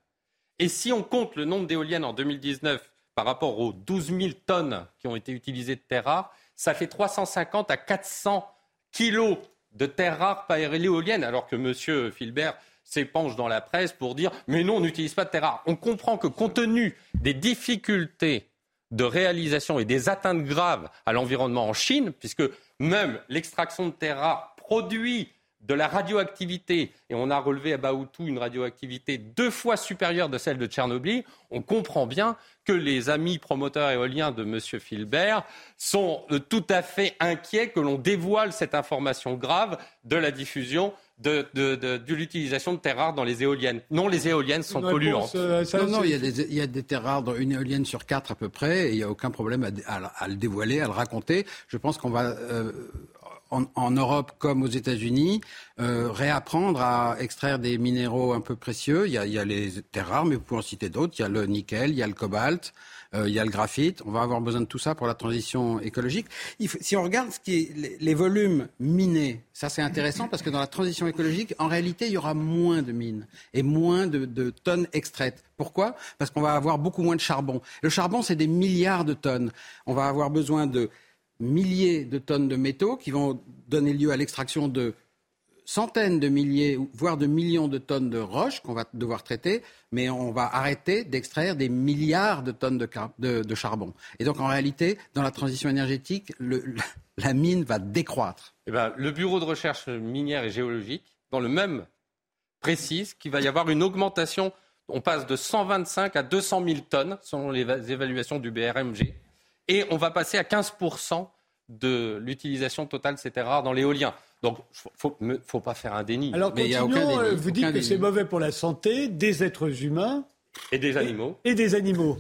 Et si on compte le nombre d'éoliennes en 2019 par rapport aux 12 000 tonnes qui ont été utilisées de terres rares, ça fait 350 à 400 kilos de terres rares par éolienne, alors que M. Filbert s'épanche dans la presse pour dire mais non, on n'utilise pas de terres rares. On comprend que compte tenu des difficultés de réalisation et des atteintes graves à l'environnement en Chine, puisque même l'extraction de terres rares produit de la radioactivité, et on a relevé à Baoutou une radioactivité deux fois supérieure de celle de Tchernobyl, on comprend bien que les amis promoteurs éoliens de M. Filbert sont euh, tout à fait inquiets que l'on dévoile cette information grave de la diffusion de, l'utilisation de terres rares dans les éoliennes. Non, les éoliennes sont polluantes. Euh, non, non, il y, a des, terres rares dans une éolienne sur quatre à peu près, et il n'y a aucun problème à, le dévoiler, à le raconter. Je pense qu'on va euh, en, Europe comme aux États-Unis, euh, réapprendre à extraire des minéraux un peu précieux. Il y, a, les terres rares, mais vous pouvez en citer d'autres. Il y a le nickel, il y a le cobalt, euh, il y a le graphite. On va avoir besoin de tout ça pour la transition écologique. si on regarde ce qui est, les, volumes minés, ça c'est intéressant parce que dans la transition écologique, en réalité, il y aura moins de mines et moins de, de tonnes extraites. Pourquoi? Parce qu'on va avoir beaucoup moins de charbon. Le charbon, c'est des milliards de tonnes. On va avoir besoin de milliers de tonnes de métaux qui vont donner lieu à l'extraction de centaines de milliers, voire de millions de tonnes de roches qu'on va devoir traiter, mais on va arrêter d'extraire des milliards de tonnes de, charbon. Et donc en réalité, dans la transition énergétique, la mine va décroître. Eh ben, le Bureau de recherche minière et géologique, dans le même, précise qu'il va y avoir une augmentation. On passe de 125 à 200 000 tonnes, selon les évaluations du BRMG et on va passer à 15% de l'utilisation totale de ces terres rares dans l'éolien. Donc, il ne faut, pas faire un déni. Alors, mais continuons, vous dites que c'est mauvais pour la santé des êtres humains. Et des animaux. Et, des animaux.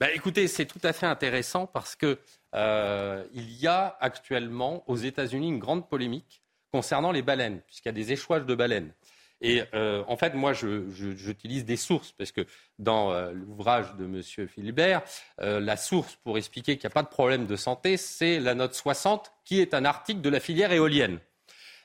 Ben, écoutez, c'est tout à fait intéressant parce qu'il euh, y a actuellement aux États-Unis une grande polémique concernant les baleines, puisqu'il y a des échouages de baleines. Et euh, en fait, moi, j'utilise des sources, parce que dans euh, l'ouvrage de M. Philibert, euh, la source pour expliquer qu'il n'y a pas de problème de santé, c'est la note 60, qui est un article de la filière éolienne.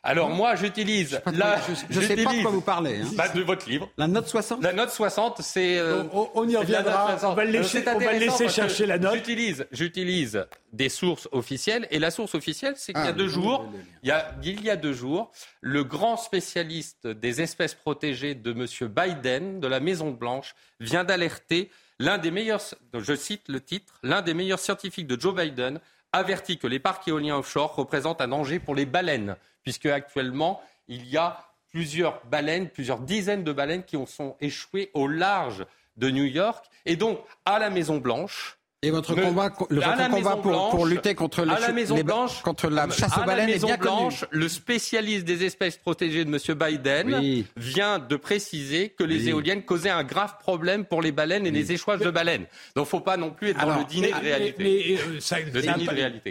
Alors moi, j'utilise la. Je ne sais pas de quoi vous parlez. Hein. Bah, de votre livre. La note 60 La note 60, c'est. Euh, on, y reviendra. On va le laisser, on va laisser chercher la note. J'utilise, j'utilise des sources officielles. Et la source officielle, c'est qu'il y a ah, deux jours, il y a, il y a deux jours, le grand spécialiste des espèces protégées de M. Biden, de la Maison-Blanche, vient d'alerter l'un des meilleurs, je cite le titre, l'un des meilleurs scientifiques de Joe Biden avertit que les parcs éoliens offshore représentent un danger pour les baleines puisque actuellement, il y a plusieurs baleines, plusieurs dizaines de baleines qui ont sont échouées au large de New York. Et donc, à la Maison-Blanche, et votre combat, votre combat pour, pour, lutter contre, les, à la Maison Blanche, contre la chasse aux baleines est bien Blanche, Le spécialiste des espèces protégées de M. Biden vient de préciser que les éoliennes causaient un grave problème pour les baleines et les échouages de baleines. Donc, faut pas non plus être dans le dîner de réalité. Mais, euh, ça,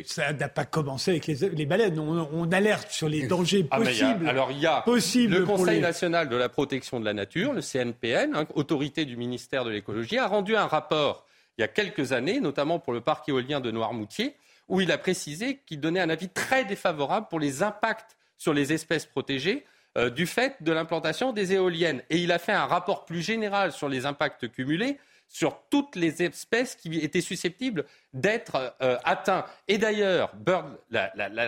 Ça n'a pas commencé avec les, baleines. On, alerte sur les dangers ah, possibles. alors, il y a le Conseil national de la protection de la nature, le CNPN, hein, autorité du ministère de l'écologie, a rendu un rapport il y a quelques années, notamment pour le parc éolien de Noirmoutier, où il a précisé qu'il donnait un avis très défavorable pour les impacts sur les espèces protégées euh, du fait de l'implantation des éoliennes. Et il a fait un rapport plus général sur les impacts cumulés sur toutes les espèces qui étaient susceptibles d'être euh, atteintes. Et d'ailleurs,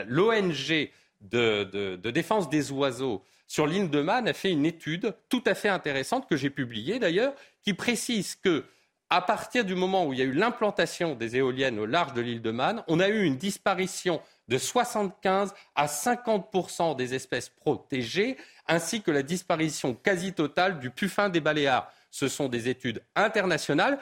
l'ONG de, de, défense des oiseaux sur l'île de Man a fait une étude tout à fait intéressante que j'ai publiée d'ailleurs, qui précise que à partir du moment où il y a eu l'implantation des éoliennes au large de l'île de Man, on a eu une disparition de 75 à 50 des espèces protégées, ainsi que la disparition quasi totale du puffin des Baléares. Ce sont des études internationales.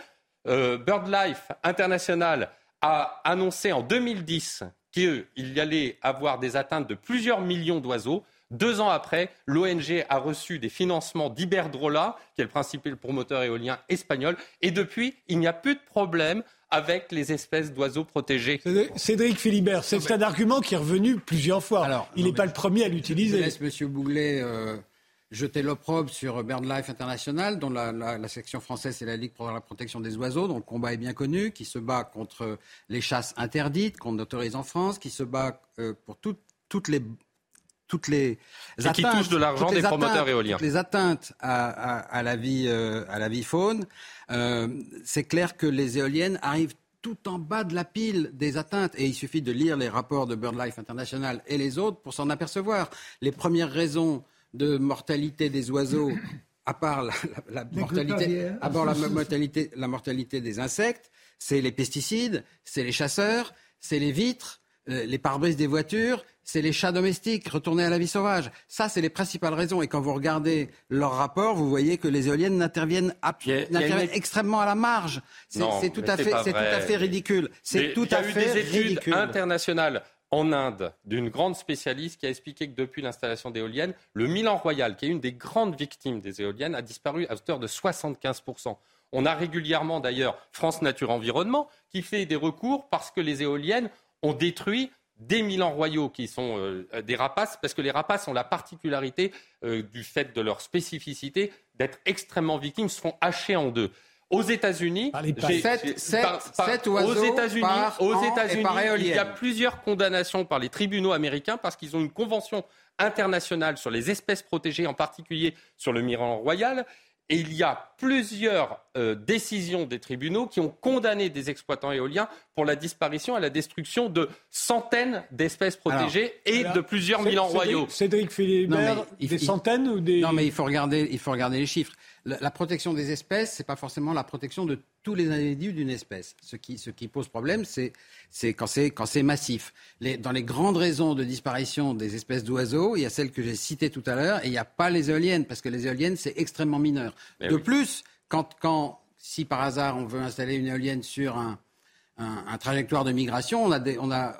Euh, BirdLife International a annoncé en 2010 qu'il y allait avoir des atteintes de plusieurs millions d'oiseaux. Deux ans après, l'ONG a reçu des financements d'Iberdrola, qui est le principal promoteur éolien espagnol, et depuis, il n'y a plus de problème avec les espèces d'oiseaux protégés. Cédric Philibert, c'est un argument qui est revenu plusieurs fois. Alors, il n'est pas le premier à l'utiliser. Je laisse M. Bouglet euh, jeter l'opprobre sur BirdLife International, dont la, section française c'est la Ligue pour la protection des oiseaux, dont le combat est bien connu, qui se bat contre les chasses interdites qu'on autorise en France, qui se bat euh, pour toutes les toutes les atteintes, qui touchent de l'argent des promoteurs éoliens. Toutes les atteintes à, la vie, euh, à la vie faune. Euh, c'est clair que les éoliennes arrivent tout en bas de la pile des atteintes. Et il suffit de lire les rapports de BirdLife International et les autres pour s'en apercevoir. Les premières raisons de mortalité des oiseaux, à part la, mortalité, à part la mortalité, la mortalité des insectes, c'est les pesticides, c'est les chasseurs, c'est les vitres, les pare-brises des voitures, c'est les chats domestiques retournés à la vie sauvage. Ça, c'est les principales raisons. Et quand vous regardez leur rapport, vous voyez que les éoliennes n'interviennent, extrêmement à la marge. C'est tout, à fait, tout à fait ridicule. C'est tout à fait ridicule. Il y a eu des études internationales en Inde d'une grande spécialiste qui a expliqué que depuis l'installation d'éoliennes, le Milan Royal, qui est une des grandes victimes des éoliennes, a disparu à hauteur de 75 on a régulièrement d'ailleurs France Nature Environnement qui fait des recours parce que les éoliennes ont détruit des Milans royaux qui sont euh, des rapaces, parce que les rapaces ont la particularité euh, du fait de leur spécificité d'être extrêmement victimes, se font hacher en deux. Aux États-Unis, aux États-Unis, aux États-Unis, il y a plusieurs condamnations par les tribunaux américains parce qu'ils ont une convention internationale sur les espèces protégées, en particulier sur le Milan royal. Et il y a plusieurs euh, décisions des tribunaux qui ont condamné des exploitants éoliens pour la disparition et la destruction de centaines d'espèces protégées et de plusieurs mille royaux. Cédric Philibert, des centaines ou des... Non, mais il faut regarder, il faut regarder les chiffres. La, protection des espèces, ce n'est pas forcément la protection de tous les individus d'une espèce. Ce qui, ce qui pose problème, c'est quand c'est massif. Les, dans les grandes raisons de disparition des espèces d'oiseaux, il y a celles que j'ai citées tout à l'heure, et il n'y a pas les éoliennes, parce que les éoliennes, c'est extrêmement mineur. de plus, quand, quand, si par hasard on veut installer une éolienne sur un, un, un trajectoire de migration, on a, des, on a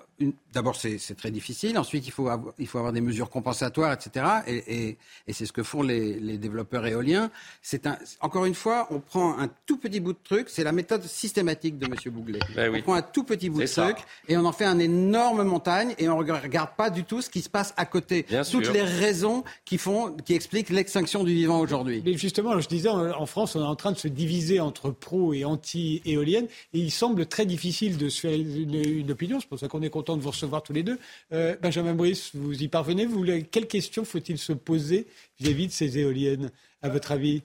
D'abord, c'est très difficile. Ensuite, il faut, avoir, il faut avoir des mesures compensatoires, etc. Et, c'est ce que font les, développeurs éoliens. C'est un, encore une fois, on prend un tout petit bout de truc. C'est la méthode systématique de M. Bouglet. Ben on prend un tout petit bout de truc et on en fait une énorme montagne et on ne regarde pas du tout ce qui se passe à côté. Toutes les raisons qui font, qui expliquent l'extinction du vivant aujourd'hui. Mais justement, je disais, en France, on est en train de se diviser entre pro et anti-éoliennes et il semble très difficile de se faire une, une opinion. C'est pour ça qu'on est content de vous recevoir tous les deux. Euh, Benjamin Brice, vous y parvenez vous, Quelles questions faut-il se poser vis-à-vis de ces éoliennes, à votre avis?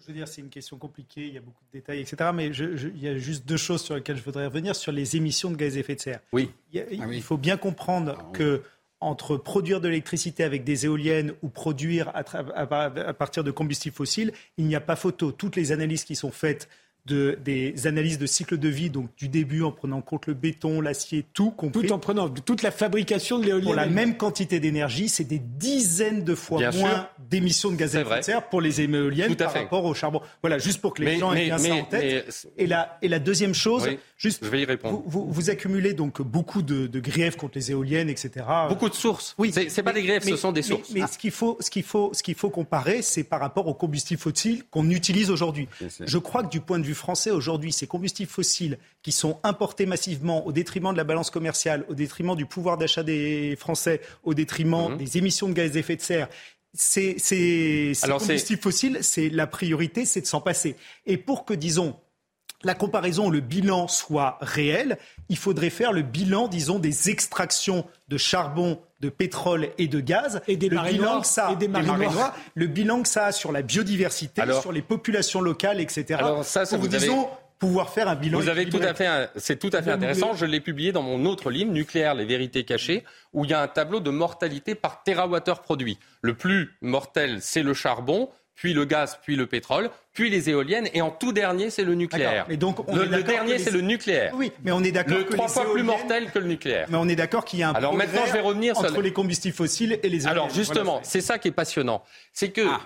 Je veux dire, c'est une question compliquée, il y a beaucoup de détails, etc. Mais il y a juste deux choses sur lesquelles je voudrais revenir, sur les émissions de gaz à effet de serre. Oui. Il, ah il faut bien comprendre ah que entre produire de l'électricité avec des éoliennes ou produire à, à, partir de combustibles fossiles, il n'y a pas photo. Toutes les analyses qui sont faites de, des analyses de cycle de vie, donc du début en prenant en compte le béton, l'acier, tout compris. Tout en prenant toute la fabrication de l'éolienne. Pour la même quantité d'énergie, c'est des dizaines de fois moins d'émissions de gaz à effet de serre pour les éoliennes par rapport au charbon. Voilà, juste pour que les gens aient bien ça en tête. Et, la, et la deuxième chose, juste, je vais y répondre. Vous, vous, accumulez donc beaucoup de, de, griefs contre les éoliennes, etc. Beaucoup de sources. Oui, c'est pas des griefs, ce sont des sources. Mais, ce qu'il faut, ce qu'il faut, ce qu'il faut comparer, c'est par rapport aux combustibles fossiles qu'on utilise aujourd'hui. Je crois que du point de vue français aujourd'hui, ces combustibles fossiles qui sont importés massivement au détriment de la balance commerciale, au détriment du pouvoir d'achat des Français, au détriment mhm. des émissions de gaz à effet de serre, ces, ces combustibles fossiles, c'est la priorité, c'est de s'en passer. Et pour que, disons, la comparaison, le bilan soit réel, il faudrait faire le bilan, disons, des extractions de charbon, de pétrole et de gaz. Et des le bilan que ça, des le bilan que ça a sur la biodiversité, sur les populations locales, etc. Alors ça, ça vous, disons, pouvoir faire un bilan. Vous avez tout à fait, c'est tout à fait intéressant. Je l'ai publié dans mon autre livre, Nucléaire, les vérités cachées, où il y a un tableau de mortalité par terawattheure produit. Le plus mortel, c'est le charbon puis le gaz, puis le pétrole, puis les éoliennes, et en tout dernier, c'est le nucléaire. Et donc, le, dernier, c'est le nucléaire. Oui, mais on est d'accord que trois fois plus mortel que le nucléaire. Mais on est d'accord qu'il y a un Alors maintenant, je vais revenir entre les combustibles fossiles et les éoliennes. Alors justement, c'est ça qui est passionnant, c'est que ah.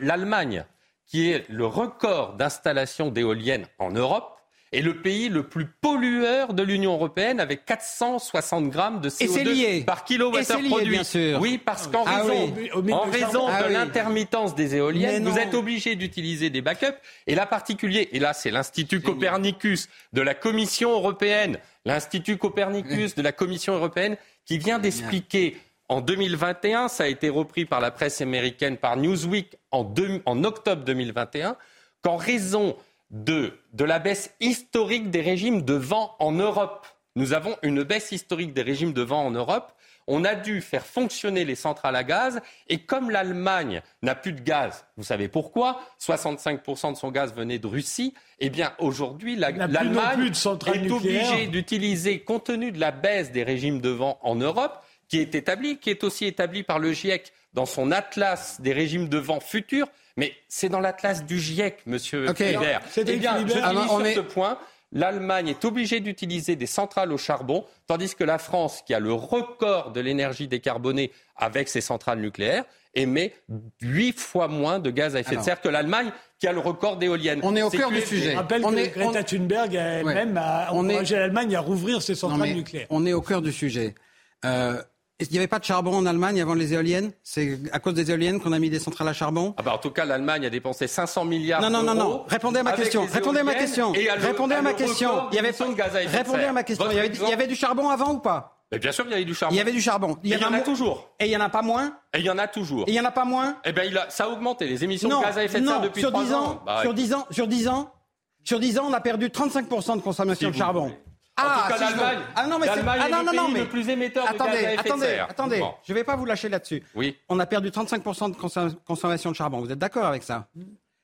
l'Allemagne, qui est le record d'installation d'éoliennes en Europe, est le pays le plus pollueur de l'Union européenne avec 460 grammes de CO2 par kilowattheure produit. Bien sûr. Oui, parce qu'en ah raison, en raison ah de l'intermittence des éoliennes, vous êtes obligé d'utiliser des backups. Et là, particulier, et là, c'est l'Institut Copernicus de la Commission européenne, l'Institut Copernicus de la Commission européenne, qui vient d'expliquer en 2021, ça a été repris par la presse américaine, par Newsweek en, en octobre 2021, qu'en raison de, de la baisse historique des régimes de vent en Europe. Nous avons une baisse historique des régimes de vent en Europe. On a dû faire fonctionner les centrales à gaz et comme l'Allemagne n'a plus de gaz, vous savez pourquoi 65% de son gaz venait de Russie. Eh bien, aujourd'hui, l'Allemagne est obligée d'utiliser, compte tenu de la baisse des régimes de vent en Europe, qui est établie, qui est aussi établie par le GIEC dans son atlas des régimes de vent futurs, mais c'est dans l'atlas du GIEC, monsieur okay. Eh bien, je dis sur ce point, l'Allemagne est obligée d'utiliser des centrales au charbon, tandis que la France, qui a le record de l'énergie décarbonée avec ses centrales nucléaires, émet huit fois moins de gaz à effet de serre que l'Allemagne, qui a le record d'éoliennes. On est au cœur du sujet. Je rappelle on que est, Greta Thunberg elle-même a encouragé l'Allemagne à rouvrir ses centrales nucléaires. On est au cœur du sujet. Euh, il n'y avait pas de charbon en Allemagne avant les éoliennes? C'est à cause des éoliennes qu'on a mis des centrales à charbon? Ah bah En tout cas, l'Allemagne a dépensé 500 milliards d'euros. Non, non, non, non. Répondez à ma question. Répondez à ma question. Répondez à ma question. Il y avait pas de gaz à effet Répondez à ma question. Il y, avait, il y avait du charbon avant ou pas? Mais bien sûr qu'il y avait du charbon. Il y avait du charbon. Il y, en a toujours. Et il y en a pas moins Et il y en a toujours. Et il y en a pas moins Eh bien, ça a augmenté les émissions de gaz à effet de serre depuis sur 3 10 ans. Bah, sur 10 ans, sur 10 ans, sur 10 ans, on a perdu 35% de consommation de charbon. Ah, en tout cas, l'Allemagne, ah non, mais l'Allemagne ah, non, est non, le non, pays mais... le plus émetteur attendez, de gaz à effet attendez, de serre. Attendez, bon. je ne vais pas vous lâcher là-dessus. Oui. On a perdu 35% de consommation de charbon. Vous êtes d'accord avec ça?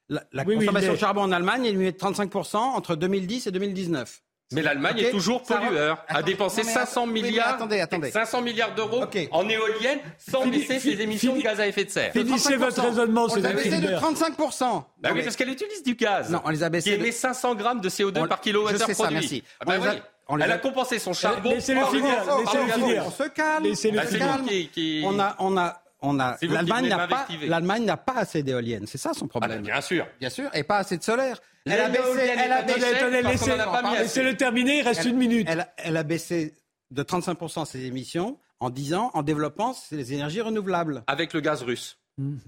La, la oui, consommation oui, de charbon en Allemagne est diminuée de 35% entre 2010 et 2019. Mais l'Allemagne okay. est toujours pollueur, a dépensé non, mais, 500 oui, milliards, attendez, attendez. 500 milliards d'euros okay. en éoliennes sans Fini, baisser ses émissions fini, de gaz à effet de serre. Finissez votre raisonnement, On les a baissés de 35%. Bah oui, parce qu'elle utilise du gaz. Non, on les a baissés. Qui émet 500 grammes de CO2 on... par kilowattheure produit. ça, merci. Ah bah on oui. a... on Elle a... a compensé son charbon. Laissez-le finir, laissez-le finir. On se calme. Laissez-le bah, finir. Qui, qui... On a, on a, on a. L'Allemagne n'a pas, m'invectiver. l'Allemagne n'a pas assez d'éoliennes. C'est ça son Ah bah, problème. bien sûr. Bien sûr, et pas assez de solaire. Elle a baissé, elle a baissé, laissez, laissez-le terminer, il reste Elle- une minute. Elle, elle a baissé de 35% ses émissions en 10 ans en développant les énergies renouvelables. Avec le gaz russe.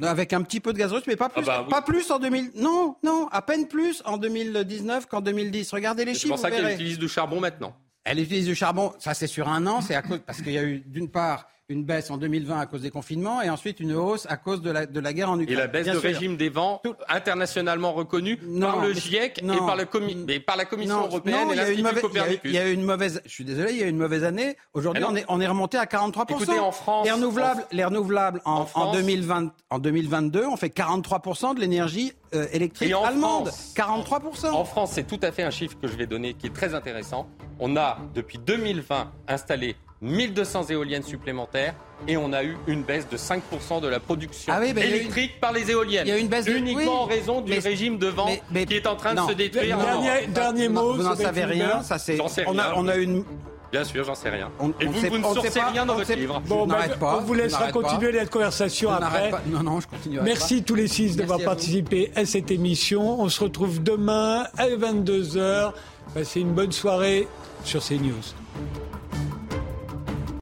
Avec un petit peu de gaz russe, mais pas plus. Ah bah oui. Pas plus en 2000. Non, non, à peine plus en 2019 qu'en 2010. Regardez les C'est chiffres, pour ça qu'elle utilise du charbon maintenant. Elle utilise du charbon, ça c'est sur un an, c'est à cause parce qu'il y a eu d'une part une baisse en 2020 à cause des confinements et ensuite une hausse à cause de la, de la guerre en Et Ukraine. la baisse Bien de sûr. régime des vents, internationalement reconnue Non, par le GIEC et par, la Commission Non, européenne non, et il y a eu une l'Institut Copernicus. Il y a eu une mauvaise. Je suis désolé, il y a eu une mauvaise année. Aujourd'hui, non. on est, on est remonté à 43 Écoutez, en France, les renouvelables, en- les renouvelables en, en en France- 2020, en 2022, on fait 43 de l'énergie euh, électrique Et en allemande. France- 43 En France, c'est tout à fait un chiffre que je vais donner qui est très intéressant. On a, depuis 2020, installé 1200 éoliennes supplémentaires et on a eu une baisse de 5% de la production Ah oui, eu- électrique par les éoliennes. il y a eu une baisse de- Uniquement oui, en raison du mais- régime de vent mais- mais- qui est en train non. de se détruire. en Dernier, dernier mot. vous n'en savez rien. Ça c'est. On a, on a une. Bien sûr, j'en sais rien. On- et vous, sait- vous ne on sait sourcez pas- rien dans on votre sait- livre. Bon, Je bah, n'arrête pas, on vous laissera pas. continuer la conversation Je après. pas. Non, non, je continuerai Merci pas. tous les six d'avoir participé à cette émission. On se retrouve demain à 22h. Passez une bonne soirée sur CNews.